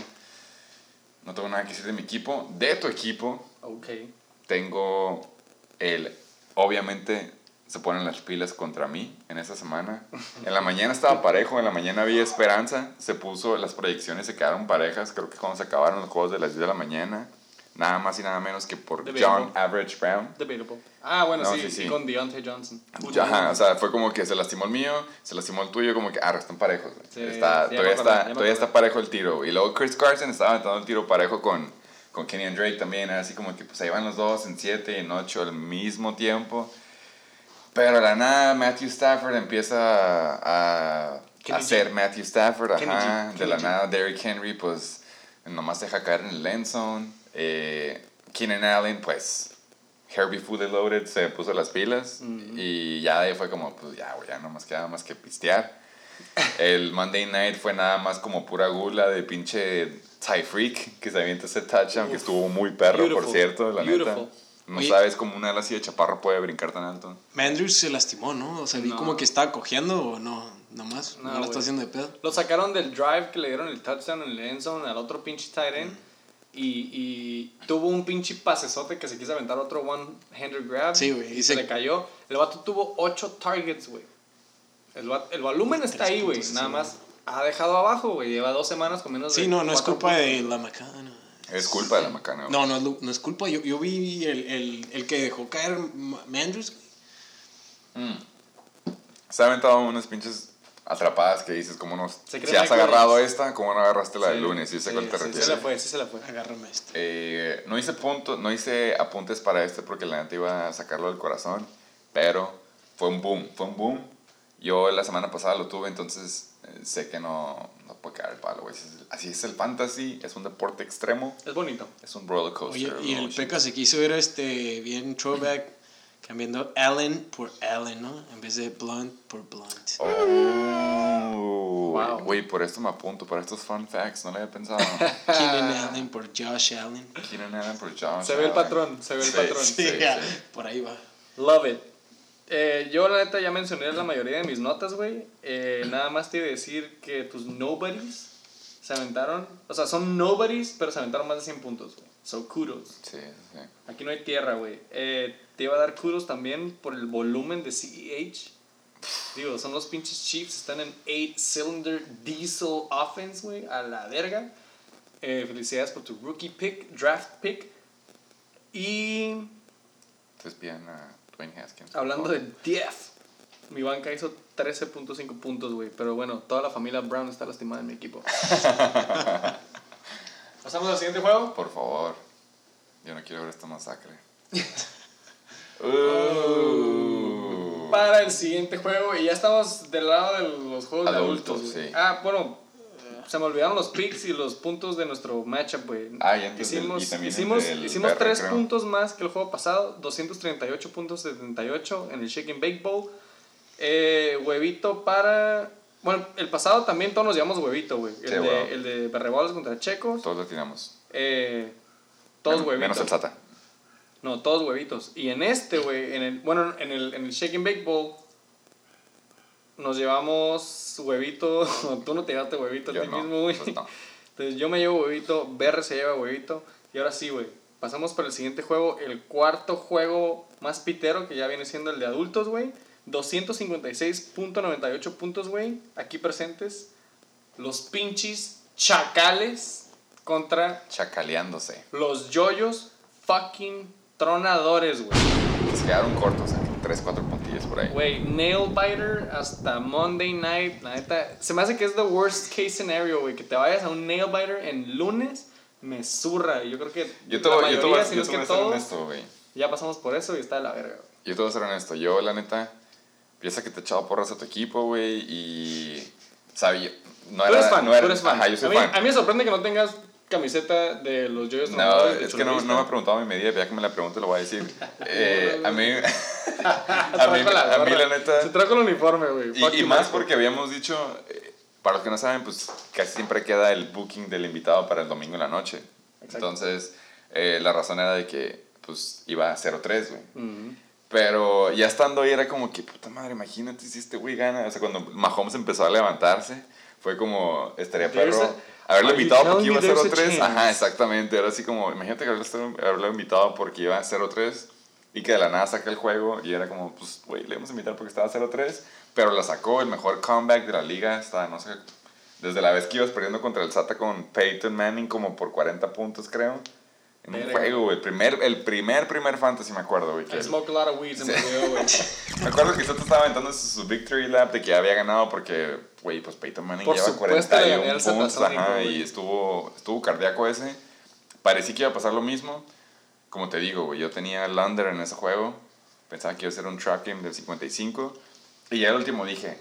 no tengo nada que decir de mi equipo. De tu equipo, mama. Ok. tengo el. Obviamente se ponen las pilas contra mí en esta semana. En la mañana estaba parejo, en la mañana había esperanza. Se puso, las proyecciones se quedaron parejas. Creo que cuando se acabaron los juegos de las 10 de la mañana. Nada más y nada menos que por Debatable. John Average Brown. Debatable. Ah, bueno, No, sí, sí, sí, con Deontay Johnson. Ajá, o sea, fue como que se lastimó el mío, se lastimó el tuyo, como que, ah, están parejos. Sí, está, todavía acordé, está, todavía está parejo el tiro. Y luego Chris Carson estaba aventando el tiro parejo con, con Kenny and Drake también. Era así como que pues ahí van los dos en 7 y en 8 al mismo tiempo. Pero de la nada Matthew Stafford empieza a, a ser. Matthew Stafford, Kenny ajá. G, de la nada Derrick Henry pues nomás deja caer en el end zone. Eh, Keenan Allen pues Herbie Fully Loaded se puso las pilas y ya de ahí fue como, pues ya, güey, ya no más queda más que pistear. El Monday Night fue nada más como pura gula de pinche Ty Freak que se avienta ese touchdown que estuvo muy perro, por Beautiful. cierto, la neta. Beautiful. No Oye. sabes cómo una ala así de chaparro puede brincar tan alto. Mandrews se lastimó, ¿no? O sea, vi No. como que estaba cogiendo o no, nomás. No, No, la está haciendo de pedo. Lo sacaron del drive que le dieron el touchdown en el end zone al otro pinche tight end. Y, y tuvo un pinche pasesote que se quiso aventar otro one-handed grab. Sí, güey, Y y se se- le cayó. El vato tuvo 8 targets, güey. El, el volumen está ahí, güey. Nada sí. más ha dejado abajo, güey. Lleva dos semanas con menos de Sí, no, no es culpa puntos. de la macana. Es culpa de la macana. güey. No, no, no es culpa. Yo, yo vi el, el, el que dejó caer Ma- Mandrews. güey. Mm. Se ha aventado unas pinches atrapadas que dices, ¿cómo no? Si has agarrado Williams. esta, ¿cómo no agarraste la Sí, del lunes? Sí, sé cuál te sí, refieres. se le fue, sí se le fue. Agárrame este. Eh, no hice punto, no hice apuntes para este porque la neta iba a sacarlo del corazón, pero fue un boom, fue un boom. Yo la semana pasada lo tuve, entonces eh, sé que no, no puede caer el palo, güey. Así es- es el fantasy, es un deporte extremo, Es bonito. es un roller coaster. Oye, y el ¿no? Peca se quiso ir este, bien throwback, cambiando Allen por Allen, ¿no? En vez de Blunt por Blunt. Oh. Wow. Güey, por esto me apunto, para estos fun facts, no lo había pensado. Keenan Allen por Josh Allen. Keenan Allen por Josh Se ve el patrón, se ve el Sí, patrón. sí, Sí, sí. Por ahí va. Love it. Eh, yo, la neta, ya mencioné la mayoría de mis notas, güey. Eh, nada más te iba a decir que tus nobodies se aventaron. O sea, son nobodies, pero se aventaron más de 100 puntos, güey. So, kudos. Sí, sí. Aquí no hay tierra, güey. Eh, te iba a dar kudos también por el volumen de CEH. Digo, son los pinches Chiefs, están en 8-cylinder diesel offense, güey, a la verga. Eh, felicidades por tu rookie pick, draft pick. Y Entonces piden a Dwayne Haskins. hablando de Def, mi banca hizo 13.5 puntos, güey. Pero bueno, toda la familia Brown está lastimada en mi equipo. ¿Pasamos al siguiente juego? Por favor. Yo no quiero ver esta masacre. Uh. para el siguiente juego. Y ya estamos del lado de los juegos de Adultos, adultos. güey. sí. Ah, bueno, se me olvidaron los picks y los puntos de nuestro matchup, güey. Ah, y antes del- hicimos y hicimos, del hicimos perro, tres creo. puntos más que el juego pasado. 238 puntos 78 en el Shake and Bake Bowl. Eh, huevito para... Bueno, el pasado también todos nos llevamos huevito, güey. El, Sí, de, el de Berrebolas contra Checos. Todos lo tiramos. Eh, todos Men- huevitos. Menos el Sata. No, todos huevitos. Y en este, güey, en el, bueno, en el, en el Shake and Bake Bowl, nos llevamos huevito. Tú no te llevaste huevito a Yo ti no, mismo, güey. pues no. Entonces yo me llevo huevito, BR se lleva huevito. Y ahora sí, güey. Pasamos para el siguiente juego, el cuarto juego más pitero, que ya viene siendo el de adultos, güey. 256.98 puntos, güey. Aquí presentes. Los pinches chacales contra Chacaleándose. los yoyos fucking tronadores, güey. Se quedaron cortos, ¿eh? 3, 4 puntillas por ahí. Güey, nail biter hasta Monday night. La neta, se me hace que es the worst case scenario, güey. Que te vayas a un nail biter en lunes, me zurra. Y yo creo que Yo te la voy, yo te mayoría, si yo no es te que todos, honesto, güey. ya pasamos por eso y está de la verga. güey. Yo te voy a ser honesto. Yo, la neta, piensa que te he echado porras a tu equipo, güey, y... Sabía... No Tú era, eres fan, no era- tú eres fan. Ajá, yo soy a, mí, fan. a mí me sorprende que no tengas camiseta de los yoyos No, es que no, me ha preguntado mi medida, ya que me la pregunto lo voy a decir. Eh, a mí, a mí, la a mí la neta... Se trajo el uniforme, güey. Y, más porque habíamos dicho, eh, para los que no saben, pues casi siempre queda el booking del invitado para el domingo en la noche. Exacto. Entonces, eh, la razón era de que pues iba a 0-3, güey. Ujú. Pero ya estando ahí era como que, puta madre, imagínate si este güey gana. O sea, cuando Mahomes empezó a levantarse, fue como, estaría perro haberlo invitado porque iba a me there's a 0-3. chance? Ajá, exactamente. Era así como, imagínate que haberlo, haberlo invitado porque iba a 0-3 y que de la nada saca el juego y era como, pues, güey, le vamos a invitar porque estaba 0-3. Pero la sacó, el mejor comeback de la liga. Hasta, no sé, desde la vez que ibas perdiendo contra el Sata con Peyton Manning como por 40 puntos, creo. En un juego, güey. El primer, el primer, primer fantasy, me acuerdo, güey. que I el- smoke a lot of weed, se me Sí. olvidó, güey. me acuerdo que Soto estaba aventando su, su victory lap de que había ganado porque, güey, pues Peyton Manning Por lleva supuesto, le gané 41 al puntos, Satasónico, ajá, y estuvo, estuvo cardíaco ese. Parecía que iba a pasar lo mismo. Como te digo, güey, yo tenía el under en ese juego. Pensaba que iba a ser un track game del 55. Y ya el último dije,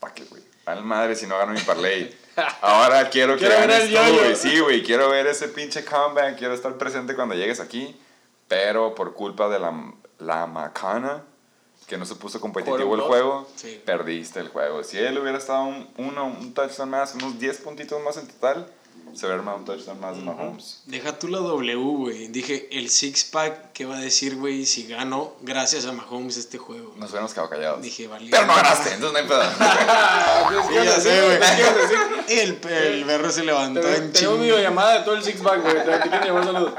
fuck it, güey. Al madre si no gano mi parlay. Ahora quiero que Quiero ver ganes el tú, güey. Sí, güey, quiero ver ese pinche comeback. Quiero estar presente cuando llegues aquí. Pero por culpa de la, la macana, que no se puso competitivo el juego, Sí. perdiste el juego. Si él hubiera estado un, uno, un touchdown más, unos 10 puntitos más en total, se hubiera armado un touchdown más de Mahomes. Deja tú la W, güey. Dije, el six pack, ¿qué va a decir, güey, si gano gracias a Mahomes este juego? Nos hubiéramos quedado callados. Dije, vale. Pero no ganaste, entonces no hay pedo. ¿Qué ya ibas a sé, güey. El, el berro se levantó en Tenemos chingo. videollamada de todo el six pack, güey. Te te quieren llamar saludos.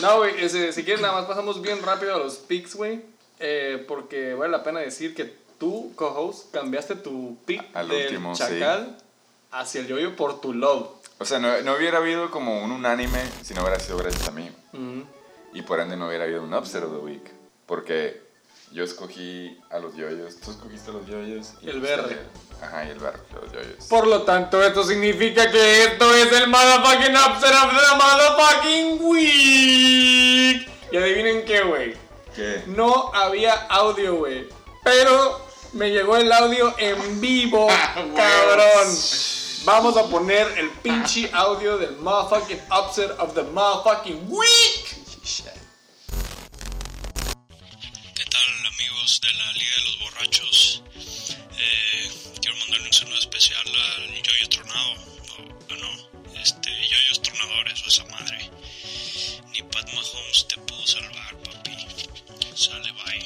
No, güey, si quieres nada más pasamos bien rápido a los picks, güey. Eh, porque vale la pena decir que tú, co-host, cambiaste tu pick Al del último, sí. Chacal hacia el yoyo por tu love. O sea, no, no hubiera habido como un unánime si no hubiera sido gracias a mí. Ujú. Y por ende no hubiera habido un upset of the week. Porque yo escogí a los yoyos, tú escogiste a los yoyos. y El verde. Ajá, y el verde, los yoyos. Por lo tanto, esto significa que esto es el motherfucking upset of the motherfucking week. Y adivinen qué, güey. No había audio, güey. Pero me llegó el audio en vivo, ah, cabrón. Vamos a poner el pinche audio del motherfucking upset of the motherfucking week. ¿Qué tal, amigos de la Liga de los Borrachos? Eh, quiero mandarle un saludo especial al Yoyo Tronado. No, no, este, Yoyos Tronadores, o esa madre. Ni Pat Mahomes te pudo salvar. Sale, bye.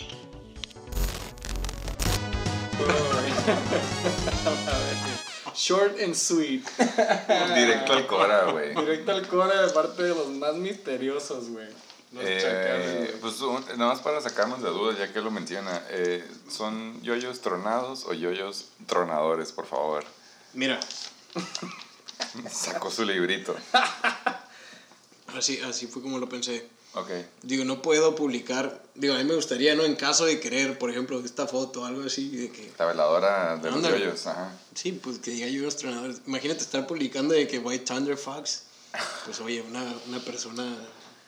Short and sweet. Directo al Cora, güey. Directo al Cora de parte de los más misteriosos, güey. Eh, pues nada más para sacarnos de dudas, ya que lo menciona, eh, ¿son yoyos tronados o yoyos tronadores, por favor? Mira. Sacó su librito. así, así fue como lo pensé. Ok. Digo, no puedo publicar. Digo, a mí me gustaría, ¿no? En caso de querer, por ejemplo, esta foto o algo así, de que. La veladora de los yoyos, ajá. Sí, pues que diga yo los entrenadores. Imagínate estar publicando de que White Thunder Fox. Pues oye, una, una persona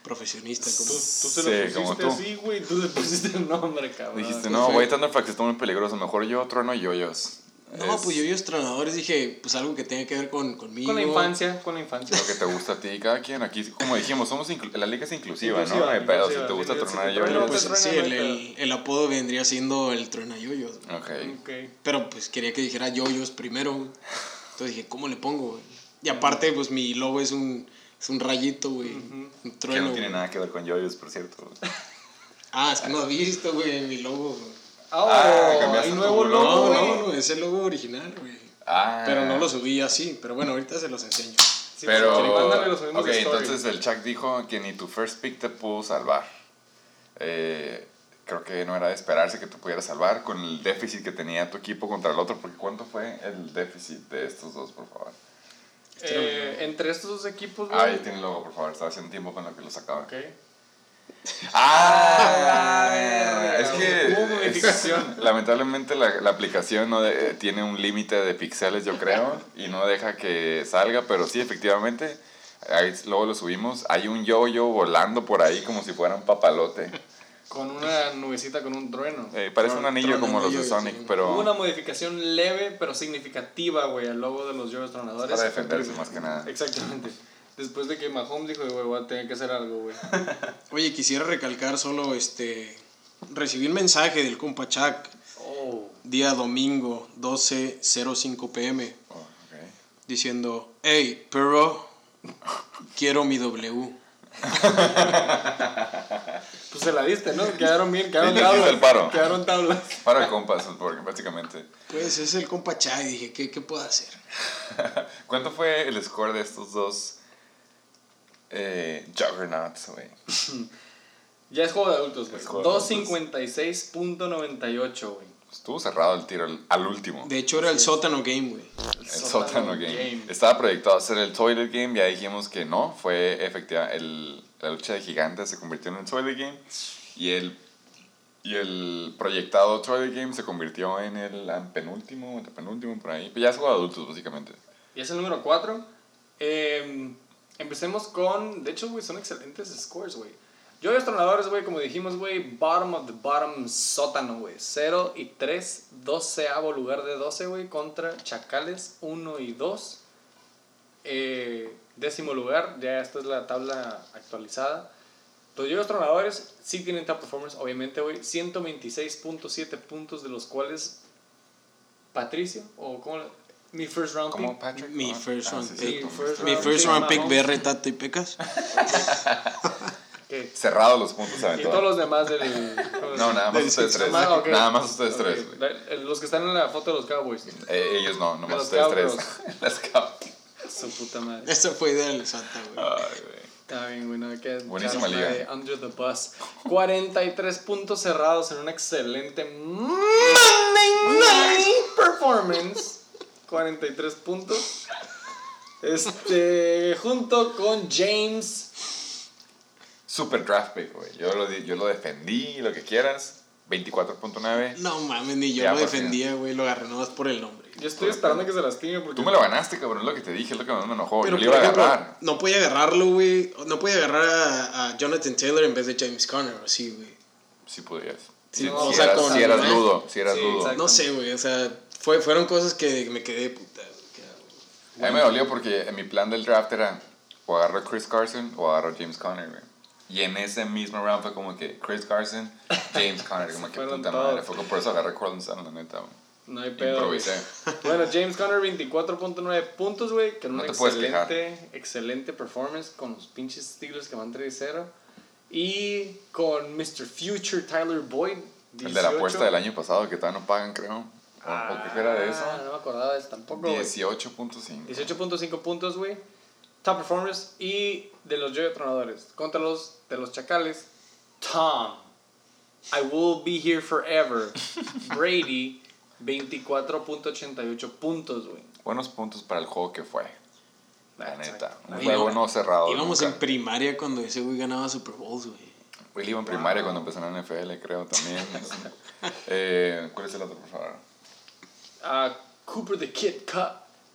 profesionista como. Tú, tú se Sí, lo como pusiste tú. así, güey. Tú le pusiste el nombre, cabrón. Dijiste, no, White Thunderflax está muy peligroso, mejor yo trono yoyos. No, Es pues yo y los entrenadores dije, pues algo que tenga que ver con, conmigo. Con la infancia, con la infancia. Lo que te gusta a ti, cada quien aquí, como dijimos, somos inclu- la liga es inclusiva, Inclusiva, ¿no? No hay pedo, si inclusiva, te gusta sí, tronar sí, yoyos. pero Pues sí, el, apodo vendría siendo el truenayoyos. Ok. Ok. Pero pues quería que dijera yoyos primero. Entonces dije, ¿cómo le pongo? güey? Y aparte, pues mi logo es un, es un rayito, güey. Un Que trueno. no tiene nada que ver con yoyos, por cierto. Ah, es que no has visto, güey, mi logo. güey. Oh, Ah, cambiaste hay tu nuevo logo, logo, No, no, es el logo original, güey. Ah. Pero no lo subí así. Pero bueno, ahorita se los enseño. Sí, Pero, sí, mándame, lo subimos ok, story. entonces el Chuck dijo que ni tu first pick te pudo salvar. Eh, creo que no era de esperarse que te pudiera salvar con el déficit que tenía tu equipo contra el otro, porque ¿cuánto fue el déficit de estos dos, por favor? Eh, entre estos dos equipos, güey. Ah, ahí tiene el logo, por favor, estaba haciendo tiempo con lo que lo sacaba. Ok. Ah, es que Hubo modificación. lamentablemente la, la aplicación no de- tiene un límite de píxeles, yo creo, y no deja que salga, pero sí, efectivamente, ahí luego lo subimos. Hay un yo-yo volando por ahí como si fuera un papalote. Con una nubecita con un trueno. Eh, parece un anillo como los de Sonic, sí. pero Hubo una modificación leve pero significativa, güey, al logo de los Joyos Tronadores. para defenderse más que nada. Exactamente. Después de que Mahomes dijo, güey, voy a tener que hacer algo, güey. Oye, quisiera recalcar solo este. Recibí un mensaje del compa Chuck Oh. día domingo 12.05 pm Oh, ok. diciendo: Hey, pero quiero mi W. Pues se la diste, ¿no? Quedaron bien, quedaron Sí, tablas. el paro. Quedaron tablas. Para el compas, porque básicamente. Pues es el compa Chuck y dije: ¿Qué, qué puedo hacer? ¿Cuánto fue el score de estos dos eh, Juggernauts, güey? Ya es juego de adultos, güey. Es juego de adultos. 256.98, güey. Estuvo cerrado el tiro al, al último. De hecho, era el sótano game, güey. El sótano game. Estaba proyectado a ser el Toilet Game, ya dijimos que no. Fue efectiva. El, la lucha de gigantes se convirtió en el Toilet Game. Y el, y el proyectado Toilet Game se convirtió en el penúltimo, penúltimo por ahí. Pero ya es juego de adultos, básicamente. Y es el número 4. Empecemos con. De hecho, güey, son excelentes scores, güey. Yo los tronadores, güey, como dijimos, güey, bottom of the bottom sótano, güey. 0 y 3, 12 lugar de 12, güey, contra Chacales 1 y 2. Eh, décimo lugar, ya esta es la tabla actualizada. Los Tronadores sí tienen top performance, obviamente, güey. 126.7 puntos, de los cuales Patricio, o como mi first round ¿Cómo, pick. Patrick? Mi first round pick. Mi first Mi round first pick, round pick, Mahomes. BR, Tato y Pecas. que- Cerrados los puntos Y aventó. todos los demás del. No, nada más ustedes tres. Ah, ok. Nada más ustedes Ok, tres, Los que están en la foto de los Cowboys. Eh, ellos no, nomás ustedes tres. Las Cow- Su puta madre. Esta fue idea del Santa, güey. Ay, güey. Está bien, güey. No que Buenísima liga. de Under the bus. 43 puntos cerrados en una excelente Monday Night Performance. 43 puntos. Este, junto con James. Super draft pick, güey. Yo lo, yo lo defendí, lo que quieras. 24.9. No mames, ni yo Ya, lo defendía, güey. Lo agarré nomás por el nombre. Yo estoy esperando que se lastime porque. Tú me lo ganaste, cabrón. Es lo que te dije, es lo que más me enojó. Pero yo le por iba a ejemplo, agarrar. no podía agarrarlo, güey. No podía agarrar a, a Jonathan Taylor en vez de James Conner, así, güey. Sí podías. Sí, si, o si sea, eras, con- si eras ludo, si eras Sí, ludo. No sé, güey. O sea, fue, fueron cosas que me quedé puta. ¿qué hago? A mí me dolió porque en mi plan del draft era o agarro a Chris Carson o agarro a James Conner, güey. Y en ese mismo round fue como que Chris Carson, James Conner, como que puta todos. madre. Fue como por eso agarré a Cortland Sutton, la neta, güey. No hay pedo. Improvisé. Bueno, James Conner 24.9 puntos, güey, con No una te puedes excelente, excelente performance con los pinches Steelers que van 3-0. Y con Mr. Future Tyler Boyd. El de la 18. apuesta del año pasado que todavía no pagan, creo. O, o qué era de eso. Ah, no me acordaba de eso tampoco, güey. 18.5. 18.5 puntos, güey. Top performers. Y de los Joy Tronadores. Contra los de los Chacales. Tom. I will be here forever. Brady. 24.88 puntos, güey. Buenos puntos para el juego que fue. La Exacto. neta. Un juego no cerrado. Íbamos nunca. en primaria cuando ese güey ganaba Super Bowls, güey. Will iba en primaria cuando empezó en la NFL, creo también. eh, ¿Cuál es el otro, por favor? Ah, Cooper the Kid Cup.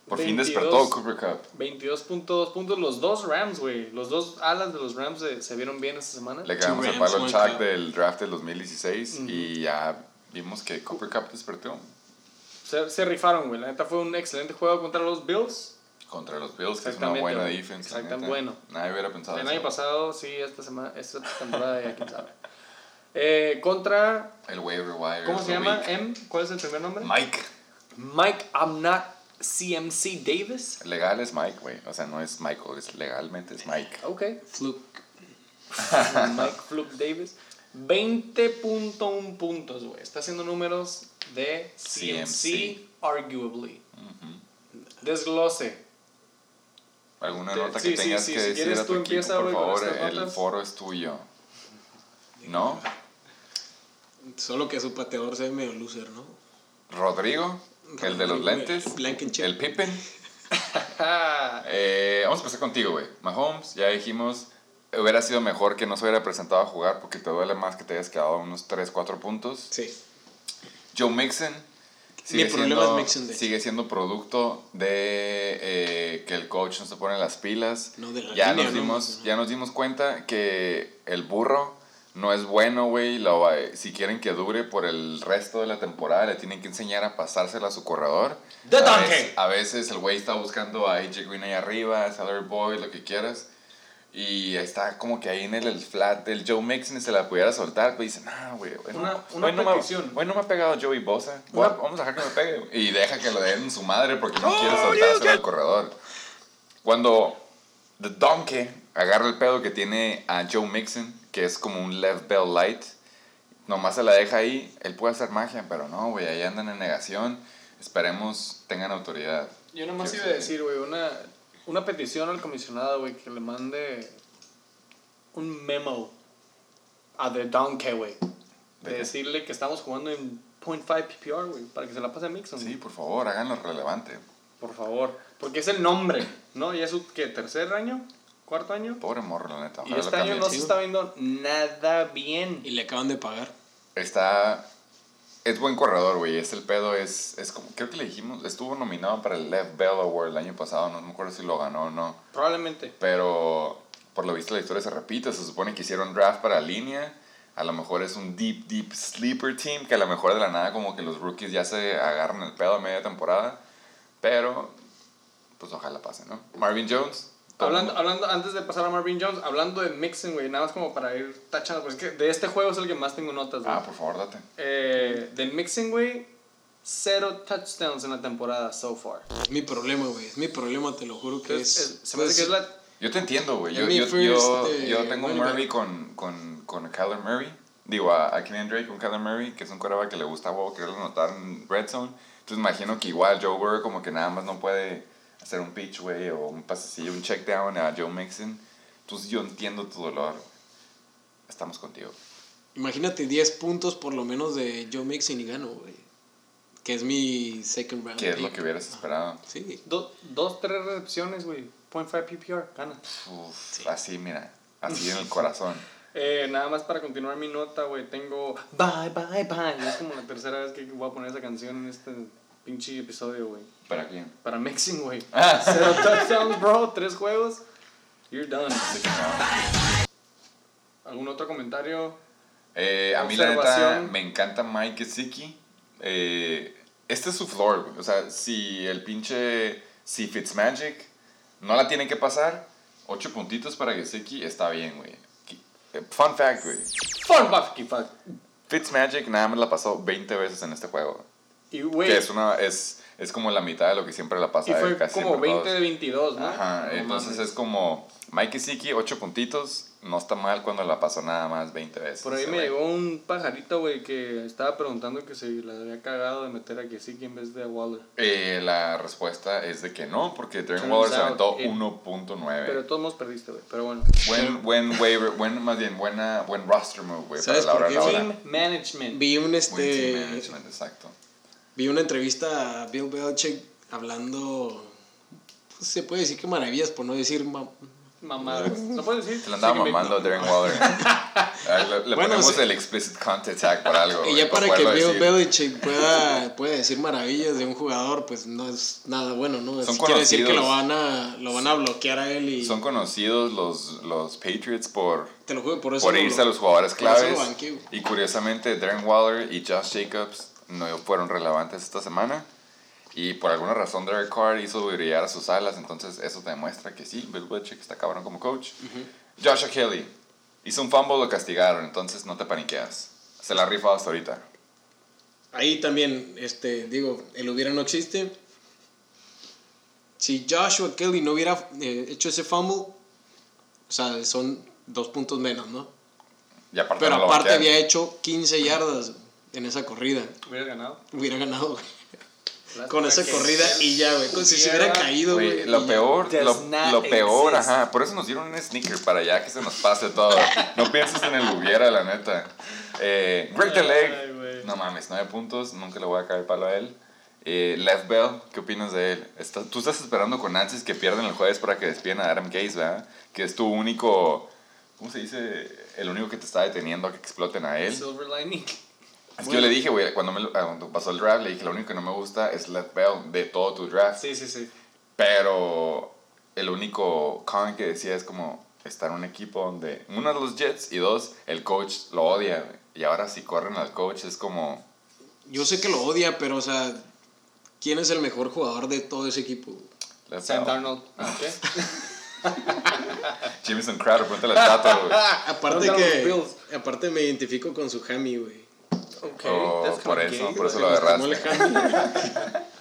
Por fin 22 despertó Cooper Cup. 22.2 puntos. Los dos Rams, güey. Los dos alas de los Rams se, se vieron bien esta semana. Le cagamos el palo Chuck cup. del draft del 2016 y ya vimos que Cooper Cup despertó Se, se rifaron, güey. La neta fue un excelente juego contra los Bills. contra los Bills, que es una buena la Exactamente, bueno. Nadie hubiera pensado El año pasado, sí, esta semana, esta temporada ya quién sabe. Eh, contra, El waiver wire. ¿cómo se llama? week. M, ¿cuál es el primer nombre? Mike. Mike I'm not CMC Davis. Legal es Mike, güey. O sea, no es Michael, es legalmente es Mike. Ok. Fluke. Mike Fluke Davis. 20.1 puntos, güey. Está haciendo números de CMC, CMC. arguably. Desglose. ¿Alguna nota sí, que sí, tengas sí, que si decir quieres a tu tú equipo, empieza, por favor? El foro es tuyo. ¿No? Solo que su pateador se ve medio loser, ¿no? Rodrigo, el de los lentes. Blankenship. El Pippen. Eh, vamos a empezar contigo, güey. Mahomes, ya dijimos, hubiera sido mejor que no se hubiera presentado a jugar porque te duele más que te hayas quedado unos 3, 4 puntos. Sí. Joe Mixon. Mi problema siendo, es Mixon, de sigue siendo producto de eh, que el coach no se pone las pilas. No, de la ya, línea, nos ¿no? dimos, ya nos dimos cuenta que el burro no es bueno, güey. Si quieren que dure por el resto de la temporada, le tienen que enseñar a pasársela a su corredor. The a veces, a veces el güey está buscando a AJ Green ahí arriba, a Salary Boy, lo que quieras. Y está como que ahí en el, el flat del Joe Mixon y se la pudiera soltar. Pues dice, nah, güey. güey, Una- no, una güey, no me- güey, no me ha pegado Joey Bosa. Una- Vamos a dejar que me pegue. güey. Y deja que lo den en su madre porque no quiere soltárselo al corredor. Cuando The Donkey agarra el pedo que tiene a Joe Mixon, que es como un left bell light, nomás se la deja ahí, él puede hacer magia, pero no, güey, ahí andan en negación. Esperemos tengan autoridad. Yo nomás Quiero iba a decir. güey, una, una petición al comisionado, güey, que le mande un memo a The Donkey, güey. ¿De De decirle que estamos jugando en 0.5 PPR, güey, para que se la pase a Mixon. Sí, güey. por favor, háganlo relevante. Por favor. Porque es el nombre, ¿no? Ya es su, ¿qué? ¿Tercer año? ¿Cuarto año? Pobre morro, la neta. Y ojalá lo este año cambien. no se está viendo nada bien. Y le acaban de pagar. Está. Es buen corredor, güey. Es el pedo, es, es como. Creo que le dijimos. Estuvo nominado para el Left Bell Award el año pasado. No me acuerdo si lo ganó o no. Probablemente. Pero por lo visto la historia se repite. Se supone que hicieron draft para línea. A lo mejor es un deep, deep sleeper team. Que a lo mejor de la nada, como que los rookies ya se agarran el pedo a media temporada. Pero. Pues ojalá pase, ¿no? Marvin Jones. Hablando, hablando, antes de pasar a Marvin Jones, hablando de Mixon, güey, nada más como para ir tachando, pues es que de este juego es el que más tengo notas, güey. Ah, por favor, date. Eh, de Mixon, güey, cero touchdowns en la temporada so far. Es mi problema, güey. Es mi problema, te lo juro que Es- es. es- se me hace que es la... Yo te entiendo, güey. Yo, yo, first, yo, eh, yo tengo un Murray con, con, con Kyler Murray. Digo, a, a Kenyan Drake con Kyler Murray, que es un coreback que le gusta huevo quererlo anotar en Red Zone. Entonces imagino que igual Joe Burrow como que nada más no puede hacer un pitch, güey, o un pasecillo, un check down a Joe Mixon. Entonces yo entiendo tu dolor. güey. Estamos contigo. Imagínate 10 puntos por lo menos de Joe Mixon y gano, güey. Que es mi second round. ¿Qué es lo que hubieras esperado? Sí. do- dos, tres recepciones, güey. 0.5 PPR, gana. Uf, Así, mira. Así en el corazón. Eh, nada más para continuar mi nota, güey, tengo Bye, bye, bye. Es como la tercera vez que voy a poner esa canción en este pinche episodio, güey. ¿Para quién? Para Mixing, güey. Ah. Cero touchdowns, bro. Tres juegos. You're done. ¿Algún otro comentario? Eh, a mí la neta me encanta Mike Gesicki. Eh, este es su floor, güey. O sea, si el pinche... Si Fitzmagic no la tiene que pasar, ocho puntitos para Gesicki está bien, güey. Eh, Fun fact, güey. Fun fuck. Fitzmagic nada más la pasó 20 veces en este juego. Y, güey, Que es, una, es, es como la mitad de lo que siempre la pasa. y fue eh, casi como siempre 20 todos. de 22, ¿no? Ajá, No entonces mames. es como Mike Gesicki, 8 puntitos. No está mal cuando la pasó nada más 20 veces. Por ahí me llegó un pajarito, güey, que estaba preguntando que si le había cagado de meter a Gesicki en vez de a Waller. Eh, la respuesta es de que no, porque Darren Waller se aventó it- 1.9. Pero todos modos perdiste, güey. Pero bueno. Buen, buen waiver, buen, más bien, buena, buen roster move, güey, para ¿Sabes la hora la hora. Team management. Vi un Buen este. team management, exacto. Vi una entrevista a Bill Belichick hablando. pues, se puede decir que maravillas, por no decir. ma- Mamadas. ¿No puedes decir? Se lo andaba Sí que me- mamando a Darren Waller. Ah, le le Bueno, ponemos sí. el explicit content tag por algo. Y ya para que Bill. Belichick pueda, pueda decir maravillas de un jugador, pues no es nada bueno, ¿no? Son quiere decir que lo conocidos. van a, lo van a bloquear a él y Son conocidos los, los Patriots por, te lo juro, por eso por lo- irse a los jugadores claves. lo. Y curiosamente, Darren Waller y Josh Jacobs no fueron relevantes esta semana. Y por alguna razón, Derek Carr hizo brillar a sus alas. Entonces, eso te demuestra que sí, Bill Belichick está cabrón como coach. Joshua Kelly hizo un fumble, lo castigaron. Entonces, no te paniqueas. Se la ha rifado hasta ahorita. Ahí también, este, digo, el hubiera no existe. Si Joshua Kelly no hubiera eh, hecho ese fumble, o sea, son dos puntos menos, ¿no? Y aparte, Pero no aparte había hecho 15 yardas en esa corrida. Hubieras ganado. Hubiera ganado, güey. Lástima Con esa corrida y ya, güey. Como si se hubiera caído, Güey, lo peor, lo, peor, exist. ajá. Por eso nos dieron un sneaker para ya que se nos pase todo. No pienses en el hubiera, la neta. Eh, Greg Deleg, no mames, nueve puntos, nunca le voy a caer el palo a él. Eh, Lev Bell, ¿qué opinas de él? Está- tú estás esperando con ansias que pierdan el jueves para que despiden a Adam Gaze, ¿verdad? Que es tu único, ¿cómo se dice? El único que te está deteniendo a que exploten a él. Silver lining. Es que yo le dije, güey, cuando, me ah, cuando pasó el draft, le dije, lo único que no me gusta es Lev Bell de todo tu draft. Sí, sí, sí. Pero el único con que decía es como estar en un equipo donde, uno, los Jets y dos, el coach lo odia. Y ahora si corren al coach es como... Yo sé que lo odia, pero, o sea, ¿quién es el mejor jugador de todo ese equipo? Sam. Darnold. Ah. Jameson Crowder, pregúntale al Tato, güey. Aparte que, aparte me identifico con su Hammy, güey. Ok. Oh, that's por eso, gay, por eso lo agarraste.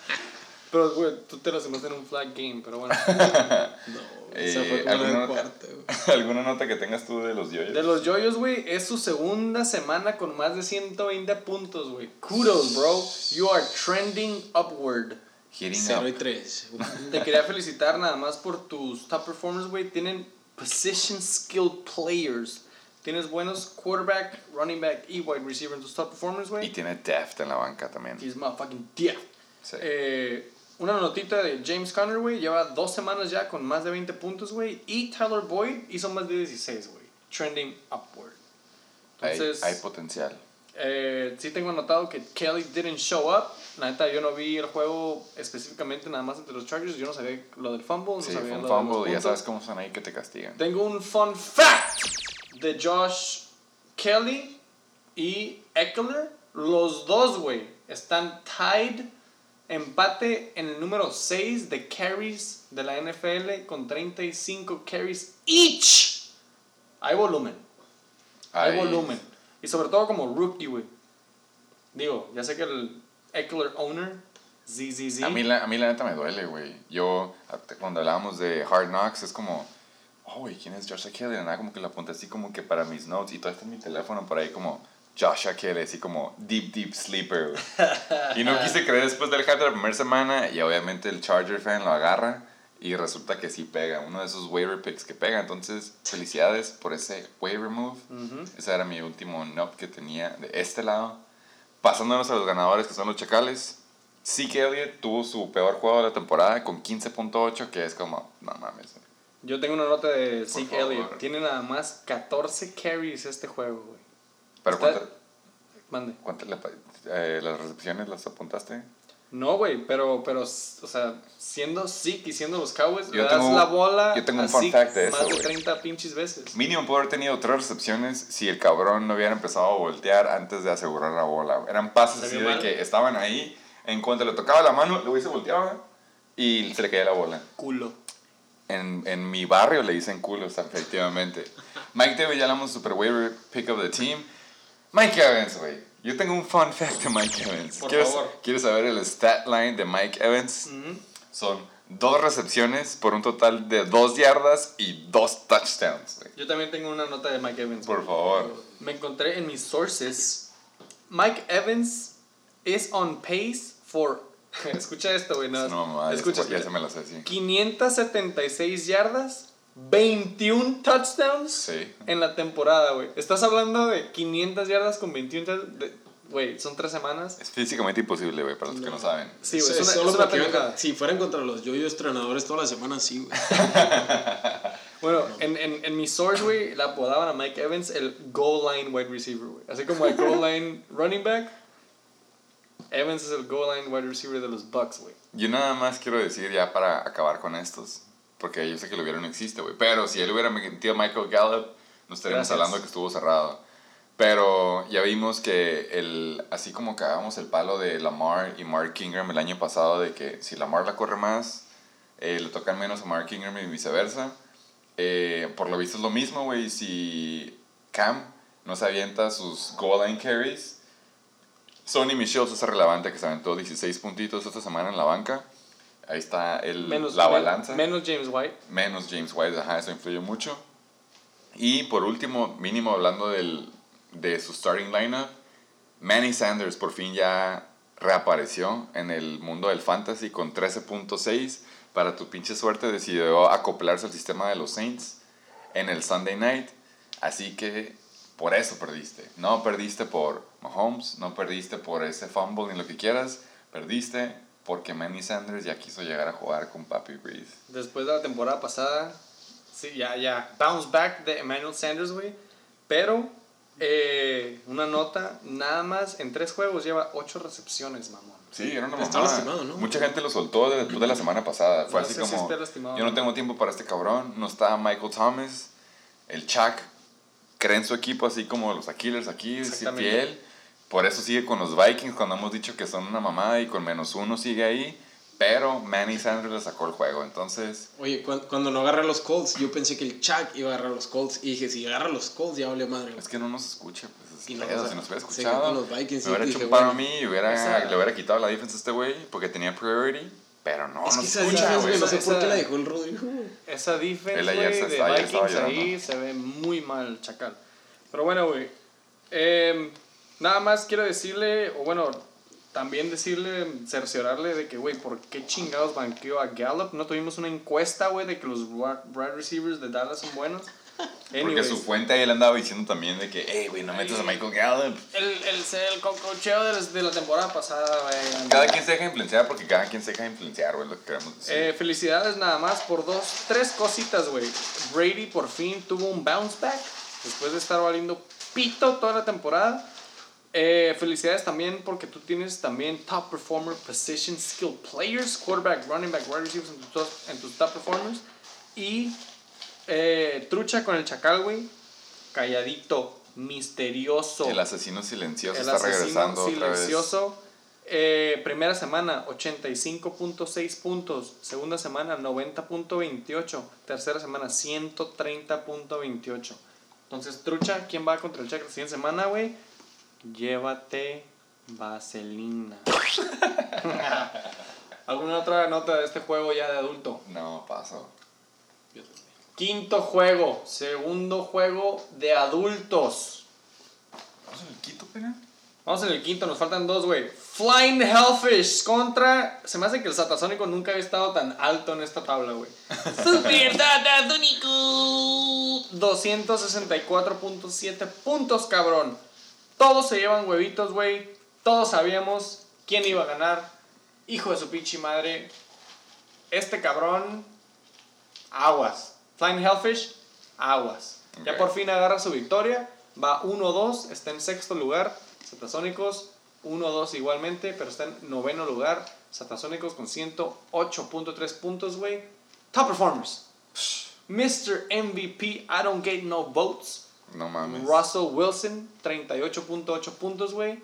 Pero, güey, tú te lo hacemos en un flag game, pero bueno. No, esa Eh, fue como ¿alguna, la nota, cuarta, güey. ¿Alguna nota que tengas tú de los yoyos? De los yoyos, güey, es su segunda semana con más de 120 puntos, güey. Kudos, bro. You are trending upward. Hitting 0 y up. 3. Te quería felicitar nada más por tus top performers, güey. Tienen position skilled players. Tienes buenos quarterback, running back y wide receiver en tus top performers, Y güey. tiene deft en la banca también. He's motherfucking deaf. Sí. Eh, una notita de James Conner, güey. Lleva dos semanas ya con más de 20 puntos, güey. Y Tyler Boyd hizo más de 16, güey. Trending upward. Entonces, hay potencial. eh, sí tengo anotado que Kelly didn't show up. La neta, yo no vi el juego específicamente nada más entre los Chargers. Yo no sabía lo del fumble. No Sí, sabía fue un lo de los fumble y ya sabes cómo son ahí que te castigan. Tengo un fun fact de Josh Kelly y Eckler. Los dos, güey, están tied. Empate en el número 6 de carries de la NFL con 35 carries each. Hay volumen. Hay volumen. Y sobre todo como rookie, güey. Digo, ya sé que el Eckler owner, ZZZ. A mí, la, a mí la neta me duele, güey. Yo, cuando hablábamos de Hard Knocks, es como, oh, güey, ¿quién es Joshua Kelly? Y nada, como que lo apunté así como que para mis notes y todo está en mi teléfono por ahí como Joshua Kelly, así como deep, deep sleeper. Y no quise creer después del hype de la primera semana y obviamente el Charger fan lo agarra y resulta que sí pega, uno de esos waiver picks que pega. Entonces, felicidades por ese waiver move. Ujú. Ese era mi último note que tenía de este lado. Pasándonos a los ganadores que son los Chacales. Zeke Elliott tuvo su peor juego de la temporada con 15.8, que es como, no mames. Yo tengo una nota de Zeke. Elliott. Tiene nada más 14 carries este juego, güey. Pero Está- ¿cuántas Mande. cuántas le eh, las recepciones las apuntaste? No, güey, pero, pero, o sea, siendo Zeke y siendo los Cowboys, Yo le das tengo- la bola yo tengo a un Zeke fact de eso, más de güey. 30 pinches veces. Mínimo pudo haber tenido tres recepciones si el cabrón no hubiera empezado a voltear antes de asegurar la bola. Eran pases ¿Se así de mal? que estaban ahí, en cuanto le tocaba la mano, luego se volteaba y se le caía la bola. Culo. En, en mi barrio le dicen culos, efectivamente. Mike Davis, ya hablamos super waiver pick of the team. Mike Evans, güey. Yo tengo un fun fact de Mike Evans. Por ¿Quieres, favor. ¿Quieres saber el stat line de Mike Evans? Ujú. son dos recepciones por un total de dos yardas y dos touchdowns. Yo también tengo una nota de Mike Evans. Por favor. Me encontré en mis sources. Mike Evans is on pace for. Escucha esto, güey. No, No, mamá, escucha, ya se me la sé, sí. 576 yardas, 21 touchdowns Sí. en la temporada, güey. Estás hablando de 500 yardas con 21 touchdowns. de- Güey, son tres semanas. Es físicamente imposible, güey, para los que no saben. Sí, güey, Es- es, una, solo es una iban- si fueran contra los yoyos entrenadores toda la semana, sí, güey. Bueno, en, en, en mi source, güey, la apodaban a Mike Evans el goal line wide receiver, güey. Así como el goal line running back, Evans es el goal line wide receiver de los Bucks, güey. Yo nada más quiero decir ya para acabar con estos, porque yo sé que lo hubiera no existe, güey. Pero si él hubiera metido a Michael Gallup, no estaríamos Gracias. hablando que estuvo cerrado. Pero ya vimos que el, así como cagamos el palo de Lamar y Mark Ingram el año pasado, de que si Lamar la corre más, eh, le tocan menos a Mark Ingram y viceversa. Eh, por lo visto es lo mismo, güey. Si Cam no se avienta sus goal line carries, Sonny Michel es relevante que se aventó 16 puntitos esta semana en la banca. Ahí está el, Menos, la balanza. Menos James White. menos James White, ajá, eso influyó mucho. Y por último, mínimo hablando del, de su starting lineup, Manny Sanders por fin ya reapareció en el mundo del fantasy con 13.6. Para tu pinche suerte decidió acoplarse al sistema de los Saints en el Sunday night. Así que por eso perdiste. No perdiste por Mahomes, no perdiste por ese fumble ni lo que quieras. Perdiste porque Manny Sanders ya quiso llegar a jugar con Papi Breeze. Después de la temporada pasada, sí, ya, ya. Bounce back de Emmanuel Sanders, güey. Pero, eh, una nota, nada más en tres juegos lleva ocho recepciones, mamón. Sí, era una Está mamada. lastimado, ¿no? Mucha gente lo soltó después de la semana pasada. Fue No así sé si como, yo no tengo tiempo para este cabrón. No está Michael Thomas, el Chuck. Cree en su equipo así como los Aquilers aquí, sí, Exactamente. Por eso sigue con los Vikings cuando hemos dicho que son una mamada y con menos uno sigue ahí. Pero Manny Sanders le sacó el juego. Entonces, Oye, cuan- cuando, no agarra los Colts, yo pensé que el Chuck iba a agarrar los Colts. Y dije, si agarra los Colts, ya valió madre. es que no nos escucha. Pues, es Y no, pedo. o sea, si nos hubiera se escuchado, los Vikings me hubiera dije, hecho un paro a mí y hubiera, esa- le hubiera quitado la defensa a este güey porque tenía priority. Pero no, Es no que se esa escucha, defense, güey. no sé esa- por qué la dejó el Rodrigo. Esa defense, Él ayer güey, se de estaba Vikings ahí se ve muy mal, chacal. Pero bueno, güey. em, nada más quiero decirle, o bueno, también decirle, cerciorarle de que, güey, ¿por qué chingados banqueó a Gallup? No tuvimos una encuesta, güey, de que los wi- wide receivers de Dallas son buenos. Porque Anyways, su fuente ahí él andaba diciendo también de que, hey, güey, no metas a Michael Gallup. el, el, el cococheo de, de la temporada pasada, güey. Cada quien se deja influenciar porque cada quien se deja influenciar, güey, lo que queremos decir. Eh, felicidades nada más por dos, tres cositas, güey. Brady por fin tuvo un bounce back después de estar valiendo pito toda la temporada. Eh, felicidades también porque tú tienes también top performer position skill players, quarterback, running back, wide receivers en tus, en tus top performers. Y eh, trucha con el chacal, güey. Calladito, misterioso. el asesino silencioso El está asesino regresando otra vez. silencioso. Eh, primera semana, 85.6 puntos. Segunda semana, 90.28. Tercera semana, 130.28. Entonces, trucha, ¿quién va contra el Check la siguiente semana, güey? Llévate vaselina. ¿Alguna otra nota de este juego ya de adulto? No, paso. Quinto juego, segundo juego de adultos. ¿Vamos en el Quito, pena? Vamos en el quinto, nos faltan dos, güey. Flying Hellfish contra. Se me hace que el Satasónico nunca había estado tan alto en esta tabla, güey. Super Satasónico. 264.7 puntos, cabrón. Todos se llevan huevitos, güey. Todos sabíamos quién iba a ganar. Hijo de su pinche madre. Este cabrón. Aguas. Flying Hellfish. Aguas. Ya por fin agarra su victoria. Va 1-2. Está en sexto lugar. Satasónicos 1-2 igualmente. Pero está en noveno lugar. Satasónicos con 108.3 puntos, güey. Top performers. Mr. MVP, I don't get no votes. No mames. Russell Wilson, 38.8 puntos, güey.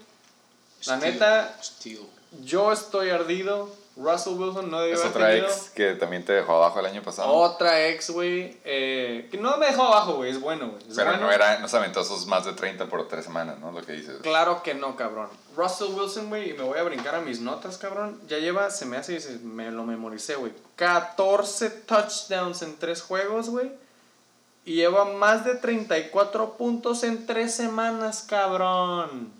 La neta, steel. yo estoy ardido. Russell Wilson no debió Es haber otra tenido- ex que también te dejó abajo el año pasado. Otra ex, güey. eh, que no me dejó abajo, güey. Es bueno, güey. Pero bueno. no, era, no se aventó esos más de 30 por tres semanas, ¿no? Lo que dices. Claro que no, cabrón. Russell Wilson, güey, y me voy a brincar a mis notas, cabrón. Ya lleva, se me hace, se- me lo memoricé, güey. 14 touchdowns en 3 juegos, güey. Y lleva más de 34 puntos en 3 semanas, cabrón.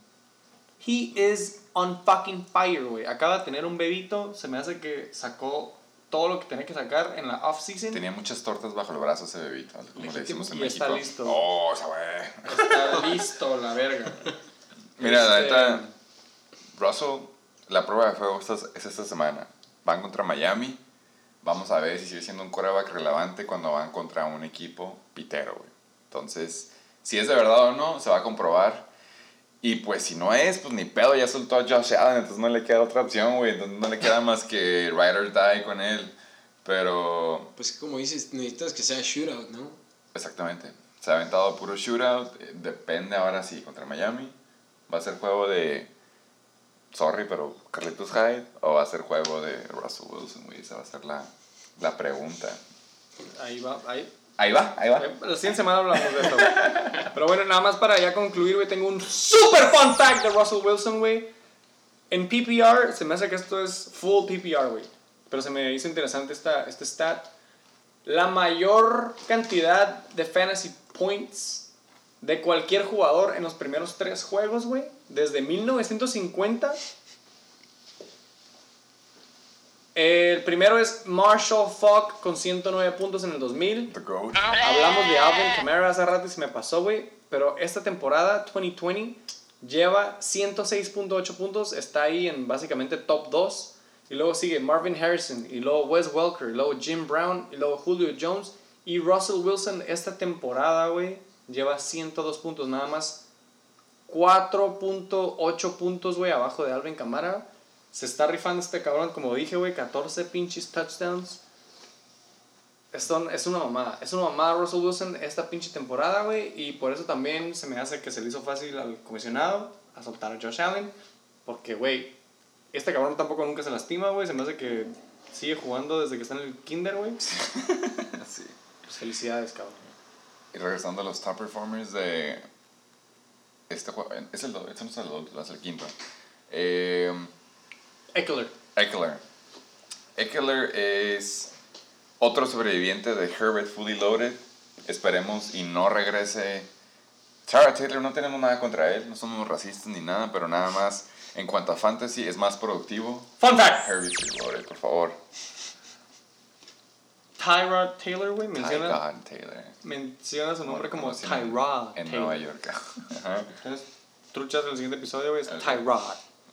He is on fucking fire, güey. Acaba de tener un bebito. Se me hace que sacó todo lo que tenía que sacar en la off-season. Tenía muchas tortas bajo el brazo ese bebito, como le decimos en y México. está listo. Oh, esa güey. Está listo, la verga. Mira, la Este, neta, Russell, la prueba de fuego esta- es esta semana. Van contra Miami. Vamos a ver si sigue siendo un coreback relevante cuando van contra un equipo pitero, güey. Entonces, si es de verdad o no, se va a comprobar. Y pues si no es, pues ni pedo, ya soltó a Josh Allen, entonces no le queda otra opción, güey. Entonces no le queda más que ride or die con él. Pero, Pues como dices, necesitas que sea shootout, ¿no? exactamente. Se ha aventado puro shootout. eh, Depende ahora sí contra Miami. ¿Va a ser juego de sorry, pero Carlitos Hyde o va a ser juego de Russell Wilson, güey? Esa va a ser la, la pregunta. Ahí va, ahí. Ahí va, ahí va. Eh, La siguiente semana hablamos de eso, güey. Pero bueno, nada más para ya concluir, güey, tengo un super fun fact de Russell Wilson, güey. En PPR, se me hace que esto es full PPR, güey. Pero se me hizo interesante esta, este stat. La mayor cantidad de fantasy points de cualquier jugador en los primeros tres juegos, güey, desde 1950. El primero es Marshall Falk con 109 puntos en el 2000. The GOAT. Hablamos de Alvin Kamara hace rato y se me pasó, güey. Pero esta temporada, 2020, lleva 106.8 puntos. Está ahí en básicamente top 2. Y luego sigue Marvin Harrison. Y luego Wes Welker. Y luego Jim Brown. Y luego Julio Jones. Y Russell Wilson esta temporada, güey, lleva 102 puntos. Nada más 4.8 puntos, güey, abajo de Alvin Kamara. Se está rifando este cabrón, como dije, güey, 14 pinches touchdowns. Esto es una mamada. Es una mamada Russell Wilson esta pinche temporada, güey. Y por eso también se me hace que se le hizo fácil al comisionado a soltar a Josh Allen. Porque, güey, este cabrón tampoco nunca se lastima, güey. Se me hace que sigue jugando desde que está en el kinder, güey. Sí. Pues felicidades, cabrón. Y regresando a los top performers de este juego. Es el, este no es el, es el quinto. Eh, Eckler. Eckler. Eckler es otro sobreviviente de Herbert Fully Loaded. Esperemos y no regrese. Tara Taylor, no tenemos nada contra él, no somos racistas ni nada, pero nada más en cuanto a fantasy es más productivo. Fun fact. Herbert Fully Loaded, por favor. Tyrod Taylor, güey. Menciona, Tyrod Taylor. menciona su nombre como llama? Tyrod En Taylor. Nueva York. Ajá. Entonces, truchas en el siguiente episodio, güey, es. Tyrod.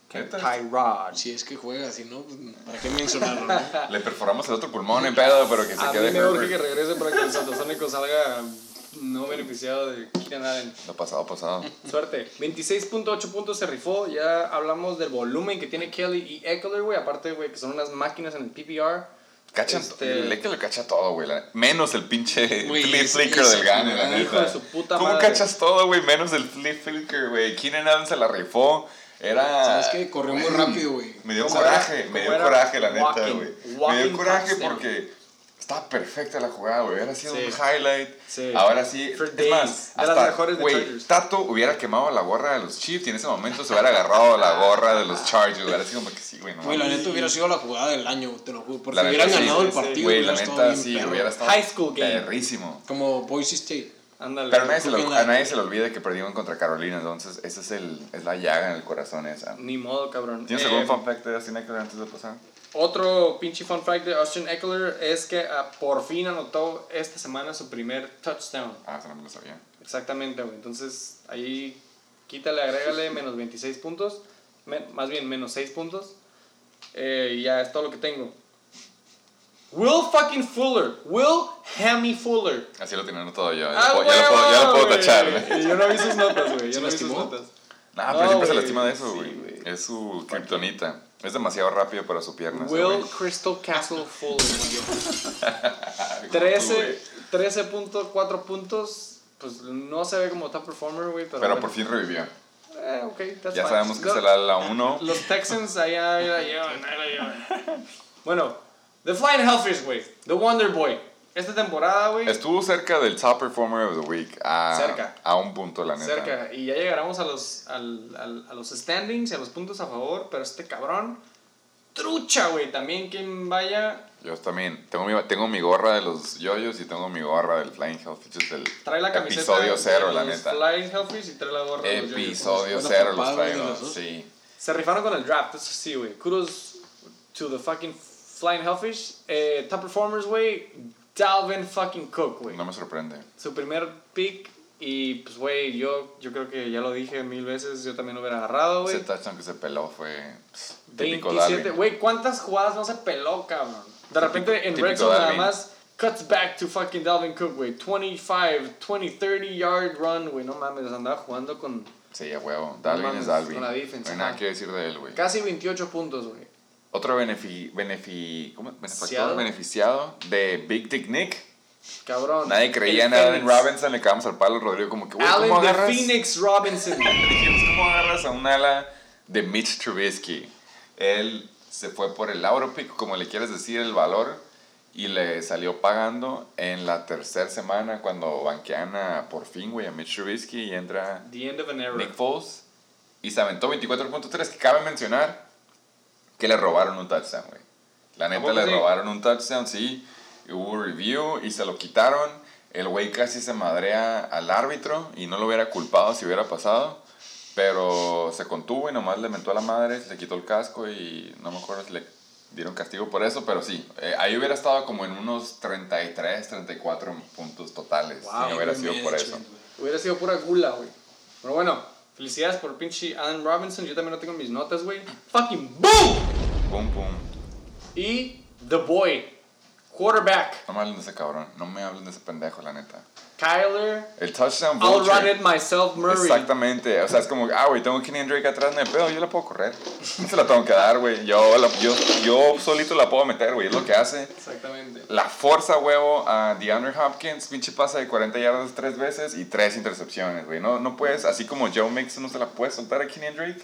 Tyrod. Si es que juega, si no, pues, ¿para qué mencionarlo? no? Le perforamos el otro pulmón en pedo, pero que se A mí quede me urge que regrese para que el Satasónico salga no beneficiado de Keenan Allen. Lo pasado, pasado. Suerte. 26.8 puntos se rifó. Ya hablamos del volumen que tiene Kelly y Eckler, güey. Aparte, güey, que son unas máquinas en el PPR. Cachan, Este- el Eckler cacha todo, güey. Menos el pinche Güey, flip flicker del Gane, la neta. Hijo de su puta ¿Cómo madre. cachas todo, güey? Menos el flip flicker, güey. Keenan Allen se la rifó. Era... ¿Sabes qué? Corrió muy rápido, güey. Me dio coraje, me dio coraje, la neta, güey. Me dio coraje porque estaba perfecta la jugada, güey. Hubiera sido Sí. un highlight. Sí. Ahora sí, For es days. más, De las hasta, mejores de güey, Chargers. Tato hubiera quemado la gorra de los Chiefs y en ese momento se hubiera agarrado la gorra de los Chargers. Hubiera sido como que sí, güey, no Güey, la neta hubiera sido la jugada del año, te lo juro. Porque La neta, hubieran sí, ganado sí, el partido. Güey, la hubiera estado neta, sí, perro. hubiera estado High school game. perrísimo. Como Boise State. Ándale. Pero a nadie, se la- a nadie se le olvide que perdieron contra Carolina, entonces esa es, el, es la llaga en el corazón esa. Ni modo, cabrón. ¿Tienes Eh, algún fun fact de Austin Eckler antes de pasar? Otro pinche fun fact de Austin Eckler es que ah, por fin anotó esta semana su primer touchdown. Ah, eso no me lo sabía. Exactamente, güey. Entonces, ahí quítale, agrégale menos 26 puntos. Más bien, menos 6 puntos. Eh, y ya es todo lo que tengo. Will fucking Fuller. Will Hammy Fuller. Así lo tenía anotado yo. Ya, ¡Ah, lo puedo- ya lo puedo, ya lo puedo güey! tachar. Y Yo no vi sus notas, güey. Yo ¿Se no vi sus notas. Nah, No, pero siempre se güey. lastima de eso, Sí, güey. güey. es su kriptonita. Es demasiado rápido para su pierna. Will. Crystal Castle Fuller. Ay, 13 güey. 13.4 puntos. Pues no se ve como top performer, güey. Pero, Pero bueno. por fin revivió. Eh, ok, that's Ya fine. sabemos que No, será la 1. Los Texans ahí ahí la llevan, ahí la llevan. Bueno, The Flying Hellfish, güey. The Wonder Boy. Esta temporada, güey. Estuvo cerca del Top Performer of the Week. A, Cerca. A un punto, la neta. Cerca. Y ya llegaremos a los, al, al- a los standings y a los puntos a favor. Pero este cabrón. Trucha, güey. También quien vaya. Yo también. Tengo mi, tengo mi gorra de los yoyos y tengo mi gorra del Flying Hellfish del Trae la camiseta. episodio de cero, la los neta. Flying Hellfish y trae la gorra. de los Yoyos. Episodio cero los traigo. Sí. Se rifaron con el draft, eso sí, güey. Kudos to the fucking Flying Hellfish. Eh, top performers, güey. Dalvin fucking Cook, güey. No me sorprende. Su primer pick. Y pues, güey, yo, yo creo que ya lo dije mil veces. Yo también lo hubiera agarrado, güey. Ese touchdown que se peló fue pss, típico 27. Dalvin. Güey, ¿cuántas jugadas no se peló, cabrón? De repente en típico Red Zone nada más cuts back to fucking Dalvin Cook, güey. 25, 20, 30 yard run, güey. No mames, andaba jugando con Sí, a huevo. Dalvin mames, es Dalvin. con la defense, No hay nada que decir de él, güey. casi 28 puntos, güey. Otro benefi, benefi, ¿cómo? Beneficiado. benefactor beneficiado de Big Dick Nick. Cabrón. Nadie creía en Allen. Robinson, le cagamos al palo Rodrigo como que, güey, ¿cómo de agarras? Phoenix Robinson. Dijimos, ¿cómo agarras a un ala de Mitch Trubisky? Él se fue por el pick, como le quieres decir, el valor, y le salió pagando en la tercera semana cuando banquean a, por fin, güey, a Mitch Trubisky y entra The end of an era. Nick Foles y se aventó 24.3, que cabe mencionar que le robaron un touchdown, güey. La neta le sí? robaron un touchdown, sí. Hubo review y se lo quitaron. El güey casi se madrea al árbitro y no lo hubiera culpado si hubiera pasado. Pero se contuvo y nomás le mentó a la madre, le quitó el casco y no me acuerdo si le dieron castigo por eso, pero sí. eh, ahí hubiera estado como en unos 33, 34 puntos totales Wow, si no hubiera sido por eso. Hubiera sido pura gula, güey. Pero bueno, felicidades por pinche Allen Robinson. Yo también lo tengo en mis notas, güey. Fucking boom. Pum, pum. Y The Boy, quarterback, No me hablen de ese cabrón, no me hablen de ese pendejo, la neta. Kyler. El touchdown I'll vulture. run it myself, Murray. Exactamente, o sea, es como, ah, güey, tengo Kenyan Drake atrás, no hay pedo, yo la puedo correr. Se la tengo que dar, güey. Yo, la- yo, yo solito la puedo meter, güey, es lo que hace. Exactamente. La forza, huevo, a DeAndre Hopkins, pinche pasa de 40 yardas tres veces y tres intercepciones, güey. No, no puedes, así como Joe Mixon no se la puedes soltar a Kenyan Drake.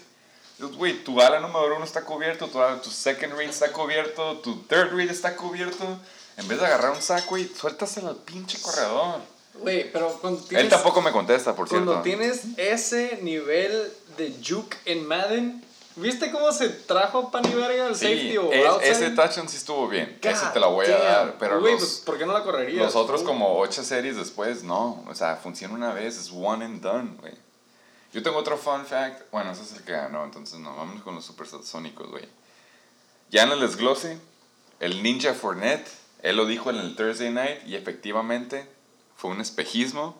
Güey, tu ala número uno está cubierto, tu, ala- tu second read está cubierto, tu third read está cubierto. En vez de agarrar un saco, güey, suéltaselo al pinche corredor. Güey, pero cuando tienes, Él tampoco me contesta, por cierto. cuando tienes ese nivel de juke en Madden, ¿viste cómo se trajo pan y verga el Sí, safety o es- ese touchdown sí estuvo bien. ese God te la voy a damn. dar. Pero Güey, los, ¿por qué no la correrías? los otros, Uh, como ocho series después, no. O sea, funciona una vez, es one and done, güey. Yo tengo otro fun fact. Bueno, ese es el que ganó, entonces no. Vámonos con los supersónicos, güey. Ya en el desglose, el Ninja Fournette, él lo dijo en el Thursday Night y efectivamente fue un espejismo.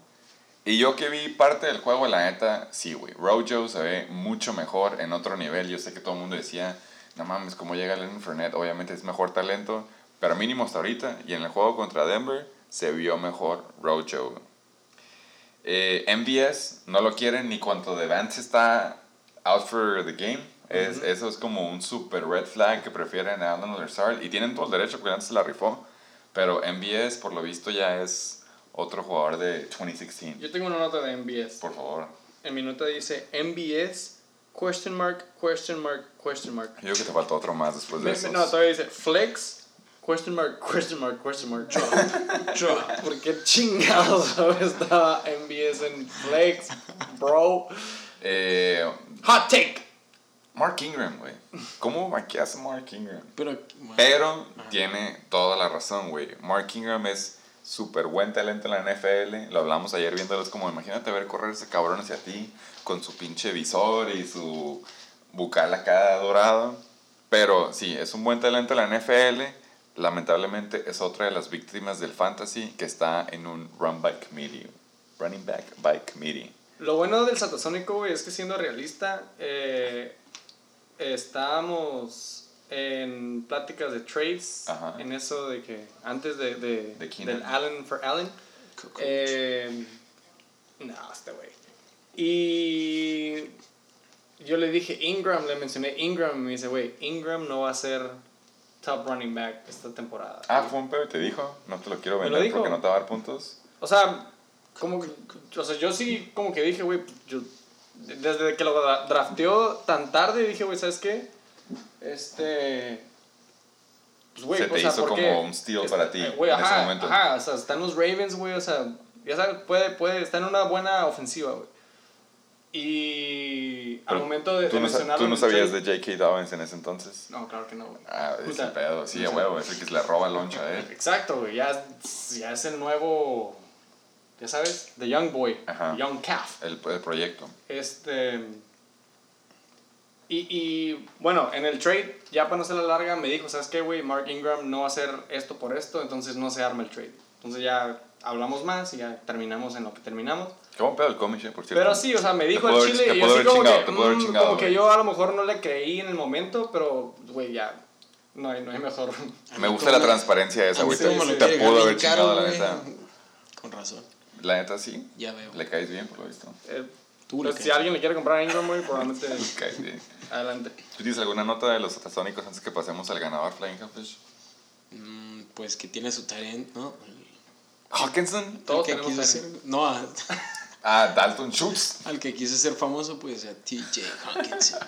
Y yo que vi parte del juego, la neta, sí, güey. Rojo se ve mucho mejor en otro nivel. Yo sé que todo el mundo decía, no mames, cómo llega Leonard Fournette. Obviamente es mejor talento, pero mínimo hasta ahorita. Y en el juego contra Denver se vio mejor Rojo. Eh, MVS no lo quieren ni cuanto de Vance está out for the game. Es, Eso es como un super red flag que prefieren a Alan Lazard. Y tienen todo el derecho porque antes se la rifó. Pero MVS, por lo visto, ya es otro jugador de 2016. Yo tengo una nota de MBS. Por favor. En mi nota dice MBS, question mark, question mark, question mark. Yo creo que te falta otro más después de eso. No, todavía dice flex, question mark, question mark, question mark, drop, drop. ¿Por qué chingados estaba MBS en flex, bro? Eh, Hot take. Mark Ingram, güey. ¿Cómo maquillas a Mark Ingram? Pero, Pero tiene toda la razón, güey. Mark Ingram es súper buen talento en la NFL. Lo hablamos ayer viéndolos como, imagínate ver correr ese cabrón hacia ti con su pinche visor y su bucal acá dorado. Pero sí, es un buen talento en la NFL. Lamentablemente es otra de las víctimas del fantasy que está en un run by committee. Running back by committee. Lo bueno del satasónico, güey, es que siendo realista, eh, estábamos en pláticas de trades, Ajá. en eso de que antes de, de, del Allen for Allen. Eh, no, este güey. Y yo le dije Ingram, le mencioné Ingram, y me dice, güey, Ingram no va a ser top running back esta temporada. Ah, fue un pedo y te dijo, no te lo quiero lo vender dijo. porque no te va a dar puntos. O sea, como que, o sea, yo sí como que dije, güey, yo desde que lo dra- drafteó tan tarde, dije, güey, ¿sabes qué? Este. Pues, güey, Se te o sea, hizo porque como un steal para ti güey, en ese ajá, momento. Ajá, o sea, están los Ravens, güey, o sea, ya sabes, puede, puede, está en una buena ofensiva, güey. Y al Pero momento de, ¿Tú no, tú en no sabías de J.K. Dobbins en ese entonces? No, claro que no, güey. Ah, es el pedo. Sí, a huevo. Es el que se le roba el loncha a él. Exacto, güey, ya, es- ya es el nuevo, ya sabes, The Young Boy, Ajá. Young Calf. El, el proyecto. Este. Y, y bueno, en el trade, ya para no ser la larga, me dijo: ¿Sabes qué, güey? Mark Ingram no va a hacer esto por esto, entonces no se arma el trade. Entonces ya hablamos más y ya terminamos en lo que terminamos. Qué buen pedo el cómic, eh, por cierto. Pero sí, o sea, me dijo el chile te y yo así como chingado, que, te pudo haber mm, chingado, como que yo a lo mejor no le creí en el momento, pero, güey, ya. No hay, no hay mejor. Me gusta la transparencia esa, güey. todo Te, pudo haber chingado, la neta. Con razón. La neta sí. Ya veo. Le caes bien, por lo visto. Eh, Tú si alguien le quiere comprar a Ingram, güey, probablemente bien. adelante. ¿Tú tienes alguna nota de los atasónicos antes que pasemos al ganador Flying Hellfish? Mm, pues que tiene su talent, ¿no? Hawkinson. Todos al que tenemos ser, no, a- Ah, Dalton Schultz. al que quiso ser famoso, pues a TJ Hawkinson.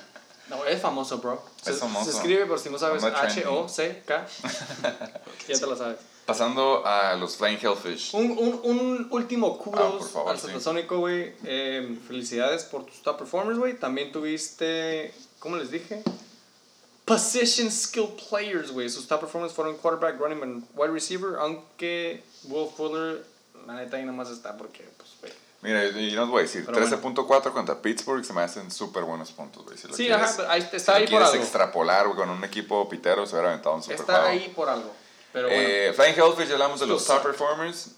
No, es famoso, bro. Se, Es famoso. se escribe, por si no sabes. H-O-C-K. ya te lo sabes. Pasando a los Flying Hellfish. Un, un, un último Ah, kudos favor, al. Satasónico, güey. Eh, felicidades por tus top performers, güey. También tuviste, ¿cómo les dije? Position skill players, güey. Sus top performers fueron quarterback, running back, wide receiver. Aunque Will Fuller, la neta, ahí nomás está porque, pues, güey. Mira, yo, no os voy a decir. Pero 13.4 contra Pittsburgh se me hacen súper buenos puntos, güey. Si lo Sí, quieres, ajá, ahí está si lo ahí por quieres algo. extrapolar güey, con un equipo pitero, se hubiera aventado un super Está ahí por algo. Pero bueno. Eh, Flying Hellfish, hablamos de los top performers.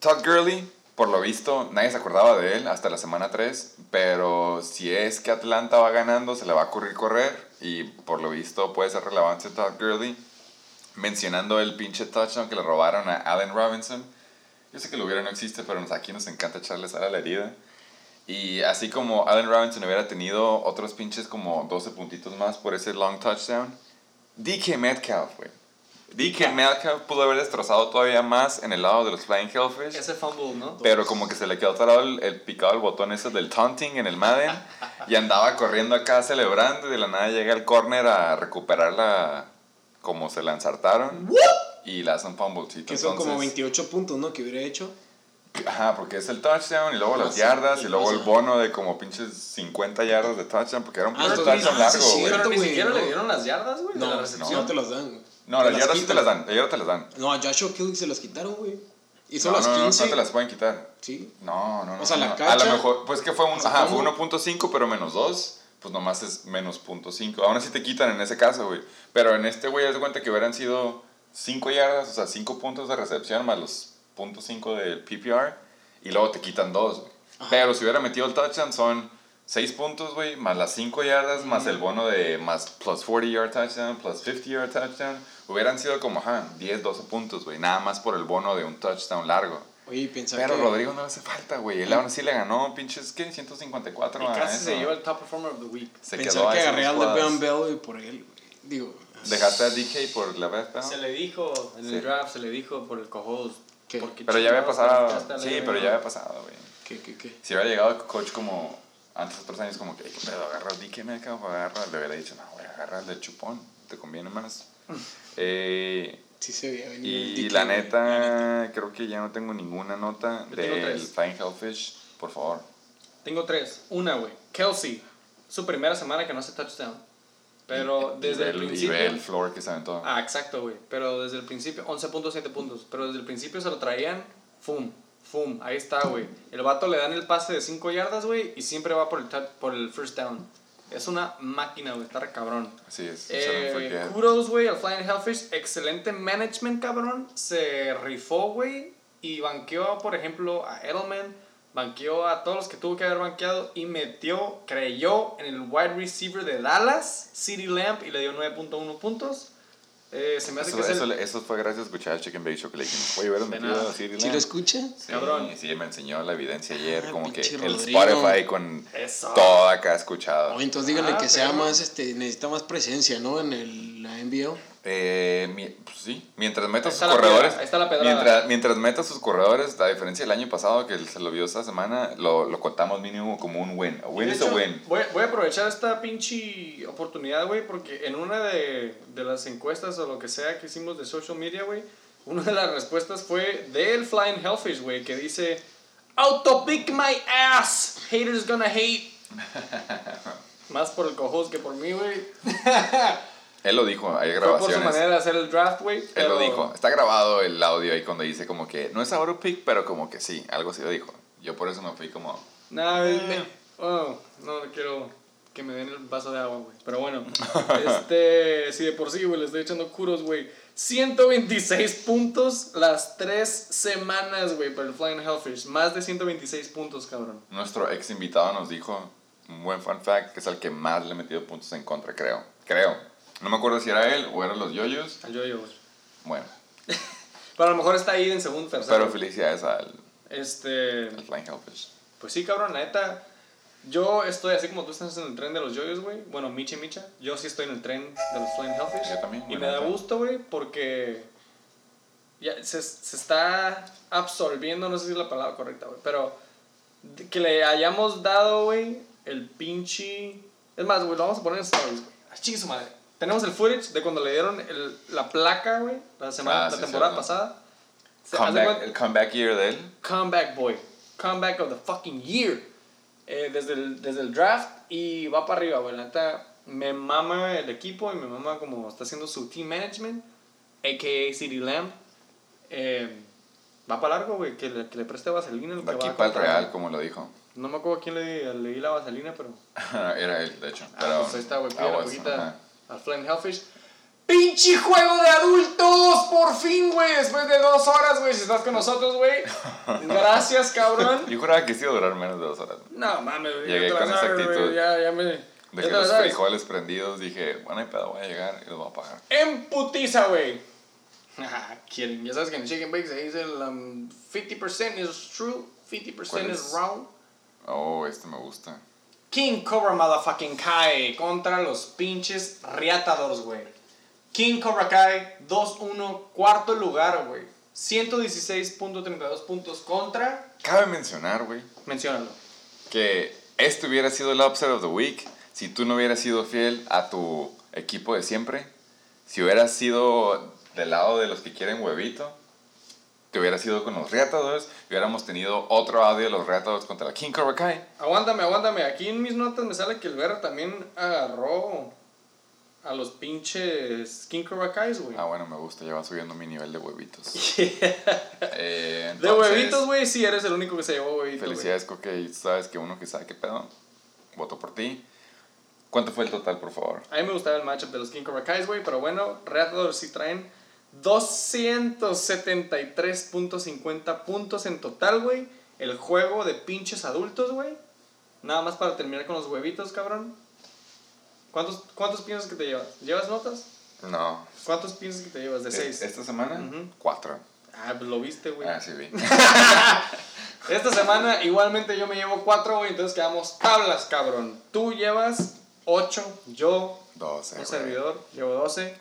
Todd Gurley, por lo visto, nadie se acordaba de él hasta la semana 3, pero si es que Atlanta va ganando, se le va a ocurrir correr y por lo visto puede ser relevante Todd Gurley. Mencionando el pinche touchdown que le robaron a Allen Robinson. Yo sé que lo hubiera no existe, pero aquí nos encanta echarle sal a la herida. Y así como Allen Robinson hubiera tenido otros pinches como 12 puntitos más por ese long touchdown, DK Metcalf, güey. DK Metcalf pudo haber destrozado todavía más en el lado de los Flying Hellfish. Ese fumble, ¿no? Pero como que se le quedó atorado el, el picado el botón ese del taunting en el Madden y andaba corriendo acá celebrando y de la nada llega el corner a recuperarla como se la ensartaron y la hacen fumblecito. Que son como Entonces, 28 puntos, ¿no? Que hubiera hecho. Ajá, porque es el touchdown y luego las Ah, sí, yardas y luego el bono de como pinches 50 yardas de touchdown porque era un Ah, touchdown ah, sí, largo, sí, güey. Pero cierto, ni güey, siquiera ¿no? le dieron las yardas, güey, de No, la no, te las dan. No, las Te yardas sí te las dan, las yardas te las dan. No, a Joshua Kelly se las quitaron, güey. Hizo No, las no, no, 15. no te las pueden quitar. Sí. No, no, no. O sea, la no. A cacha- lo mejor, pues que fue un, ajá, fue ¿cómo? 1.5, pero menos 2. Pues nomás es menos punto .5. Aún así te quitan en ese caso, güey. Pero en este, güey, haz de cuenta que hubieran sido 5 yardas, o sea, 5 puntos de recepción más los .5 del PPR. Y luego te quitan 2, güey. Pero si hubiera metido el touchdown son 6 puntos, güey, más las 5 yardas, más el bono de más plus 40 yard touchdown, plus 50 yard touchdown. Hubieran sido como, ajá, 10, 12 puntos, güey. Nada más por el bono de un touchdown largo. Oye, Pero que... Rodrigo no le hace falta, güey. Él aún así le ganó, pinches, ¿qué? 154 Y a casi eso. se lleva el top performer of the week. Se pensar quedó que agarré al jugadas. Le'Veon Bell güey, por él, güey. Digo... Dejaste a DK por la vez, ¿no? Se le dijo en Sí. el draft, se le dijo por el co-host. Pero ya había pasado. Sí, pero ya había pasado, güey. ¿Qué, qué, qué? Si hubiera llegado el coach como antes, otros años, como que, ¿qué pedo? Agarra a DK Metcalf o agarra. Le hubiera dicho, no, güey, agarra al de chupón. Te conviene más. eh, Sí se veía venir el y la güey, neta, creo que ya no tengo ninguna nota Yo del. Flying Hellfish. Por favor. Tengo tres. Una, güey. Kelsey. Su primera semana que no hace touchdown. Pero Y- desde y el Y principio. ve el floor que se aventó. Ah, exacto, güey. Pero desde el principio, 11.7 puntos. Pero desde el principio se lo traían, fum, fum. Ahí está, güey. El vato le dan el pase de 5 yardas, güey, y siempre va por el, por el first down. Es una máquina, güey. Está re cabrón. Así es. Eh, kudos, güey, al Flying Hellfish. Excelente management, cabrón. Se rifó, güey. Y banqueó, por ejemplo, a Edelman. Banqueó a todos los que tuvo que haber banqueado. Y metió, creyó en el wide receiver de Dallas, City Lamp, y le dio 9.1 puntos. Eh, se me hace Eso, que es eso, el... eso fue gracias a escuchar a Chicken Bake Show que le dijimos, oye, hubieras metido a Siri ¿Sí lo Lamb". escucha? Sí, Cabrón. Sí, me enseñó la evidencia ayer, Ah, como que pinche el Rodrigo. Spotify con Eso. todo acá escuchado. Oye, entonces díganle Ah, que sea pero- más, este, necesita más presencia, ¿no? En el, la NBL. Eh, pues sí, mientras meta sus corredores. piedra, ahí está la pedrada. mientras, mientras meta sus corredores, a diferencia del año pasado que se lo vio esta semana, lo, lo contamos mínimo como un win. A win is a win. Voy, voy a aprovechar esta pinche oportunidad, güey, porque en una de, de las encuestas o lo que sea que hicimos de social media, güey, una de las respuestas fue del Flying Hellfish, güey, que dice: Autopick my ass, haters gonna hate. Más por el cojos que por mí, güey. Él lo dijo, hay Fue por su grabaciones. manera de hacer el draft, güey. Él pero- lo dijo. Está grabado el audio ahí cuando dice como que no es autopick, pero como que sí, algo así lo dijo. Yo por eso me fui como. No, me- oh, no quiero que me den el vaso de agua, güey. Pero bueno, este, si de por sí, güey, le estoy echando curos, güey. 126 puntos las tres semanas, güey, para el Flying Hellfish. Más de 126 puntos, cabrón. Nuestro ex invitado nos dijo un buen fun fact que es el que más le ha metido puntos en contra, creo. Creo. No me acuerdo si era él o eran los yoyos. Al yo-yo, güey. Bueno, Pero a lo mejor está ahí en segundo, tercero. pero felicidades al, Este, al Flying Hellfish. pues sí, cabrón, la neta. Yo estoy así como tú estás en el tren de los yoyos, güey. Bueno, Micha y Micha. Yo sí estoy en el tren de los Flying Hellfish. Yo también, Y me da gusto, güey, porque ya se, se está absorbiendo, no sé si es la palabra correcta, güey, pero que le hayamos dado, güey, el pinche... Es más, güey, lo vamos a poner en stories, güey. Ah, chingue su madre. Tenemos el footage de cuando le dieron el- la placa, güey, la, semana, Ah, la sí, temporada cierto. pasada. Comeback, el comeback year de él. comeback boy, comeback of the fucking year. Eh, desde, el, desde el draft y va para arriba, güey. La neta, me mama el equipo y me mama como está haciendo su team management, a.k.a. City Lamb. Eh, va para largo, güey, que le, que le preste vaselina. el que aquí va para el Real, como lo dijo. No me acuerdo a quién le, le di la vaselina, pero... Era él, de hecho. Ah, Pero, pues ahí está, güey, la poquita. Al Flame Hellfish. ¡Pinche juego de adultos! ¡Por fin, güey! Después de dos horas, güey, si estás con nosotros, güey. Gracias, cabrón. Yo juraba que sí iba a durar menos de dos horas. No mames, güey. Llegué con esa actitud. Ya, ya me. De ya que te la los sabes. frijoles prendidos, dije, bueno, hay pedo, voy a llegar y los voy a pagar. En putiza, güey. Ya sabes que en Chicken Bake se dice el um, 50% is true, 50% ¿Cuál is wrong. Oh, este me gusta. King Cobra Motherfucking Kai contra los pinches Riatadores, güey. King Cobra Kai 2-1, cuarto lugar, güey. 116.32 puntos contra. Cabe mencionar, güey, Menciónalo. que este hubiera sido el upset of the week si tú no hubieras sido fiel a tu equipo de siempre. Si hubieras sido del lado de los que quieren huevito, te hubieras ido con los Reatadores hubiéramos tenido otro audio de los Reatadores contra la King Cobra Kai. Aguántame, aguántame. Aquí en mis notas me sale que el Vera también agarró a los pinches King Cobra Kais, güey. Ah, bueno, me gusta, ya va subiendo mi nivel de huevitos. Eh, De entonces, huevitos, güey, sí eres el único que se llevó huevitos. güey. Felicidades, Coque, y sabes que uno que sabe qué pedo. Voto por ti. ¿Cuánto fue el total, por favor? A mí me gustaba el matchup de los King Cobra Kais, güey, pero bueno, Reatadores sí traen 273.50 puntos en total, güey. El juego de pinches adultos, güey. Nada más para terminar con los huevitos, cabrón. ¿Cuántos, ¿Cuántos piensas que te llevas? ¿Llevas notas? No. ¿Cuántos piensas que te llevas? De seis. ¿Esta semana? Ujú. Cuatro. Ah, pues lo viste, güey. Ah, sí, vi. Esta semana igualmente yo me llevo 4, güey, entonces quedamos tablas, cabrón. Tú llevas 8, yo, Doce. un servidor, llevo 12.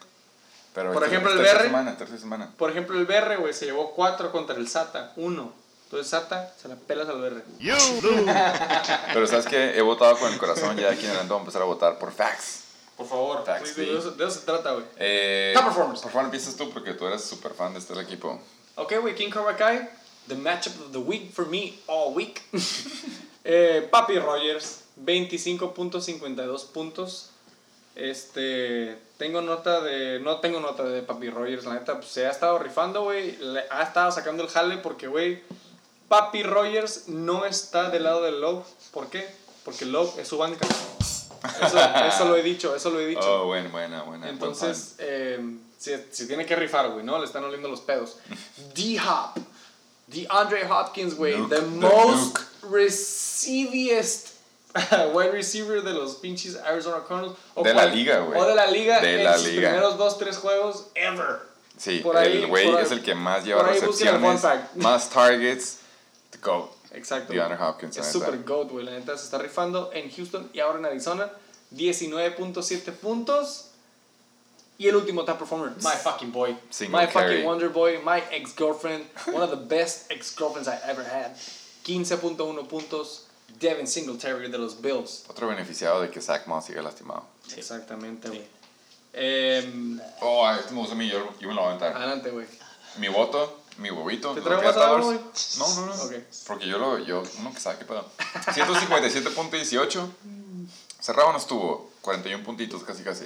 Pero Por esta- ejemplo, el tercera BR. semana, tercera semana. Por ejemplo, el BR, güey, se llevó 4 contra el SATA, 1. Entonces SATA se la pelas al BR. Pero sabes que he votado con el corazón, ya aquí en adelante vamos a empezar a votar por facts. Por favor, sí, de, eso, de eso se trata, güey. Eh, Top performers. Por favor, empiezas tú porque tú eres súper fan de este equipo. Ok, güey, King Cobra Kai, the matchup of the week for me all week. eh, Papi Rogers, 25.52 puntos. Este, tengo nota de, no tengo nota de Papi Rogers, la neta, pues, se ha estado rifando, güey, ha estado sacando el jale porque, güey, Papi Rogers no está del lado del Love. ¿Por qué? Porque Love es su banca. Eso, eso lo he dicho, eso lo he dicho. Oh, buena, buena, buena. buen Entonces, eh, se, se tiene que rifar, güey, ¿no? Le están oliendo los pedos. D-Hop. The Andre Hopkins, güey. The the most receiviest wide receiver de los pinches Arizona Cardinals. O De la liga, güey. O de la liga De en la sus liga. primeros dos, tres juegos ever. Sí, Por ahí- el güey es el que más lleva recepciones, más targets. The GOAT. Exacto. DeAndre Hopkins, Es super goat, güey. La neta se está rifando en Houston y ahora en Arizona. 19.7 puntos. Y el último top performer, my fucking boy. Single my carry. fucking wonder boy, my ex-girlfriend, one of the best ex-girlfriends I ever had. 15.1 puntos, Devin Singletary de los Bills. Otro beneficiado de que Zach Moss siga lastimado. Exactamente, güey. Em, Oh, este me gusta a mí, yo, yo me lo voy a aventar. adelante, güey. Mi voto, mi huevito. ¿Te traigo más güey? No, no, no. Ok. Porque yo lo, yo, uno que sabe qué pedo. 157.18. Cerrado no estuvo. 41 puntitos, casi, casi.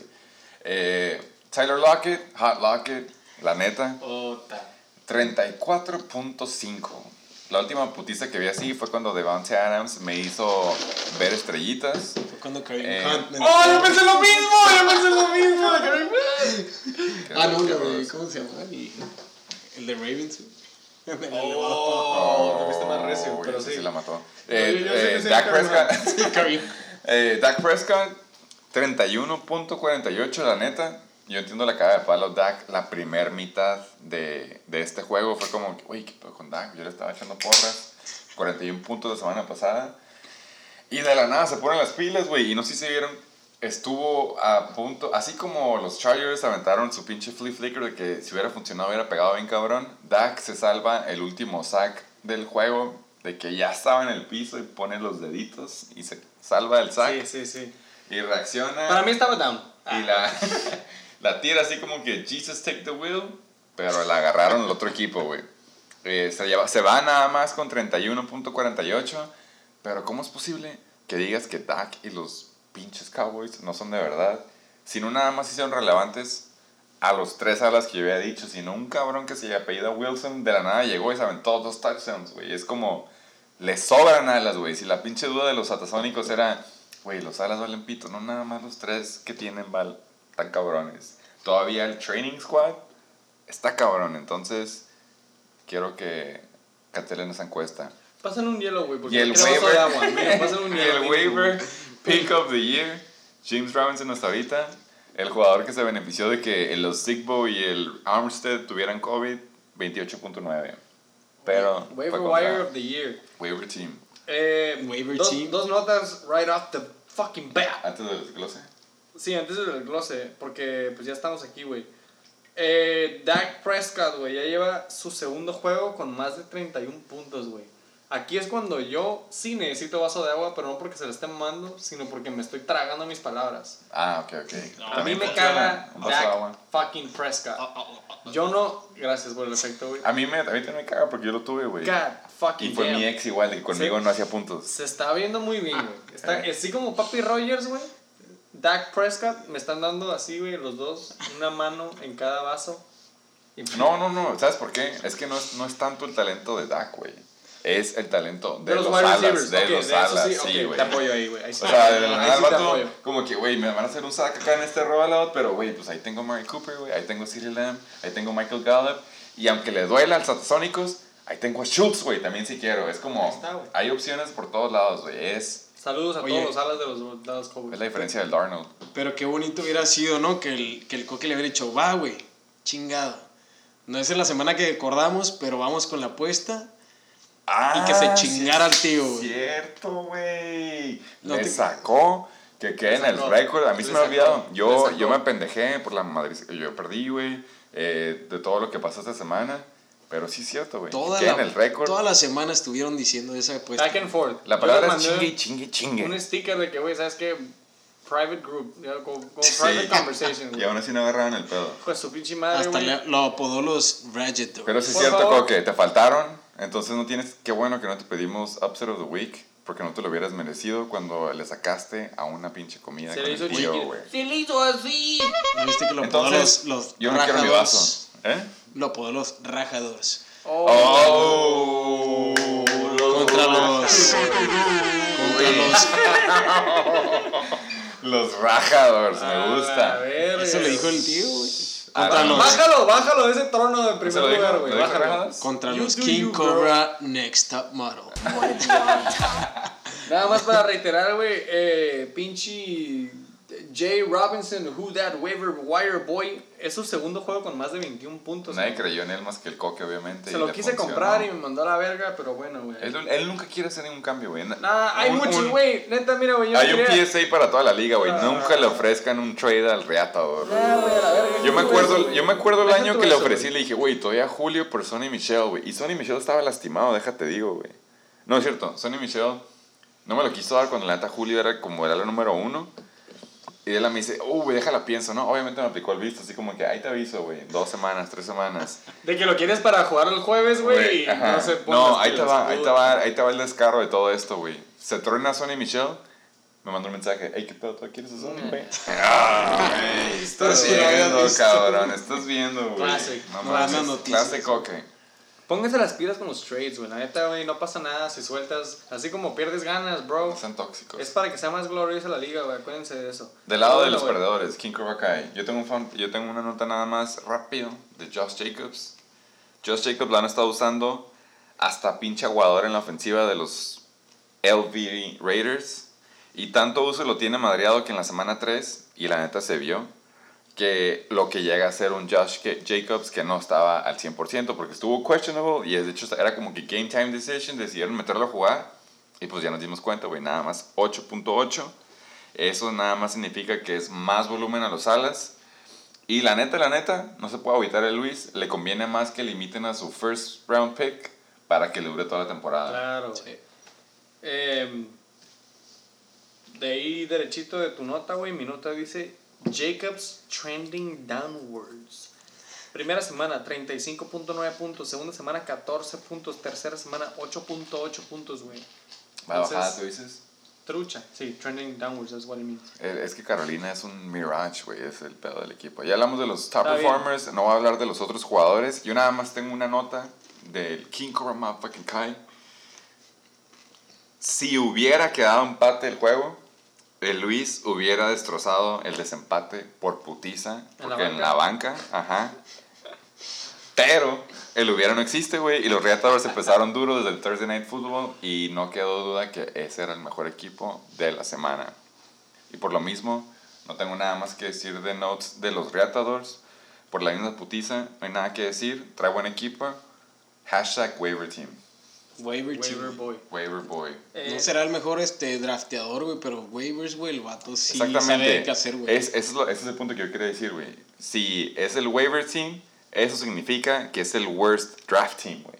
Eh, Tyler Lockett, Hot Lockett, la neta. Ota. 34.5. La última putiza que vi así fue cuando Devante Adams me hizo ver estrellitas. Fue cuando Kareem Eh, Hunt me ¡Oh, yo pensé lo mismo! ¡Yo pensé lo mismo! Ah, no, lo de. ¿cómo se llama? El, de Ravens. güey. Oh, lo viste más recio, pero ese sí. la mató. Eh, yo eh, sí, Dak Prescott. Sí. Eh, Dak Prescott, 31.48, la neta. Yo entiendo la cara de palo Dak. La primer mitad de, de este juego fue como, uy, ¿qué pedo con Dak? Yo le estaba echando porras. 41 puntos la semana pasada. Y de la nada se ponen las pilas, güey. Y no sé si se vieron. Estuvo a punto. Así como los Chargers aventaron su pinche flea flicker de que si hubiera funcionado hubiera pegado bien cabrón. Dak se salva el último sack del juego. De que ya estaba en el piso y pone los deditos y se salva el sack. Sí, sí, sí. Y reacciona. Para mí estaba down. Y la, la tira así como que Jesus take the wheel. Pero la agarraron el otro equipo, güey. Eh, se, se va nada más con 31.48. Pero ¿cómo es posible que digas que Dak y los pinches Cowboys no son de verdad? Si no nada más hicieron relevantes a los tres alas que yo había dicho, sino un cabrón que se apellida Wilson de la nada llegó y se aventó dos touchdowns, güey. Es como, le sobran alas, güey. Si la pinche duda de los atasónicos era, güey, los alas valen pito, no nada más los tres que tienen val tan cabrones. Todavía el training squad está cabrón, entonces quiero que cancelen esa encuesta. Pásale un hielo, güey. porque Y el waiver, de agua. Mira, pásale un y hielo. el waiver pick of the year, James Robinson hasta ahorita, el jugador que se benefició de que el Sigbo y el Armstead tuvieran COVID, 28.9. Pero Waiver wire of the year. waiver team. Eh, Waiver dos, team. dos notas right off the fucking bat. Antes del desglose. Sí, antes del glose, porque pues ya estamos aquí, güey. Eh, Dak Prescott, güey, ya lleva su segundo juego con más de 31 puntos, güey. Aquí es cuando yo sí necesito vaso de agua, pero no porque se lo esté mamando, sino porque me estoy tragando mis palabras. Ah, ok, ok. A mí También me caga Un vaso de Dak fucking Prescott. Yo no... Gracias por el efecto, güey. A mí, me, a mí también me caga porque yo lo tuve, güey. God fucking Y fue damn. mi ex igual, y conmigo Sí. no hacía puntos. Se está viendo muy bien, güey. Está, Eh. así como Papi Rogers, güey. Dak Prescott, me están dando así, güey, los dos, una mano en cada vaso. Y- No, no, no. ¿Sabes por qué? Es que no es, no es tanto el talento de Dak, güey. Es el talento de, De los los, alas. De ok, los de alas, sí, sí, ok, güey. te apoyo ahí, güey. Sí. O sea, de la nada sí apoyo. como que, güey, me van a hacer un sack acá en este rollout, pero, güey, pues ahí tengo Murray Cooper, güey, ahí tengo CeeDee Lamb, ahí tengo Michael Gallup, y aunque le duela al Satasónicos, ahí tengo a Schultz, güey, también si quiero. Es como, está, güey. hay opciones por todos lados, güey. Es, Saludos a Oye. todos los alas de los Dallas es Cowboys. la diferencia del Darnold. Pero qué bonito hubiera sido, ¿no? Que el, que el coque le hubiera dicho, va, güey, chingado. No es en la semana que acordamos, pero vamos con la apuesta. Ah, que se sí chingara es al tío, güey. Cierto, güey. No Le te- sacó que quede en el récord. A mí se me ha olvidado. Yo, yo me pendejé por la madre. Yo perdí, güey. eh, de todo lo que pasó esta semana. Pero sí es cierto, güey. Toda la, en el récord. toda la semana estuvieron diciendo esa apuesta. Back and forth. La palabra es mandé chingue, chingue, Un chingue. sticker de que, güey, ¿sabes qué? Private group, ya, como, como Sí. private conversation. Y aún así no agarraron el pedo. De su pinche madre, Hasta güey. le- lo apodó los Ratchet Pero sí es cierto. Coque. Te faltaron. Entonces no tienes. Qué bueno que no te pedimos Upset of the Week. Porque no te lo hubieras merecido cuando le sacaste a una pinche comida Se con le hizo el tío, chiquito. güey. Se le hizo así. ¿No viste que lo apodó Entonces, los, los yo no quiero mi vaso. ¿Eh? Lo apodó los rajadores. Oh, Oh, Contra los... Contra los... Los rajadores, me a gusta. verga. Eso le dijo el tío, güey. Ah, Contra no. los... Bájalo, bájalo de ese trono de primer lugar, ¿Lo güey. Bájalo. Contra You los King you. Cobra Next Top Model. Nada más para reiterar, güey, eh, pinche Jay Robinson, Who That Waiver Wire Boy, es su segundo juego con más de 21 puntos. Nadie güey. creyó en él más que el coque, obviamente. Se lo quise funcionó. comprar y me mandó a la verga, pero bueno, güey. Él, él nunca quiere hacer ningún cambio, güey. Nah, hay Un- muchos, un- güey. Neta, mira, güey. yo Hay un PSA para toda la liga, güey. Ah. Nunca le ofrezcan un trade al reatador. Nah, güey, a la verga, Yo me acuerdo, eso, yo me güey. acuerdo el año que le ofrecí, güey. le dije, güey, todavía Julio por Sonny Michelle, güey. Y Sonny Michelle estaba lastimado, déjate digo, güey. No es cierto, Sonny Michelle no me lo quiso dar cuando la neta Julio era como era la número uno. Y él me dice, uh, güey, déjala pienso, ¿no? Obviamente me aplicó el visto, así como que ahí te aviso, güey. Dos semanas, tres semanas. De que lo quieres para jugar el jueves, güey, y ajá. no se No, ahí te va, ahí te va, ahí te va el descarro de todo esto, güey. Se truena Sonny Michelle, me mandó un mensaje, hey, ¿qué pedo? ¿Tú quieres a Sonny, güey? Ah, estás viendo, cabrón, estás viendo, güey. Classic. No clase coque. Pónganse las pilas con los trades, güey. La neta, güey, no pasa nada si sueltas. Así como pierdes ganas, bro. No sean tóxicos. Es para que sea más gloriosa la liga, güey. Acuérdense de eso. Del lado de los perdedores, King Cobra Kai. Yo tengo, un fan- yo tengo una nota nada más rápido de Josh Jacobs. Josh Jacobs lo han estado usando hasta pinche aguador en la ofensiva de los LV Raiders. Y tanto uso lo tiene madreado que en la semana 3, y la neta se vio, que lo que llega a ser un Josh Jacobs que no estaba al 100% porque estuvo questionable y de hecho era como que game time decision, decidieron meterlo a jugar y pues ya nos dimos cuenta, güey, nada más 8.8. Eso nada más significa que es más volumen a los alas. Y la neta, la neta, no se puede evitar el Luis, le conviene más que limiten a su first round pick para que le dure toda la temporada. Claro. Sí. Em, de ahí derechito de tu nota, güey, mi nota dice Jacobs trending downwards. Primera semana 35.9 puntos, segunda semana 14 puntos, tercera semana 8.8 puntos, güey. Va a bajar, Entonces- tú dices. Trucha, sí, trending downwards, that's what it means. Eh, Es que Carolina es un mirage, güey, es el pedo del equipo. Ya hablamos de los top Está bien. performers, no voy a hablar de los otros jugadores. Yo nada más tengo una nota del King Cobra Motherfucking Kai. Si hubiera quedado empate el juego, el Luis hubiera destrozado el desempate por putiza, ¿En la banca, ajá. Pero el hubiera no existe, güey, y los Reatadores empezaron duro desde el Thursday Night Football y no quedó duda que ese era el mejor equipo de la semana. Y por lo mismo, no tengo nada más que decir de notes de los Reatadores. Por la misma putiza, no hay nada que decir. Trae buen equipo. Hashtag waiver team. Waiver, team. Waiver boy. Waiver boy. Eh, No será el mejor este drafteador, güey, pero waivers, güey, el vato sí Exactamente. sabe qué hacer, güey. Es, ese, es ese es el punto que yo quería decir, güey. Si es el waiver team, eso significa que es el worst draft team, güey.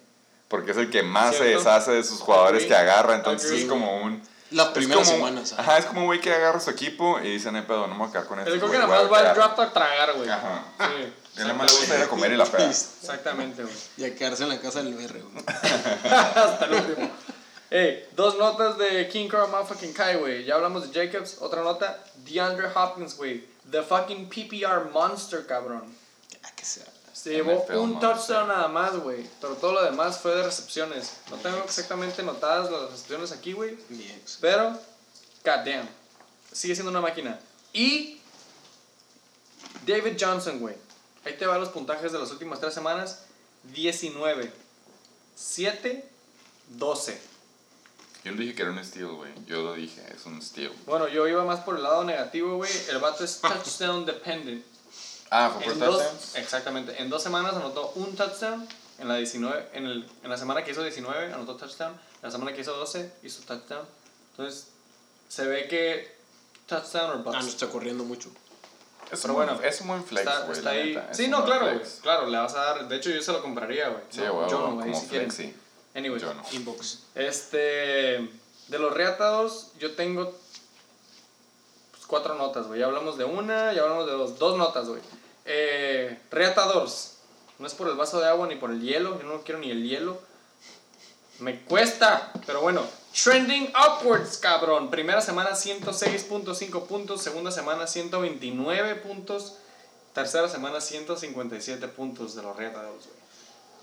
Porque es el que más se ¿Cierto? deshace de sus jugadores Agree. que agarra. Entonces Agree. es como un... Las primeras como- semanas. ajá. Ajá, es como un güey que agarra su equipo y dice, no pedo, no me voy a quedar con este. el creo que nada más va al draft a tragar, güey. Ajá. Sí, nada más le gusta ir a comer y la peda. exactamente, güey. Y a quedarse en la casa del BR, güey. Hasta el último. Ey, dos notas de King Carl Motherfucking Kai, güey. Ya hablamos de Jacobs. Otra nota, DeAndre Hopkins, güey. The fucking PPR monster, cabrón. Ah, que sea. Se llevó NFL un monster. touchdown nada más, güey. Pero todo lo demás fue de recepciones. No tengo exactamente notadas las recepciones aquí, güey. Mi ex. Pero, goddamn. Sigue siendo una máquina. Y David Johnson, güey. Ahí te van los puntajes de las últimas tres semanas. 19, 7, 12. Yo no dije que era un steal, güey. Yo lo dije, es un steal. Bueno, yo iba más por el lado negativo, güey. El vato es touchdown dependent. Ah, fue por En dos, touchdowns. exactamente. En dos semanas anotó un touchdown. En la, 19, en, el, en la semana que hizo 19 anotó touchdown. La semana que hizo 12 hizo touchdown. Entonces, se ve que touchdown or Ah, no bust. está corriendo mucho. Es Pero un buen- bueno, es un buen flex, está, güey. está ahí. neta, Sí, no, claro, güey. Claro, le vas a dar. De hecho, yo se lo compraría, güey. Sí, No, güey, yo no, güey, como si quieren. sí. Anyways, Yo no. Inbox. Este. De los reatados, yo tengo pues, cuatro notas, güey. Ya hablamos de una, ya hablamos de dos. Dos notas, güey. Eh, reatadores. No es por el vaso de agua ni por el hielo. Yo no quiero ni el hielo. Me cuesta. Pero bueno. Trending upwards, cabrón. Primera semana 106.5 puntos. Segunda semana 129 puntos. Tercera semana 157 puntos de los reatadores, güey.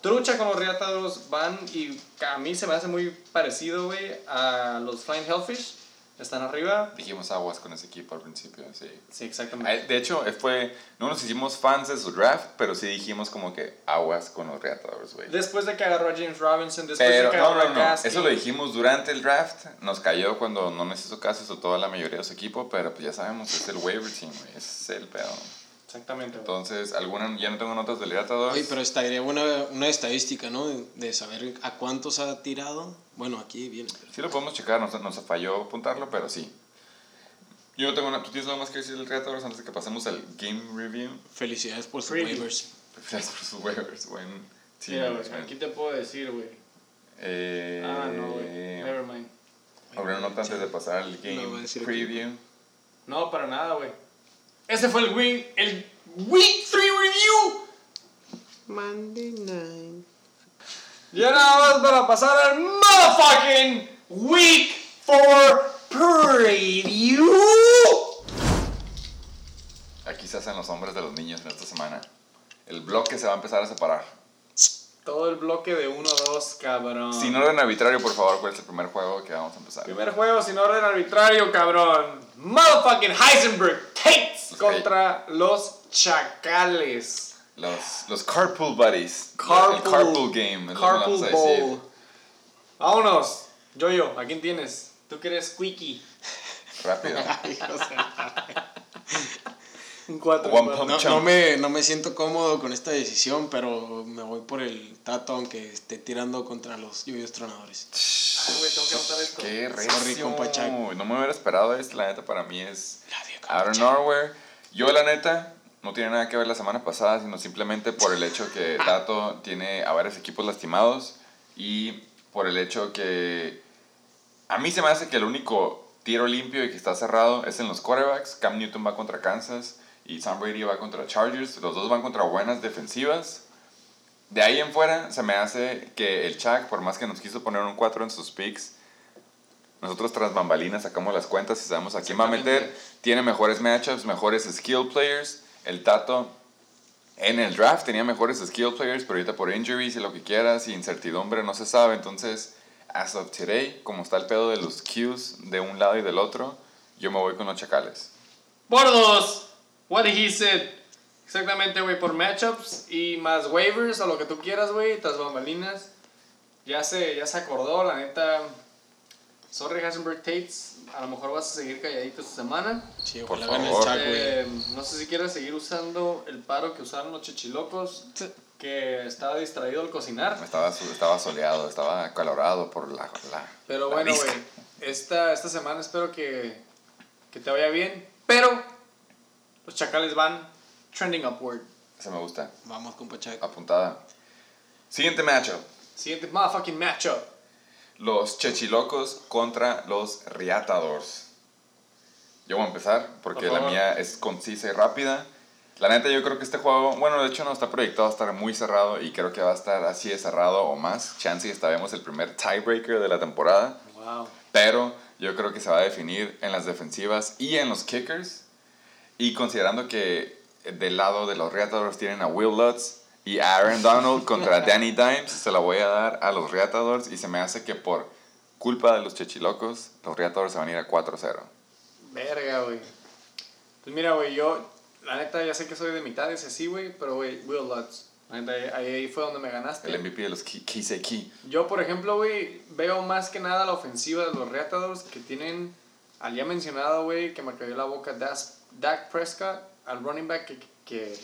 Trucha con los reatados van y a mí se me hace muy parecido, güey, a los Flying Hellfish. Están arriba. Dijimos aguas con ese equipo al principio, sí. Sí, exactamente. De hecho, fue, no nos hicimos fans de su draft, pero sí dijimos como que aguas con los Reatadores, güey. Después de que agarró a James Robinson, después Pero de que no, agarró no, a no, Gaskin. eso lo dijimos durante el draft, nos cayó cuando no nos hizo caso, sobre todo la mayoría de su equipo, pero pues ya sabemos, es el waiver team, güey, es el pedo. Exactamente. Entonces, alguna, ya no tengo notas del Reatadores. Oye, pero estaría una, una estadística, ¿no? De, saber a cuántos ha tirado. Bueno, aquí viene. pero- Sí lo podemos checar, nos, nos falló apuntarlo, pero sí. Yo no tengo nada, ¿tú tienes algo más que decir del Reatadores antes de que pasemos al game review? Felicidades por sus waivers. Gracias por sus waivers, buen team Mira, güey, management. aquí te puedo decir, güey. Eh, Ah, no, güey. Never mind. Habrá una nota antes de pasar al game No, preview. No, para nada, güey. Ese fue el win, el Week 3 Review. Monday night. Ya nada más para pasar al motherfucking Week 4 Preview. Aquí se hacen los hombres de los niños en esta semana. El bloque se va a empezar a separar. Todo el bloque de 1-2, cabrón. Sin orden arbitrario, por favor, ¿cuál es el primer juego que vamos a empezar? Primer juego sin orden arbitrario, cabrón. Motherfucking Heisenberg Tates contra los Chacales. Los, los Carpool Buddies. Carpool, El Carpool Game. es lo que Carpool vamos a decir. Bowl. Vámonos. Yo-Yo, ¿a quién tienes? Tú que eres Squeaky. Rápido. Un 4. One pump No, no me, no me siento cómodo con esta decisión, pero me voy por el Tato aunque esté tirando contra los lluvios tronadores. Ay, güey, tengo que esto. Qué recio. No me hubiera esperado esto. La neta, para mí es out of nowhere. Yo, la neta, no tiene nada que ver la semana pasada, sino simplemente por el hecho que Tato tiene a varios equipos lastimados y por el hecho que a mí se me hace que el único tiro limpio y que está cerrado es en los quarterbacks. Cam Newton va contra Kansas y Sam Brady va contra Chargers. Los dos van contra buenas defensivas. De ahí en fuera se me hace que el Chuck, por más que nos quiso poner un 4 en sus picks, nosotros tras bambalinas sacamos las cuentas y sabemos a quién va a meter. Tiene mejores matchups, mejores skill players. El Tato en el draft tenía mejores skill players, pero ahorita por injuries y lo que quieras y incertidumbre no se sabe. Entonces, as of today, como está el pedo de los Qs de un lado y del otro, yo me voy con los chacales. Por dos. What he said. Exactamente, güey, por matchups y más waivers o lo que tú quieras, güey, tras bambalinas. Ya se, ya se acordó, la neta. Sorry, Heisenberg Tates. A lo mejor vas a seguir calladito esta semana. Sí, Por favor. Eh, no sé si quieres seguir usando el paro que usaron los chichilocos, que estaba distraído al cocinar. Estaba, estaba soleado, estaba acalorado por la... la Pero la bueno, güey, esta, esta semana espero que, que te vaya bien. Pero los chacales van trending upward. Ese me gusta. Vamos, compa Chuck. Apuntada. Siguiente matchup. Siguiente motherfucking matchup. Los Chechilocos contra los Riatadors. Yo voy a empezar porque Por la mía es concisa y rápida. La neta, yo creo que este juego, bueno, de hecho no está proyectado a estar muy cerrado y creo que va a estar así de cerrado o más. Chance y hasta vemos el primer tiebreaker de la temporada. Wow. Pero yo creo que se va a definir en las defensivas y en los kickers. Y considerando que del lado de los Reatadores tienen a Will Lutz y a Aaron Donald contra Danny Dimes, se la voy a dar a los Reatadores y se me hace que por culpa de los Chechilocos, los Reatadores se van a ir a 4-0. Verga, güey. Pues mira, güey, yo, la neta, ya sé que soy de mitad, es así, güey, pero, güey, Will Lutz. Ahí, ahí fue donde me ganaste. El MVP de los Ki- Kiseki. Yo, por ejemplo, güey, veo más que nada la ofensiva de los Reatadores que tienen al ya mencionado, güey, que me cayó la boca Das- Dak Prescott, al running back que, que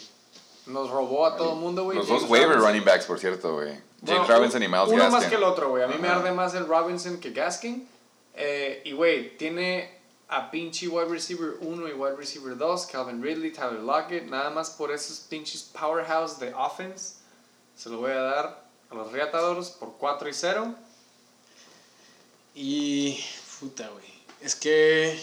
nos robó a todo el mundo, güey. Los James dos waiver Robinson. running backs, por cierto, güey. James Bueno, Robinson y Miles Uno Gaskin. más que el otro, güey. A mí me arde más el Robinson que Gaskin. Eh, y, güey, tiene a pinche wide receiver 1 y wide receiver 2, Calvin Ridley, Tyler Lockett. Nada más por esos pinches powerhouse de offense. Se lo voy a dar a los Reatadores por 4 y 0. Y. Puta, güey. Es que.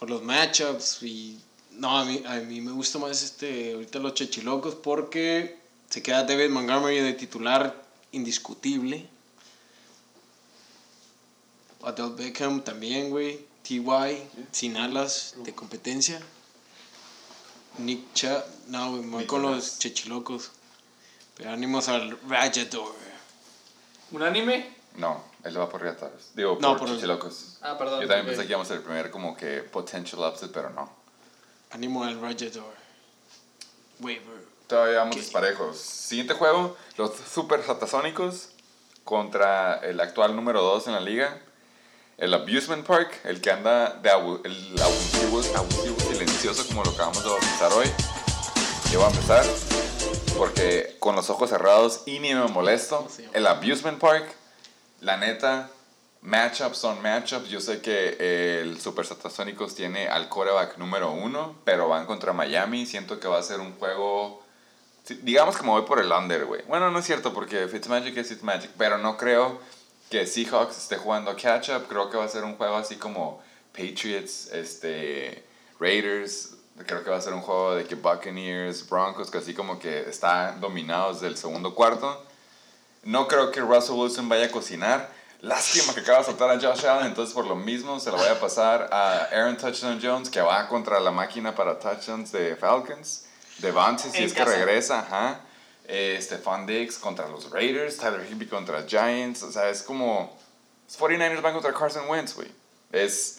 Por los matchups y. No, a mí, a mí me gusta más este. Ahorita los chechilocos porque se queda David Montgomery de titular indiscutible. Odell Beckham también, güey. TY, sin alas de competencia. Nick Chubb. No, güey, voy con los chechilocos. Pero ánimos al Rajador. ¿Unánime? No, él va por Riataros. Digo, No, por, por- Chichilocos. Ah, perdón. Yo también ok. pensé que íbamos a ser el primer como que potential upset, pero no. Animo al Rajador. Waiver. Todavía vamos ¿Qué? disparejos. Siguiente juego, los Super Satasónicos contra el actual número 2 en la liga. El Abusement Park, el que anda de abu- el abusivo, abusivo silencioso como lo acabamos de bautizar hoy. Yo voy a empezar porque con los ojos cerrados y ni me molesto. El Abusement Park, la neta, matchups son matchups. Yo sé que el Super Satasónicos tiene al coreback número uno, pero van contra Miami. Siento que va a ser un juego. Digamos que me voy por el under, güey. Bueno, no es cierto porque Fitzmagic es Fitzmagic, pero no creo que Seahawks esté jugando catch up. Creo que va a ser un juego así como Patriots, este, Raiders. Creo que va a ser un juego de que Buccaneers, Broncos, que así como que están dominados del segundo cuarto. No creo que Russell Wilson vaya a cocinar. Lástima que acaba de soltar a Josh Allen, entonces por lo mismo se lo voy a pasar a Aaron Touchdown Jones, que va contra la máquina para touchdowns de Falcons. Devante, si En es que regresa, ajá. Eh, Stephon Diggs contra los Raiders, Tyler Higbee contra Giants. O sea, es como. Los 49ers van contra Carson Wentz, güey. Es.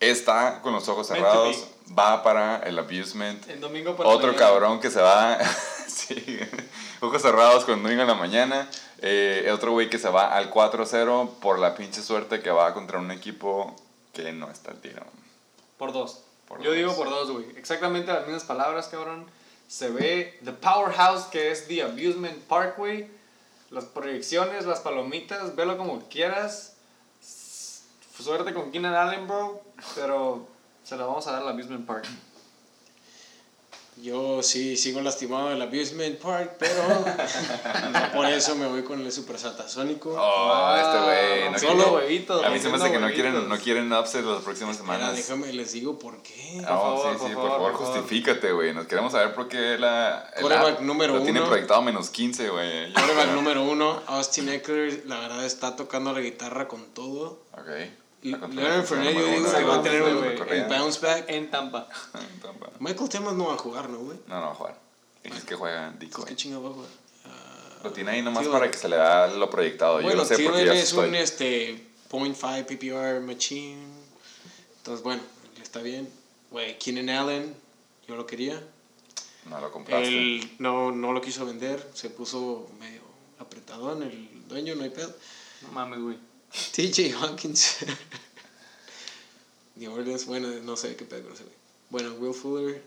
Está con los ojos cerrados, va para el abusement. El domingo por Otro mañana. cabrón que se va. sí, ojos cerrados con domingo en la mañana. Eh, otro güey que se va al 4-0 por la pinche suerte que va contra un equipo que no está al tiro. Por dos. Por Yo dos. digo por dos, güey. Exactamente las mismas palabras, cabrón. Se ve The Powerhouse, que es The Abusement Parkway. Las proyecciones, las palomitas, velo como quieras. Suerte con Keenan Allen, bro. Pero se la vamos a dar al Abusement Park. Yo sí sigo lastimado del Abusement Park, pero no por eso me voy con el Super Satasónico. Oh, este güey. No rompiendo quiere- huevitos, a mí se me hace que no quieren, no quieren upset las próximas Espera, semanas. déjame les digo por qué. Ah, favor, sí, por sí, favor, por favor, por justifícate, güey. Nos queremos saber por qué la. app número Lo tiene uno. proyectado menos 15, güey. Quarterback número uno, Austin Eckler, la verdad está tocando la guitarra con todo. Ok. Leonard Fournette, yo digo que va a tener un bounce back. En Tampa. Tampa. Michael Thomas no va a jugar, ¿no, güey? No, no va a jugar. Es que juega ¿qué Decoy. chingado va a jugar? Ah, Lo tiene ahí nomás Tío. para que se le da lo proyectado. Yo bueno, lo sé tío, porque él es un este, 0.5 PPR machine. Entonces, bueno, está bien. Güey, Keenan Allen, yo lo quería. No lo compraste. Él no, no lo quiso vender, se puso medio apretadón el dueño, no hay pedo. No mames, güey. TJ Hawkins. New Orleans, bueno, no sé qué pedo con ese güey. Bueno, Will Fuller.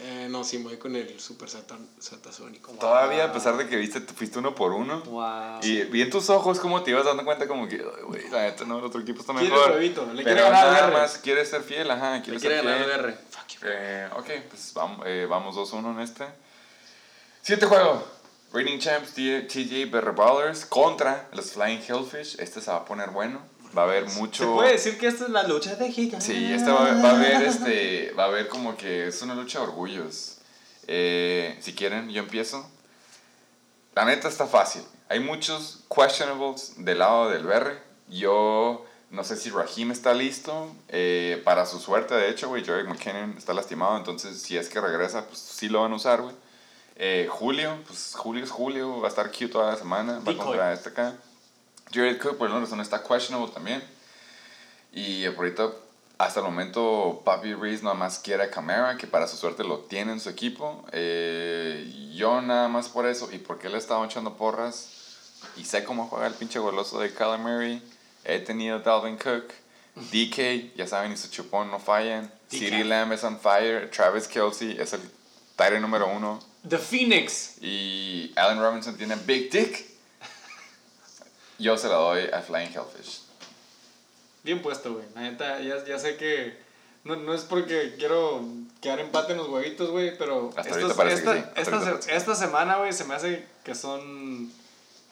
Eh, no, sí, me voy con el Super Satan, Satasónico. Todavía, a pesar de que viste, te fuiste uno por uno. Wow. Y vi en tus ojos como te ibas dando cuenta como que, "Ay, güey, la neta, no, el otro equipo está Quiere mejor. huevito, le Pero quiere ganar nada más quiere ser fiel, ajá, quiere Le ser quiere ganar fiel. el R. Eh, ok, pues vamos, eh, vamos 2-1 en este. Siguiente juego. Reigning Champs TJ Ballers contra los Flying Hellfish. Este se va a poner bueno. Va a haber mucho... Se puede decir que esta es la lucha de gigantes. Sí, este va, va a haber este, va a haber como que es una lucha de orgullos. Eh, si quieren, yo empiezo. La neta está fácil. Hay muchos questionables del lado del BR. Yo no sé si Raheem está listo. eh, para su suerte, de hecho, güey, Joey McKinnon está lastimado. Entonces, si es que regresa, pues sí lo van a usar, güey. Eh, Julio, pues Julio es Julio. Va a estar cute toda la semana. Va Decoy. contra este acá. Jared Cook, por alguna razón, está questionable también. Y por ahorita, hasta el momento, Papi Reese nada más quiere a Camara, que para su suerte lo tiene en su equipo. Eh, yo nada más por eso, y porque le he estado echando porras, y sé cómo juega el pinche goloso de Murray, he tenido Dalvin Cook, DK, ya saben, y su chupón no fallan. CeeDee Lamb es on fire, Travis Kelsey es el tire número uno, The Phoenix. y Allen Robinson tiene Big Dick. Yo se la doy a Flying Hellfish. Bien puesto, güey. La neta, ya, ya sé que. No, no es porque quiero quedar empate en los huevitos, güey, pero. Hasta estos- ahorita esta, que sí, hasta esta, ahorita se- esta semana, güey, se me hace que son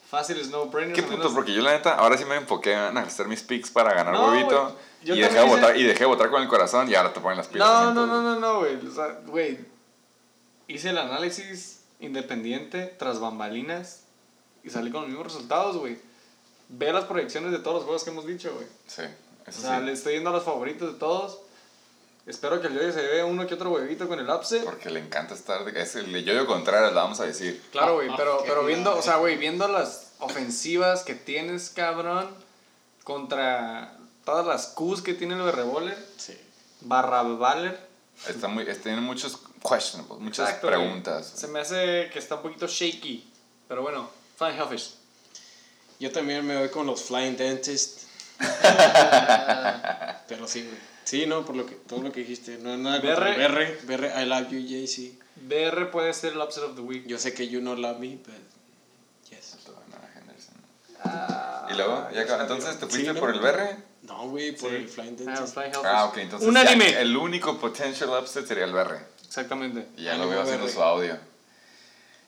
fáciles no brainers. Qué al puto, menos- porque yo la neta, ahora sí me enfoqué en hacer mis picks para ganar No, huevito. Y dejé, hice- votar, y dejé de votar con el corazón y ahora te ponen las pilas. No, no, no, no, no, güey. O sea, güey. Hice el análisis independiente tras bambalinas y salí con los mismos resultados, güey. Ve las proyecciones de todos los juegos que hemos dicho, güey. Sí, O eso sea, sí. le estoy yendo a los favoritos de todos. Espero que el Yoyo se vea uno que otro huevito con el upset. Porque le encanta estar. de- Es el yo Contreras, la vamos a decir. Claro, güey, pero, qué pero viendo, o sea, güey, viendo las ofensivas que tienes, cabrón, contra todas las Qs que tiene el Revolver, Sí. barra Valer. Está muy, es- tiene muchos questionables, muchas Exacto, preguntas. Se me hace que está un poquito shaky, pero bueno, Flying Hellfish. Yo también me voy con los Flying Dentist. Pero sí, güey. Sí, no, por lo que, todo lo que dijiste. No, nada contra el BR. BR. BR, I love you, JC. BR puede ser el upset of the week. Yo sé que you no love me, but yes. Y luego, ya acá- entonces te fuiste Sí, ¿no? por el BR. No, güey, por Sí. el Flying Ah, Dentist. Flying Hellfish. Ah, ok, entonces. Un ya anime. el único potential upset sería el BR. Exactamente. Y ya lo veo haciendo su audio.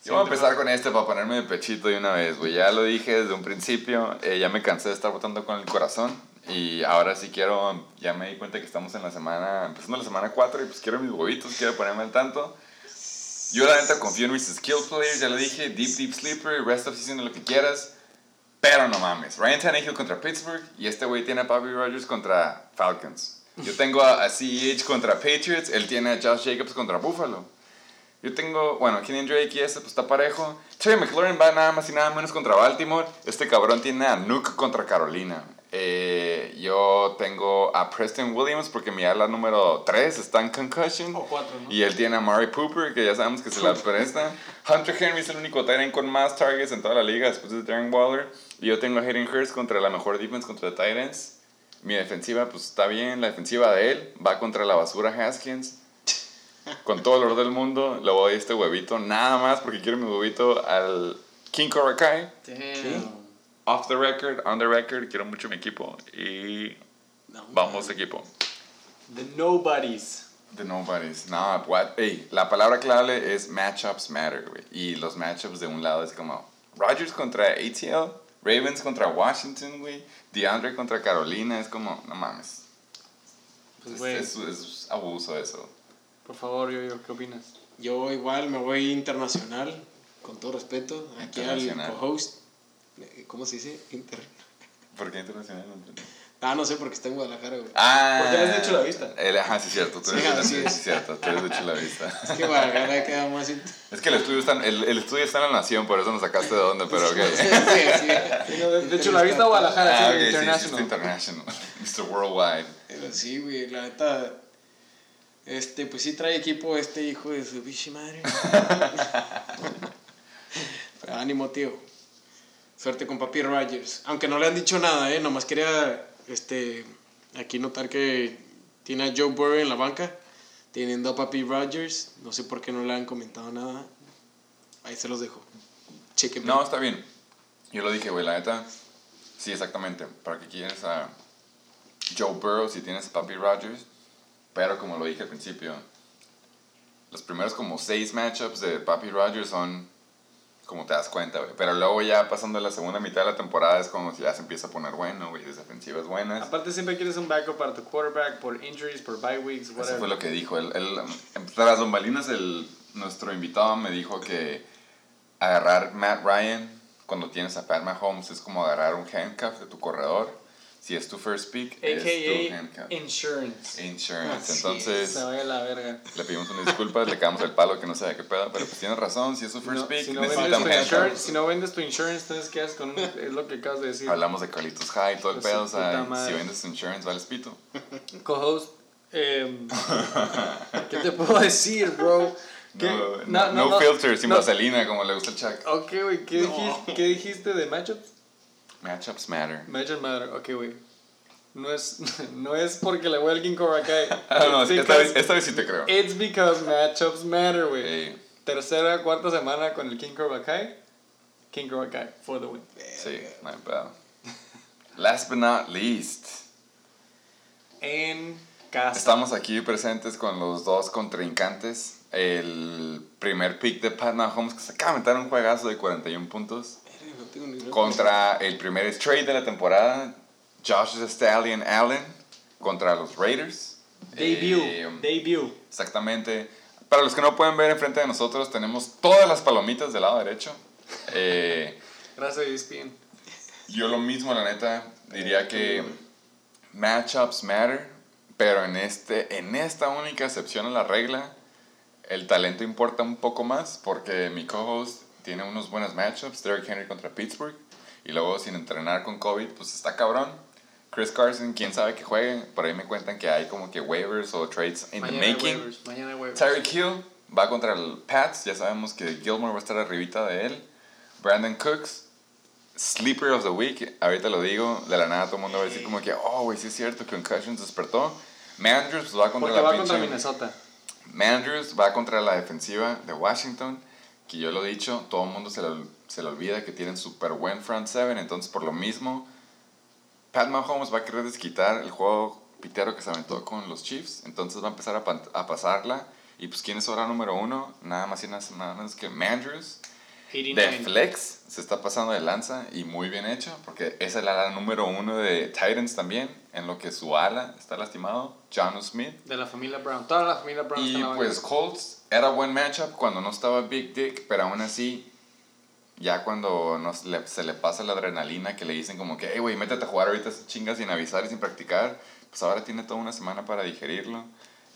Yo voy a empezar con este para ponerme de pechito de una vez, güey. Ya lo dije desde un principio, eh, ya me cansé de estar votando con el corazón. Y ahora sí quiero, ya me di cuenta que estamos en la semana, empezando la semana 4 y pues quiero mis huevitos, quiero ponerme al tanto. Yo la neta confío en mis skill players, ya lo dije, Deep Deep Sleeper, Rest of Season, lo que quieras. Pero no mames, Ryan Tannehill contra Pittsburgh y este güey tiene a Bobby Rogers contra Falcons. Yo tengo a, a CEH contra Patriots, él tiene a Josh Jacobs contra Buffalo. Yo tengo, bueno, Kenyon Drake y ese pues está parejo. Terry McLaurin va nada más y nada menos contra Baltimore. Este cabrón tiene a Nuke contra Carolina. Eh, yo tengo a Preston Williams porque mi ala número 3 está en concussion. O cuatro, ¿no? Y él tiene a Murray Pooper, que ya sabemos que se la presta. Hunter Henry es el único Tyrant con más targets en toda la liga después de Darren Waller. Y yo tengo a Hayden Hurst contra la mejor defense contra Tyrants. Mi defensiva, pues está bien. La defensiva de él va contra la basura Haskins. Con todo el oro del mundo, le voy a este huevito nada más porque quiero mi huevito al King Korakai. Off the record, on the record, quiero mucho mi equipo. Y No, vamos equipo. The Nobodies. The nobodies. No, what? Ey, la palabra clave es matchups matter, güey. Y los matchups de un lado es como Rodgers contra ATL, Ravens contra Washington, güey. DeAndre contra Carolina, es como, no mames. Pues, Es, güey, es, es abuso eso. por favor, yo, yo, ¿qué opinas? Yo igual me voy internacional, con todo respeto. Aquí al Internacional. co-host. Eh, ¿Cómo se dice? Inter... ¿Por qué internacional? Ah, no sé, porque está en Guadalajara, güey. Ah, Porque eres de Chula Vista. El, ajá, sí, cierto. Tú eres, Sí, de, así sí, es. cierto, tú eres de Chula Vista. Es que Guadalajara queda más... Es que el estudio, está, en- el, el estudio está en la nación, por eso nos sacaste de dónde, pero ok. Sí, sí. Sí, no, de, de Chula Vista a Guadalajara, Ah, sí, ok, sí, sí, International. international. Mr. Worldwide. Pero sí, güey, la neta. Este, pues sí trae equipo este hijo de su bichi madre. Pero ánimo, tío. Suerte con Papi Rogers. Aunque no le han dicho nada, ¿eh? Nomás quería este, aquí notar que tiene a Joe Burrow en la banca, teniendo a Papi Rogers. No sé por qué no le han comentado nada. Ahí se los dejo. Chequen. No, está bien. Yo lo dije, güey, la neta. Sí, exactamente. ¿Para qué quieres a Joe Burrow si tienes a Papi Rogers? Pero como lo dije al principio, los primeros como seis matchups de Papi Rogers son como te das cuenta, güey. Pero luego ya pasando la segunda mitad de la temporada es como si ya se empieza a poner bueno, güey. Defensivas buenas. Aparte siempre quieres un backup para tu quarterback por injuries, por bye weeks, Eso whatever. fue lo que dijo. Él, él, tras las bambalinas, el, nuestro invitado me dijo que agarrar Matt Ryan cuando tienes a Pat Mahomes es como agarrar un handcuff de tu corredor. Si es tu first pick, es tu AKA handcuff. insurance. Insurance. Así Entonces, Se la verga. le pedimos unas disculpas, le cagamos el palo que no sabe qué pedo, pero pues tienes razón, si es su first No, pick, si, no necesita vendes un tu si no vendes tu insurance, entonces quedas con un, es lo que acabas de decir. Hablamos de Carlitos High, todo el Pues pedo, o sea, si vendes tu insurance, vales pito. Co-host, em, ¿qué te puedo decir, bro? No, no, no filter, sin no. vaselina, como le gusta el Chuck. Ok, güey, ¿qué, dijiste, ¿qué dijiste de matchups? Matchups matter. Matchup matter, ok, güey. No es, no es porque le voy al King Cobra Kai. Ah, no, esta vez, esta vez sí te creo. It's because matchups matter, güey. Sí, Tercera, cuarta semana con el King Cobra Kai. King Cobra Kai for the win. sí, hay pedo. Last but not least, En casa. estamos aquí presentes con los dos contrincantes. El primer pick de Pat Mahomes, que se acaba de meter un juegazo de 41 puntos. No tengo ni idea. Contra el primer straight de la temporada, Josh Stallion Allen, contra los Raiders. Debut. Eh, Debut. Exactamente. Para los que no pueden ver enfrente de nosotros, tenemos todas las palomitas del lado derecho. Eh, Gracias, ESPN. yo lo mismo, la neta, diría que matchups matter, Pero en, este, en esta única excepción a la regla, el talento importa un poco más porque mi co-host tiene unos buenos matchups, Derrick Henry contra Pittsburgh, y luego sin entrenar con COVID, pues está cabrón. Chris Carson, quién sabe que juegue, por ahí me cuentan que hay como que waivers o trades in Mañana the making. waivers, mañana waivers. Tyreek Hill va contra el Pats, ya sabemos que Gilmore va a estar arribita de él. Brandon Cooks, Sleeper of the Week, ahorita lo digo, de la nada todo el mundo va a decir como que, oh, güey, sí es cierto, Concussions despertó. Mandrews va contra Porque la va pinche... contra Minnesota. Mandrews va contra la defensiva de Washington, que yo lo he dicho, todo el mundo se le, se le olvida que tienen súper buen front seven, entonces por lo mismo, Pat Mahomes va a querer desquitar el juego pitero que se aventó con los Chiefs, entonces va a empezar a, a pasarla, y pues ¿quién es ahora número uno? Nada más y nada menos que Mandrews. De 89. flex se está pasando de lanza y muy bien hecho, porque es la ala número uno de Titans también, en lo que su ala está lastimado, John Smith. De la familia Brown. Toda la familia Brown está Y la pues. Colts era buen matchup cuando no estaba Big Dick, pero aún así, ya cuando nos, se le pasa la adrenalina que le dicen como que, hey, güey, métete a jugar ahorita chingas sin avisar y sin practicar, pues ahora tiene toda una semana para digerirlo.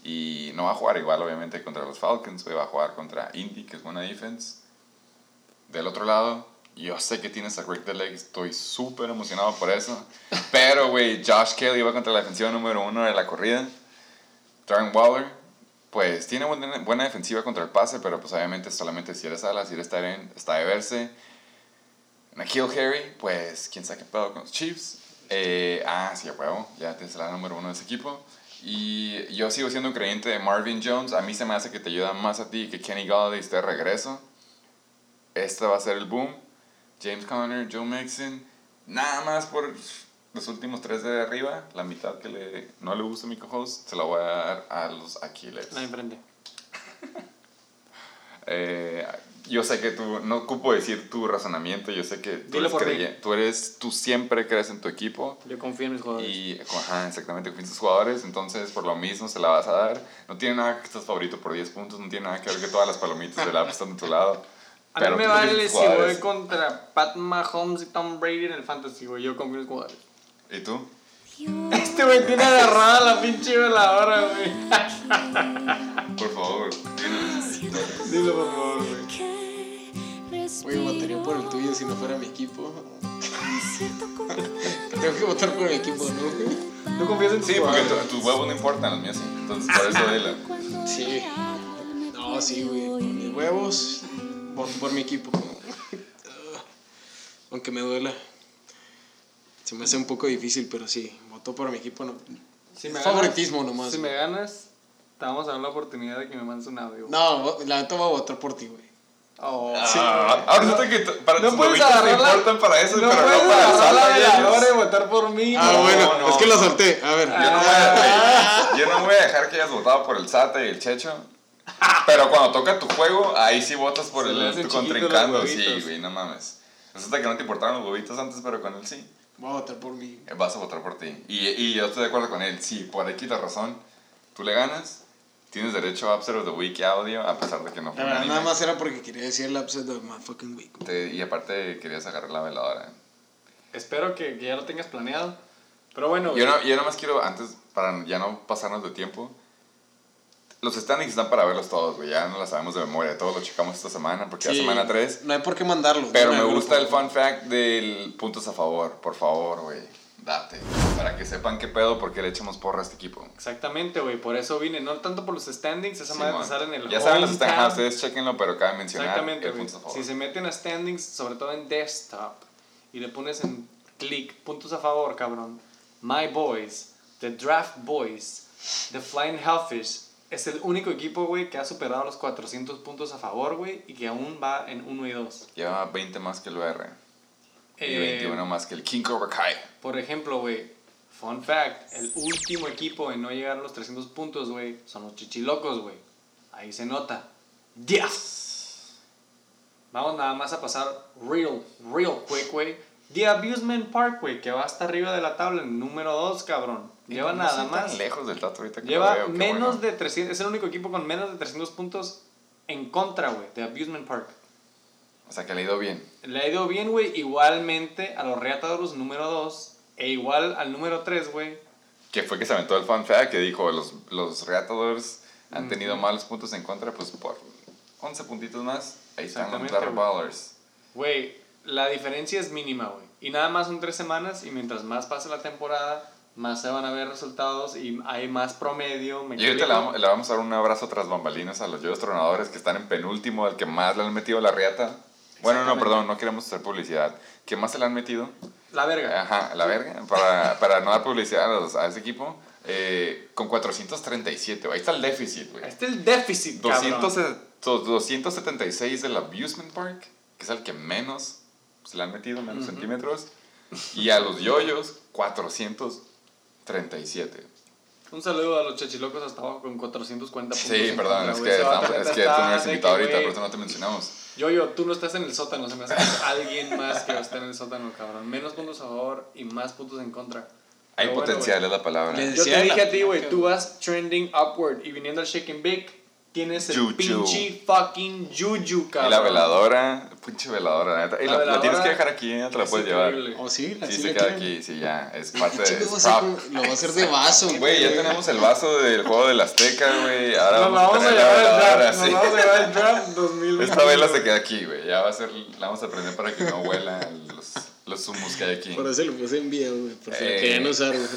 Y no va a jugar igual, obviamente, contra los Falcons, güey, va a jugar contra Indy, que es buena defense. Del otro lado, yo sé que tienes a Rick the Leg, estoy súper emocionado por eso. Pero, güey, Josh Kelly va contra la defensiva número uno de la corrida. Darren Waller, pues tiene buena, buena defensiva contra el pase, pero pues obviamente solamente si eres ala, si eres Tyrant, está de verse. Nikhil Harry, pues quién sabe qué pedo con los Chiefs. Eh, ah, sí, huevo, ya tienes la número uno de ese equipo. Y yo sigo siendo un creyente de Marvin Jones. A mí se me hace que te ayuda más a ti que Kenny Galladay esté de regreso. Este va a ser el boom. James Conner, Joe Mixon. Nada más por los últimos tres de arriba. La mitad que le, no le gusta a mi co-host, se la voy a dar a los Aquiles. La de enfrente. Eh, yo sé que tú, no ocupo decir tu razonamiento, yo sé que tú Dilo eres, tú eres, tú siempre crees en tu equipo Yo confío en mis jugadores. y, ajá, exactamente, confías en tus jugadores, entonces por lo mismo se la vas a dar. No tiene nada que estás favorito por 10 puntos, no tiene nada que ver que todas las palomitas del app están de tu lado. A mí me vale si voy contra Pat Mahomes y Tom Brady en el fantasy, güey. Yo confío en mis jugadores. ¿Y tú? Este güey tiene agarrada la pinche veladora, güey. Por favor, dinos. Dilo, por favor, güey. Güey, votaría por el tuyo si no fuera mi equipo. Tengo que votar por mi equipo, ¿no? ¿Tú confías en tus Sí, porque tu- tus huevos no importan, los míos sí. Entonces, por eso dilo. Sí. No, sí, güey. Por mis huevos, voto por mi equipo. Aunque me duela. Se me hace un poco difícil, pero sí, voto por mi equipo. No. Si me favoritismo ganas- nomás, Si güey. me ganas, te vamos a dar la oportunidad de que me mandes un audio. No, la neta voy a votar por ti, güey. Oh. Ah, ahora resulta que para No puedes agarrar la- importan para eso, no pero puedes no para la salsa de votar por mí. Ah, no. bueno, no. es que la solté. A ver. Yo no, voy a, yo no voy a dejar que hayas votado por el SATA y el Checho. Pero cuando toca tu juego, ahí sí votas por Se el, tu los Sí, güey, no mames. Resulta que no te importaron los huevitos antes, pero con él sí. Voy a votar por mí. Eh, Vas a votar por ti. Y, y yo estoy de acuerdo con él. Sí, por aquí la razón. Tú le ganas. Tienes derecho a Upset of the Week y audio, a pesar de que no fue La verdad, nada más era porque quería decir el upset of my fucking week. Te- y aparte querías agarrar la veladora. Espero que, que ya lo tengas planeado. Pero bueno, Yo, no, yo nada más quiero, antes, para ya no pasarnos de tiempo, los standings están para verlos todos, güey. Ya no las sabemos de memoria. Todos los checamos esta semana, porque ya Sí, semana 3. No hay por qué mandarlo. Pero No me gusta el fun fact del puntos a favor. Por favor, güey. Date. Para que sepan qué pedo, porque le echamos porra a este equipo. Exactamente, güey. Por eso vine. No tanto por los standings. Esa madre Simón. te sale en el ya saben los standings, ustedes chequenlo, pero cabe mencionar Exactamente, el güey. puntos a favor. Si se meten a standings, sobre todo en desktop, y le pones en clic puntos a favor, cabrón. My Boys, The Draft Boys, The Flying Hellfish, es el único equipo, güey, que ha superado los 400 puntos a favor, güey, y que aún va en 1 y 2. Lleva 20 más que el BR. Y Eh, 21 más que el King Cobra Kai. Por ejemplo, güey, fun fact, el último equipo en no llegar a los 300 puntos, güey, son los chichilocos, güey. Ahí se nota. 10. Vamos nada más a pasar real, real quick, güey. The Abusement Park, güey, que va hasta arriba de la tabla en número 2, cabrón. Lleva No nada soy tan más. lejos del tato ahorita que lo Lleva veo, qué menos bueno. de 300, es el único equipo con menos de 300 puntos en contra, güey, de Abusement Park. O sea, que le ha ido bien. Le ha ido bien, güey, igualmente a los Reatadores número 2 e igual al número 3, güey, que fue que se aventó el fun fact que dijo, los, los Reatadores han tenido malos puntos en contra, pues por 11 puntitos más, ahí están los. Ballers. Güey, la diferencia es mínima, güey. Y nada más son tres semanas y mientras más pase la temporada, más se van a ver resultados y hay más promedio. ¿me Y ahorita le vamos, le vamos a dar un abrazo tras bambalinas a los Yoyos Tronadores que están en penúltimo, al que más le han metido la riata. Bueno, no, perdón, no queremos hacer publicidad. ¿Qué más se le han metido? La verga. Ajá, la verga, para, para no dar publicidad a, los- a ese equipo. eh, con 437, güey. Ahí está el déficit, güey. Ahí está el déficit, cabrón. 200, dos- 276 del Abusement Park, que es el que menos se le han metido, menos centímetros. Y a los yoyos, 437. Un saludo a los chachilocos hasta abajo con 440 puntos. Sí, en perdón, contra, es que, estamos- es que tú no eres invitado ahorita, por eso no te mencionamos. Yo, yo, tú no estás en el sótano, se me hace alguien más que está en el sótano, cabrón. Menos puntos a favor y más puntos en contra. Hay Pero bueno, potencial, es la palabra. Yo te dije a ti, güey, tú vas trending upward y viniendo al shake and bake, tienes el Juju. pinche fucking juju, Y cabrón. la veladora, pinche veladora, la neta. Y La la, la tienes que dejar aquí, ¿eh? te la es puedes llevar. ¿O sí? Sí, ¿Así se la queda quieren? aquí, sí, ya, es parte de. Chicos, es va a ser prop. lo va a hacer de vaso, Güey, ya tenemos el vaso del juego del Azteca, güey. Ahora Nos la vamos, vamos a la llevar veladora, draft, nos sí. vamos a llevar al draft 2020. Esta vela se queda aquí, güey. Ya va a ser, la vamos a prender para que no huela los, los humos que hay aquí. Por eso lo puse en video, güey. Por si lo Eh. querían usar, güey.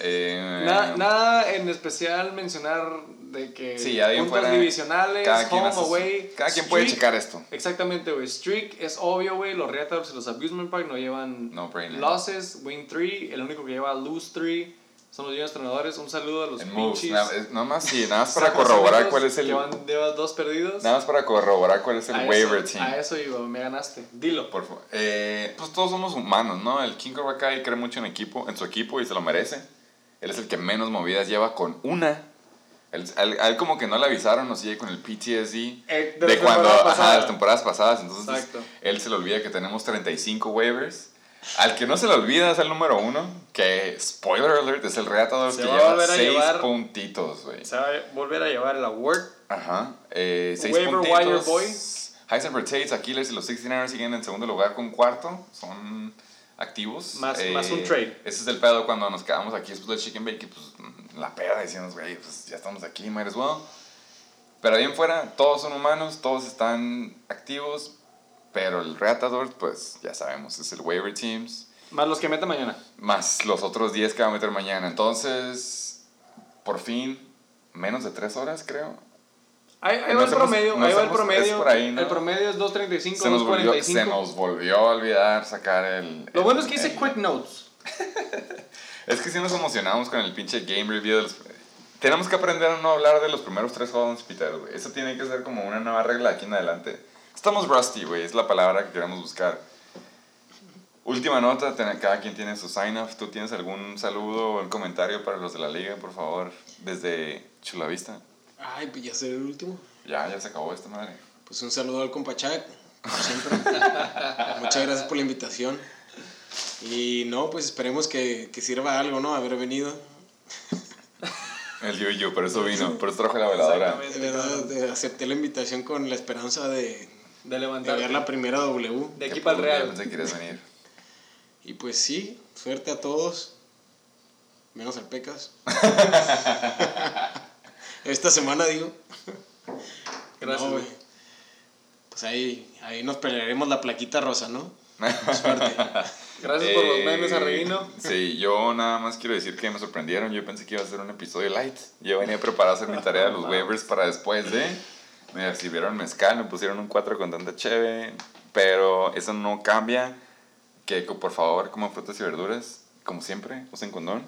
Eh, Na- nada en especial mencionar de que Sí, puntos fuera, divisionales, cada quien, home, su- away. cada quien puede streak. checar esto. Exactamente, güey. Streak es obvio, güey. Los Reatadores y los Abusement Park no llevan No losses, win 3. El único que lleva lose 3 son los Entrenadores. Un saludo a los En pinches. Nada, más, sí, nada más para corroborar cuál es el. Que van, llevas dos perdidos. Nada más para corroborar cuál es el a, waiver eso, team. a eso iba, me ganaste. Dilo. Por favor. Eh, pues todos somos humanos, ¿no? El King Cobra Kai cree mucho en, equipo, en su equipo y se lo merece. Él es el que menos movidas lleva con una. Él, a él- a él como que no le avisaron, o sigue con el PTSD Eh, de de, cuando, ajá, las temporadas pasadas. Entonces Exacto. él se le olvida que tenemos 35 waivers. Al que no se le olvida es el número uno, que, spoiler alert, es el Reatador Se que lleva volver a 6 llevar- puntitos, güey. Se va a volver a llevar el award. Ajá. Eh, seis Waiver puntitos. wire boy. Heisenberg Tates, Aquiles y los 69ers siguen en segundo lugar con cuarto. Son activos. Eh, Más- más un trade. Ese es el pedo cuando nos quedamos aquí después del Chicken Bake. Pues la peda decíamos, güey, pues ya estamos aquí, might as well. Pero ahí en fuera, todos son humanos, todos están activos. Pero el Reatador, pues ya sabemos, es el waiver teams. Más los que meta mañana. Más los otros 10 que va a meter mañana. Entonces, por fin, menos de 3 horas, creo. Ahí, ahí va el promedio, ahí va el promedio. por ahí, ¿no? El promedio es 2.35, Se nos, volvió, 2.45. se nos volvió a olvidar sacar el... Lo el- bueno es que hice el- quick notes. Es que sí nos emocionamos con el pinche game review de los... Tenemos que aprender a no hablar de los primeros tres juegos Peter, güey. Eso tiene que ser como una nueva regla de aquí en adelante. Estamos rusty, güey. Es la palabra que queremos buscar. Última nota, cada quien tiene su sign-off. ¿Tú tienes algún saludo o un comentario para los de la liga, por favor? Desde Chulavista. Ay, pues ya será el último. Ya, ya se acabó esta madre. Pues un saludo al compa Chuck, como siempre. Muchas gracias por la invitación. Y no, pues esperemos que, que sirva algo, ¿no? Haber venido. El yo por eso vino, por eso trajo la veladora. De verdad, eh, acepté la invitación con la esperanza de, De de levantar. ver la primera W. De aquí para el Real. Pensé que querías venir. Y pues sí, suerte a todos. Menos al Pecas. Esta semana digo. Gracias, No. Pues ahí, ahí nos pelearemos la plaquita rosa, ¿no? Suerte. Gracias por los Eh, memes, Arreguino. Sí, yo nada más quiero decir que me sorprendieron. Yo pensé que iba a ser un episodio light. Yo venía preparado a hacer mi tarea de los waivers para después de. Me recibieron mezcal, me pusieron un 4 con tanta cheve. Pero eso no cambia. Que por favor coman frutas y verduras. Como siempre, usen condón.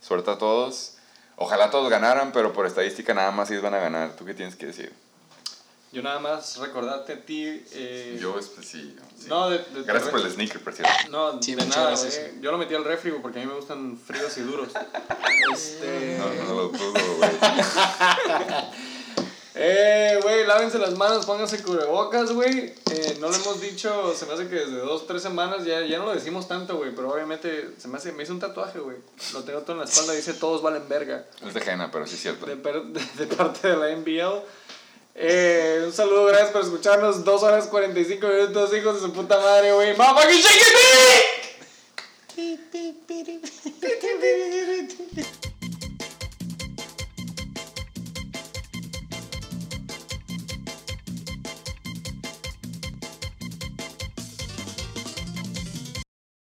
Suerte a todos. Ojalá todos ganaran, pero por estadística nada más ellos van a ganar. ¿Tú qué tienes que decir? Yo nada más recordarte a ti. eh, Yo, pues, sí. sí. No, de, de- Gracias por el sneaker, por cierto. No, Sí, de nada, gracias. güey. Yo lo metí al refri, porque a mí me gustan fríos y duros. este... No, no lo dudo, güey. Eh, güey, lávense las manos, pónganse cubrebocas, güey. Eh, no lo hemos dicho, se me hace que desde dos, tres semanas ya, ya no lo decimos tanto, güey. Pero obviamente se me hace, me hizo un tatuaje, güey. Lo tengo todo en la espalda, dice todos valen verga. Es de Jena, pero sí es cierto. De, per- de- de parte de la NBL. Eh, un saludo, gracias por escucharnos. Dos horas 45 minutos, hijos de su puta madre, güey. ¡Motherfucking shake it!